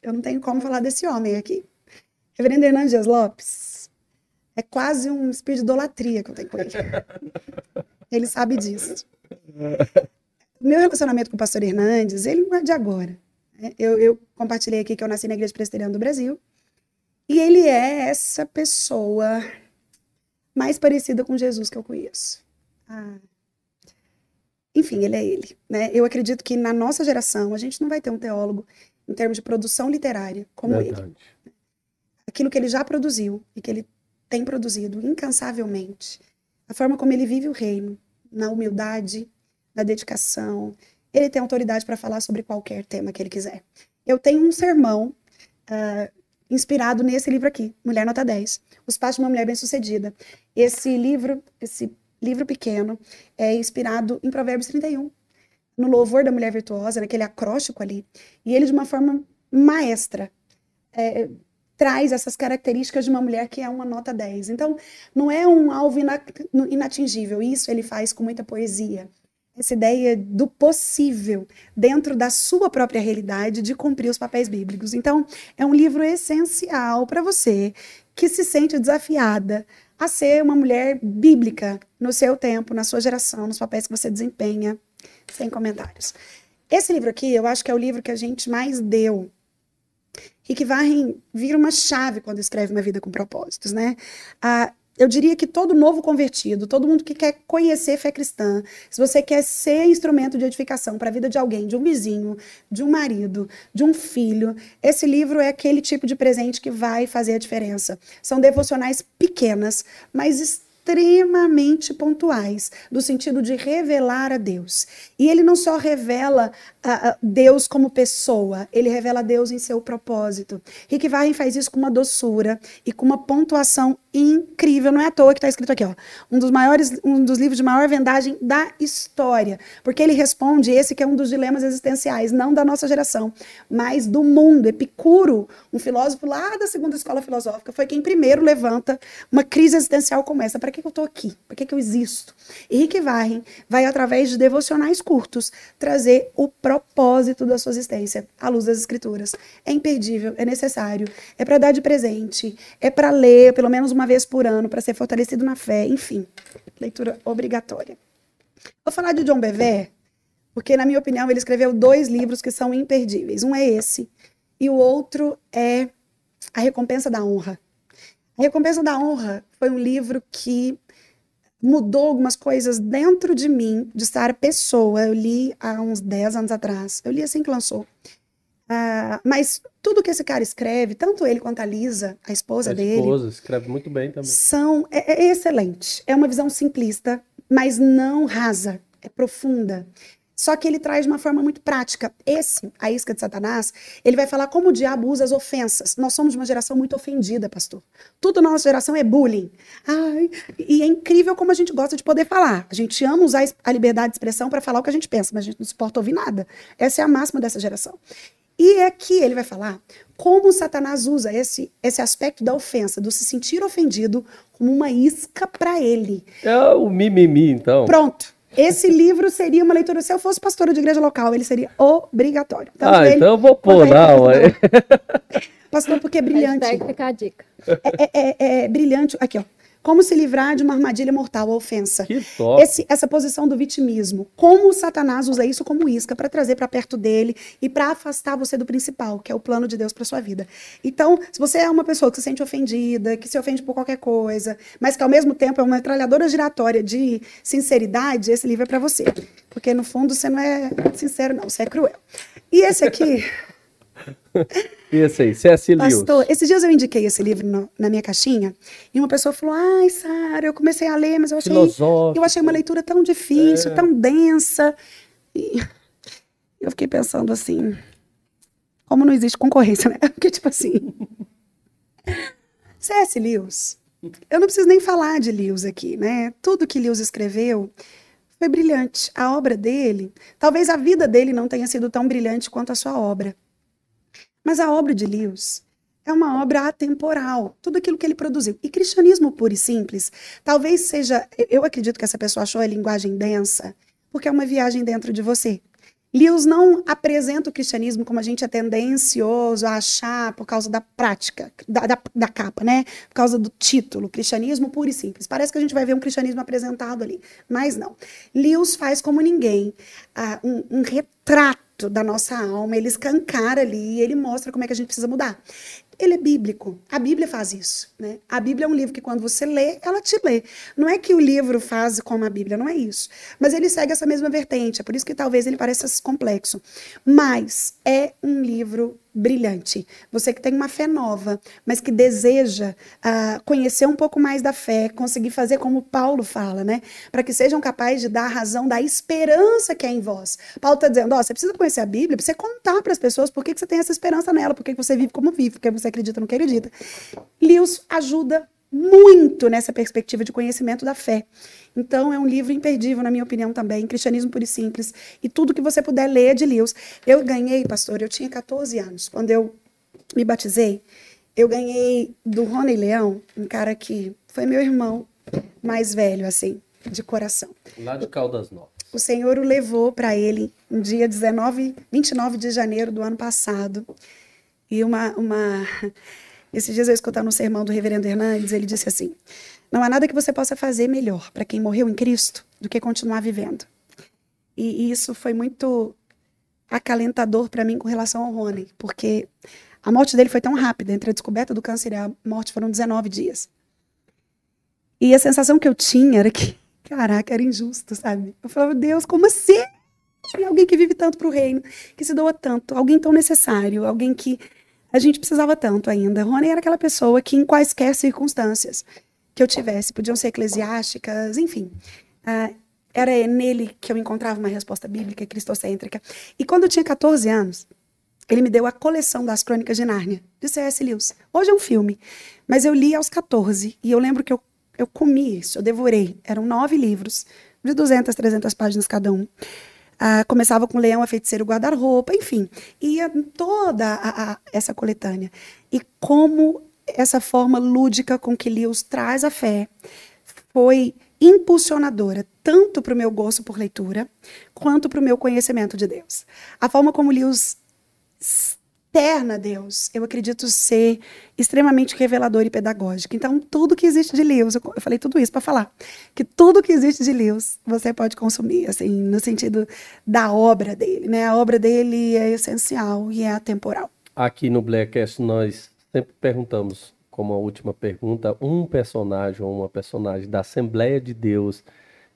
Eu não tenho como falar desse homem aqui. Reverendo Hernandes Lopes. É quase um espírito de idolatria que eu tenho com ele. <laughs> Ele sabe disso. Meu relacionamento com o pastor Hernandes, ele não é de agora. Eu, eu compartilhei aqui que eu nasci na Igreja Presbiteriana do Brasil. E ele é essa pessoa mais parecida com Jesus que eu conheço. Ah. Enfim, ele é ele. Né? Eu acredito que na nossa geração a gente não vai ter um teólogo em termos de produção literária como Verdade. ele. Aquilo que ele já produziu e que ele tem produzido incansavelmente, a forma como ele vive o reino, na humildade, na dedicação. Ele tem autoridade para falar sobre qualquer tema que ele quiser. Eu tenho um sermão uh, inspirado nesse livro aqui, Mulher Nota 10, Os Passos de uma Mulher Bem-Sucedida. Esse livro, esse livro pequeno, é inspirado em Provérbios 31, no louvor da mulher virtuosa, naquele acróstico ali. E ele, de uma forma maestra, é, traz essas características de uma mulher que é uma nota 10. Então, não é um alvo inatingível, isso ele faz com muita poesia essa ideia do possível dentro da sua própria realidade de cumprir os papéis bíblicos. Então, é um livro essencial para você que se sente desafiada a ser uma mulher bíblica no seu tempo, na sua geração, nos papéis que você desempenha, sem comentários. Esse livro aqui, eu acho que é o livro que a gente mais deu e que vai vir uma chave quando escreve uma vida com propósitos, né? Ah, eu diria que todo novo convertido, todo mundo que quer conhecer fé cristã, se você quer ser instrumento de edificação para a vida de alguém, de um vizinho, de um marido, de um filho, esse livro é aquele tipo de presente que vai fazer a diferença. São devocionais pequenas, mas extremamente pontuais, no sentido de revelar a Deus. E ele não só revela a, Deus como pessoa, ele revela Deus em seu propósito. Rick Warren faz isso com uma doçura e com uma pontuação incrível. Não é à toa que está escrito aqui, ó, um dos maiores, um dos livros de maior vendagem da história, porque ele responde esse que é um dos dilemas existenciais, não da nossa geração, mas do mundo. Epicuro, um filósofo lá da segunda escola filosófica, foi quem primeiro levanta uma crise existencial como essa. Para que, que eu estou aqui? Para que, que eu existo? E Rick Warren vai, através de devocionais curtos, trazer o propósito da sua existência, à luz das escrituras. É imperdível, é necessário, é para dar de presente, é para ler pelo menos uma vez por ano, para ser fortalecido na fé, enfim, leitura obrigatória. Vou falar de John Bever, porque na minha opinião ele escreveu dois livros que são imperdíveis. Um é esse e o outro é A Recompensa da Honra. A Recompensa da Honra foi um livro que mudou algumas coisas dentro de mim, de estar pessoa. Eu li há uns 10 anos atrás. Eu li assim que lançou. Uh, mas tudo que esse cara escreve, tanto ele quanto a Lisa, a esposa a dele. esposa, escreve muito bem também. São, é, é excelente. É uma visão simplista, mas não rasa. É profunda. Só que ele traz de uma forma muito prática. Esse, a isca de Satanás, ele vai falar como o diabo usa as ofensas. Nós somos uma geração muito ofendida, pastor. Tudo na nossa geração é bullying. Ai, e é incrível como a gente gosta de poder falar. A gente ama usar a liberdade de expressão para falar o que a gente pensa, mas a gente não suporta ouvir nada. Essa é a máxima dessa geração. E aqui ele vai falar como Satanás usa esse, esse aspecto da ofensa, do se sentir ofendido, como uma isca para ele. É o mimimi, então. Pronto. Esse livro seria uma leitura. Se eu fosse pastora de igreja local, ele seria obrigatório. Então, ah, então eu vou pôr, não. É. <laughs> Pastor, porque é brilhante. Fica a dica. É, é, é, é brilhante. Aqui, ó. Como se livrar de uma armadilha mortal, a ofensa. Que top. Esse, essa posição do vitimismo. Como o Satanás usa isso como isca para trazer para perto dele e para afastar você do principal, que é o plano de Deus para sua vida. Então, se você é uma pessoa que se sente ofendida, que se ofende por qualquer coisa, mas que ao mesmo tempo é uma metralhadora giratória de sinceridade, esse livro é para você. Porque no fundo você não é sincero, não, você é cruel. E esse aqui. <laughs> e esse aí, C.S. Lewis. Pastor, esses dias eu indiquei esse livro no, na minha caixinha e uma pessoa falou: Ai, Sara, eu comecei a ler, mas eu achei, eu achei uma leitura tão difícil, é. tão densa. E eu fiquei pensando assim: como não existe concorrência, né? <laughs> Porque, tipo assim. C.S. Lewis, eu não preciso nem falar de Lewis aqui, né? Tudo que Lewis escreveu foi brilhante. A obra dele, talvez a vida dele não tenha sido tão brilhante quanto a sua obra. Mas a obra de Lewis é uma obra atemporal, tudo aquilo que ele produziu. E cristianismo puro e simples, talvez seja, eu acredito que essa pessoa achou a linguagem densa, porque é uma viagem dentro de você. Lewis não apresenta o cristianismo como a gente é tendencioso a achar por causa da prática, da, da, da, capa, né? Por causa do título, cristianismo puro e simples. Parece que a gente vai ver um cristianismo apresentado ali, mas não. Lewis faz como ninguém uh, um, um retrato da nossa alma, ele escancara ali, ele mostra como é que a gente precisa mudar. Ele é bíblico. A Bíblia faz isso. Né? A Bíblia é um livro que, quando você lê, ela te lê. Não é que o livro faz como a Bíblia, não é isso. Mas ele segue essa mesma vertente. É por isso que talvez ele pareça complexo. Mas é um livro brilhante. Você que tem uma fé nova, mas que deseja uh, conhecer um pouco mais da fé, conseguir fazer como Paulo fala, né? Para que sejam capazes de dar a razão da esperança que é em vós. Paulo está dizendo: ó, você precisa conhecer a Bíblia você contar para as pessoas por que, que você tem essa esperança nela, por que, que você vive como vive, porque você acredita no que acredita. Lewis ajuda muito nessa perspectiva de conhecimento da fé. Então, é um livro imperdível, na minha opinião, também. Cristianismo Puro e Simples. E tudo que você puder ler de Lewis. Eu ganhei, pastor, eu tinha 14 anos. Quando eu me batizei, eu ganhei do Rony Leão, um cara que foi meu irmão mais velho, assim, de coração. Lá de Caldas Novas. O Senhor o levou para ele no dia 19, 29 de janeiro do ano passado. E uma, uma esses dias eu escutava um sermão do reverendo Hernandes, ele disse assim: Não há nada que você possa fazer melhor para quem morreu em Cristo do que continuar vivendo. E, e isso foi muito acalentador para mim com relação ao Rony, porque a morte dele foi tão rápida, entre a descoberta do câncer e a morte foram 19 dias. E a sensação que eu tinha era que, caraca, era injusto, sabe? Eu falava, Deus, como assim? Alguém que vive tanto para o reino, que se doa tanto, alguém tão necessário, alguém que a gente precisava tanto ainda. Rony era aquela pessoa que, em quaisquer circunstâncias que eu tivesse, podiam ser eclesiásticas, enfim, uh, era nele que eu encontrava uma resposta bíblica cristocêntrica. E quando eu tinha 14 anos, ele me deu a coleção das Crônicas de Nárnia, de C.S. Lewis. Hoje é um filme, mas eu li aos 14 e eu lembro que eu, eu comi isso, eu devorei. Eram nove livros, de 200, 300 páginas cada um. Ah, começava com Leão, a Feiticeiro, Guarda-Roupa, enfim. Ia toda a, a, essa coletânea. E como essa forma lúdica com que Lewis traz a fé foi impulsionadora, tanto para o meu gosto por leitura, quanto para o meu conhecimento de Deus. A forma como Lewis externa Deus, eu acredito ser extremamente revelador e pedagógico. Então, tudo que existe de Lewis, eu falei tudo isso para falar, que tudo que existe de Lewis você pode consumir, assim, no sentido da obra dele, né? A obra dele é essencial e é atemporal. Aqui no Blackcast nós sempre perguntamos como a última pergunta, um personagem ou uma personagem da Assembleia de Deus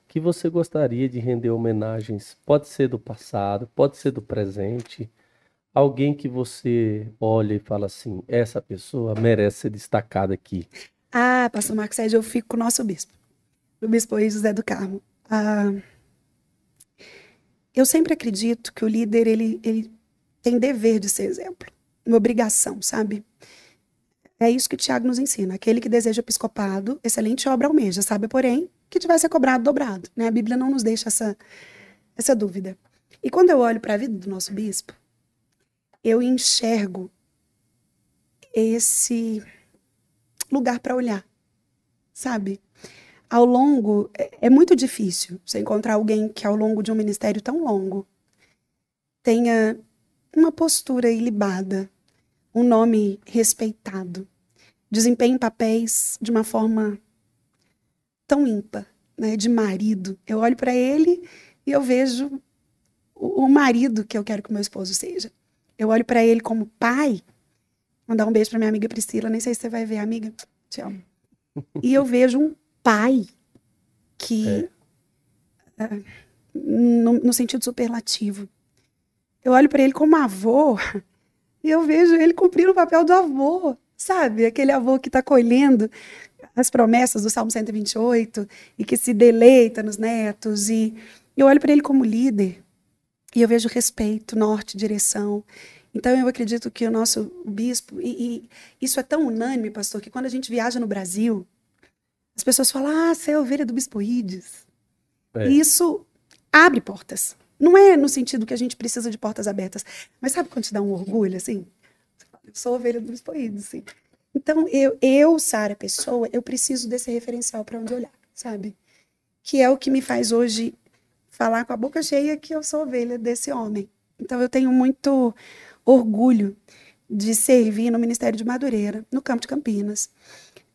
que você gostaria de render homenagens? Pode ser do passado, pode ser do presente. Alguém que você olha e fala assim: essa pessoa merece ser destacada aqui. Ah, Pastor Marcos Sérgio, eu fico com o nosso bispo, o bispo José do Carmo. Ah, eu sempre acredito que o líder ele, ele tem dever de ser exemplo, uma obrigação, sabe? É isso que o Tiago nos ensina. Aquele que deseja episcopado, excelente obra almeja, sabe, porém, que tivesse cobrado dobrado. Né? A Bíblia não nos deixa essa, essa dúvida. E quando eu olho para a vida do nosso bispo, eu enxergo esse lugar para olhar, sabe? Ao longo, é, é muito difícil você encontrar alguém que, ao longo de um ministério tão longo, tenha uma postura ilibada, um nome respeitado, desempenha papéis de uma forma tão ímpar, né, de marido. Eu olho para ele e eu vejo o, marido que eu quero que meu esposo seja. Eu olho para ele como pai. Vou dar um beijo para minha amiga Priscila, nem sei se você vai ver, amiga. Te amo. <laughs> E eu vejo um pai que é. Uh, no, no sentido superlativo. Eu olho para ele como avô <laughs> e eu vejo ele cumprindo o papel do avô, sabe? Aquele avô que está colhendo as promessas do Salmo 128 e que se deleita nos netos. E eu olho para ele como líder e eu vejo respeito, norte, direção. Então eu acredito que o nosso bispo, e, e isso é tão unânime, pastor, que quando a gente viaja no Brasil, as pessoas falam: ah, você é a ovelha do bispo Ides. É. E isso abre portas. Não é no sentido que a gente precisa de portas abertas, mas sabe quando te dá um orgulho, assim? Eu sou ovelha dos espoídos, assim. Então, eu, eu, Sara, pessoa, eu preciso desse referencial para onde olhar, sabe? Que é o que me faz hoje falar com a boca cheia que eu sou ovelha desse homem. Então, eu tenho muito orgulho de servir no Ministério de Madureira, no campo de Campinas,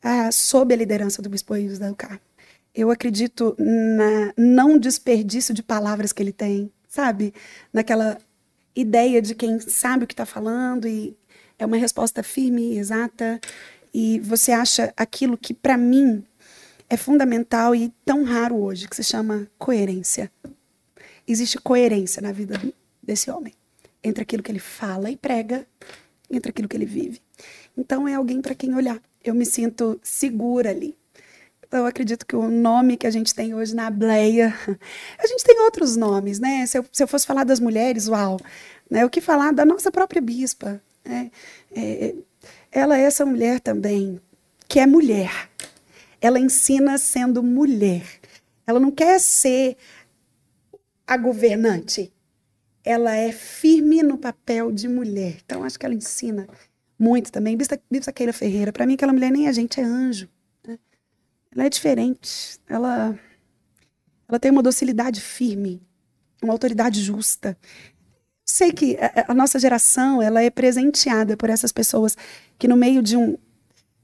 ah, sob a liderança do Bispo Ives da Carmo eu acredito na não desperdício de palavras que ele tem, sabe? Naquela ideia de quem sabe o que está falando e é uma resposta firme exata e você acha aquilo que para mim é fundamental e tão raro hoje, que se chama coerência. Existe coerência na vida desse homem entre aquilo que ele fala e prega, entre aquilo que ele vive. Então é alguém para quem olhar. Eu me sinto segura ali eu acredito que o nome que a gente tem hoje na Bleia, <laughs> a gente tem outros nomes, né? Se eu, se eu fosse falar das mulheres, uau, né? O que falar da nossa própria bispa, né? É, ela é essa mulher também, que é mulher. Ela ensina sendo mulher. Ela não quer ser a governante. Ela é firme no papel de mulher. Então, acho que ela ensina muito também. Bispa Keira Ferreira, para mim, aquela mulher nem a gente é anjo ela é diferente. Ela, ela tem uma docilidade firme, uma autoridade justa. Sei que a, a nossa geração ela é presenteada por essas pessoas que no meio de um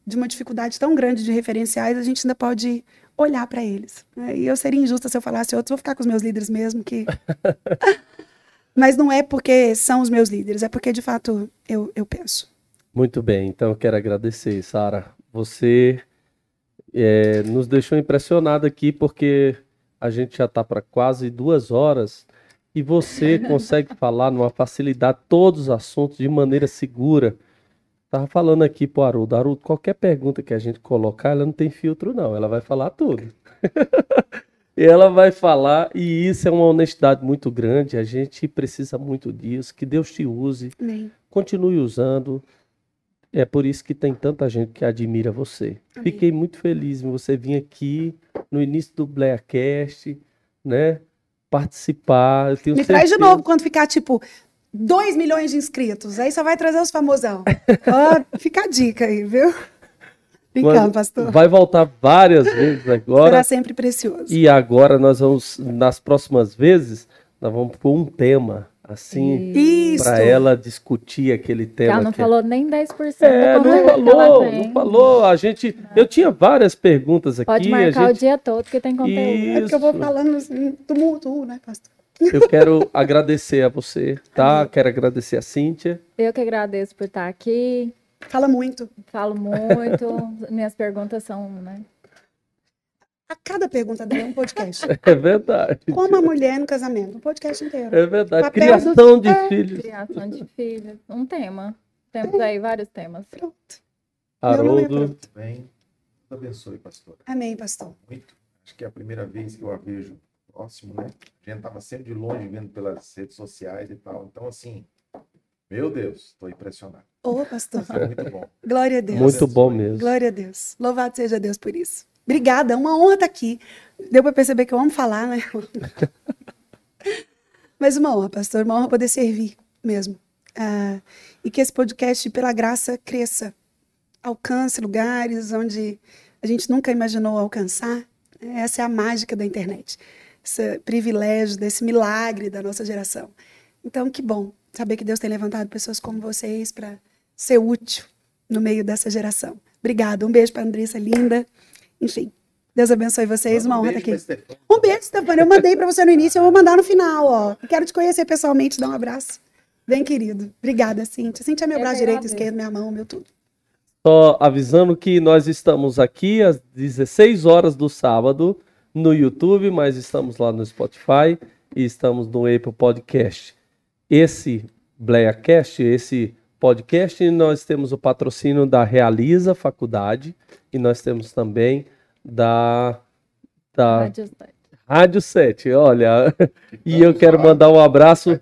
de uma dificuldade tão grande de referenciais a gente ainda pode olhar para eles. Né? E eu seria injusta se eu falasse outros, vou ficar com os meus líderes mesmo que <laughs> Mas não é porque são os meus líderes, é porque de fato eu, eu penso. Muito bem, então eu quero agradecer, Sara. Você é, nos deixou impressionado aqui porque a gente já está para quase duas horas e você <laughs> consegue falar numa facilidade todos os assuntos de maneira segura. Tava falando aqui pro Haroldo, Haroldo, qualquer pergunta que a gente colocar, ela não tem filtro não, ela vai falar tudo. <laughs> ela vai falar, e isso é uma honestidade muito grande, a gente precisa muito disso, que Deus te use, Amém. continue usando. É por isso que tem tanta gente que admira você. Amém. Fiquei muito feliz em você vir aqui no início do Blaircast, né? Participar. Me traz de certeza- novo quando ficar, tipo, 2 milhões de inscritos. Aí só vai trazer os famosão. <laughs> Ó, fica a dica aí, viu? Brincando, pastor. Vai voltar várias vezes agora. Será sempre precioso. E agora nós vamos, nas próximas vezes, nós vamos pôr um tema, assim, Isso. para ela discutir aquele tema. Ela não que é- falou nem 10% É, não falou, não falou. A gente, eu tinha várias perguntas aqui. Pode a marcar o gente- dia todo que tem conteúdo. É porque eu vou Isso. falando assim, tumulto, né, pastor? Eu quero agradecer a você, tá? Quero agradecer a Cíntia. Eu que agradeço por estar aqui. Fala muito. Falo muito. <laughs> Minhas perguntas são, né? A cada pergunta dela é um podcast. <laughs> É verdade. Como a mulher no casamento, um podcast inteiro. É verdade. Papel Criação de é. filhos. Criação de filhos. Um tema. Temos aí vários temas. Pronto. É Haroldo. pronto. Bem, Deus abençoe, pastora. Amém, pastor. Muito. Acho que é a primeira vez que eu a vejo próximo, né? A gente estava sempre de longe vendo pelas redes sociais e tal. Então, assim, meu Deus, estou impressionado. Ô, pastor. Foi muito bom. Glória a Deus. Muito bom mesmo. Glória a Deus. Louvado seja Deus por isso. Obrigada, é uma honra estar aqui. Deu para perceber que eu amo falar, né? <laughs> Mas uma honra, pastor, uma honra poder servir mesmo. Ah, e que esse podcast, pela graça, cresça, alcance lugares onde a gente nunca imaginou alcançar. Essa é a mágica da internet, esse privilégio, desse milagre da nossa geração. Então, que bom saber que Deus tem levantado pessoas como vocês para ser útil no meio dessa geração. Obrigada. Um beijo para a Andressa linda. Enfim, Deus abençoe vocês. Uma honra estar aqui. Um beijo, Stefania. Eu mandei para você no início, eu vou mandar no final, ó. Quero te conhecer pessoalmente, dar um abraço. Bem querido. Obrigada, Cíntia. Cíntia é meu Eu braço direito, esquerdo, minha mão, meu tudo. Só avisando que nós estamos aqui às 16 horas do sábado no YouTube, mas estamos lá no Spotify e estamos no Apple Podcast. Esse Bleacast, esse podcast, nós temos o patrocínio da Realiza Faculdade e nós temos também da, da Rádio Site. Rádio 7. Olha, <laughs> e eu quero mandar um abraço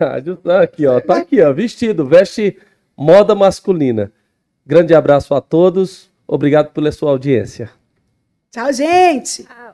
Rádio tá <laughs> aqui, ó. Tá aqui, ó. Vestido, veste moda masculina. Grande abraço a todos. Obrigado pela sua audiência. Tchau, gente! Tchau.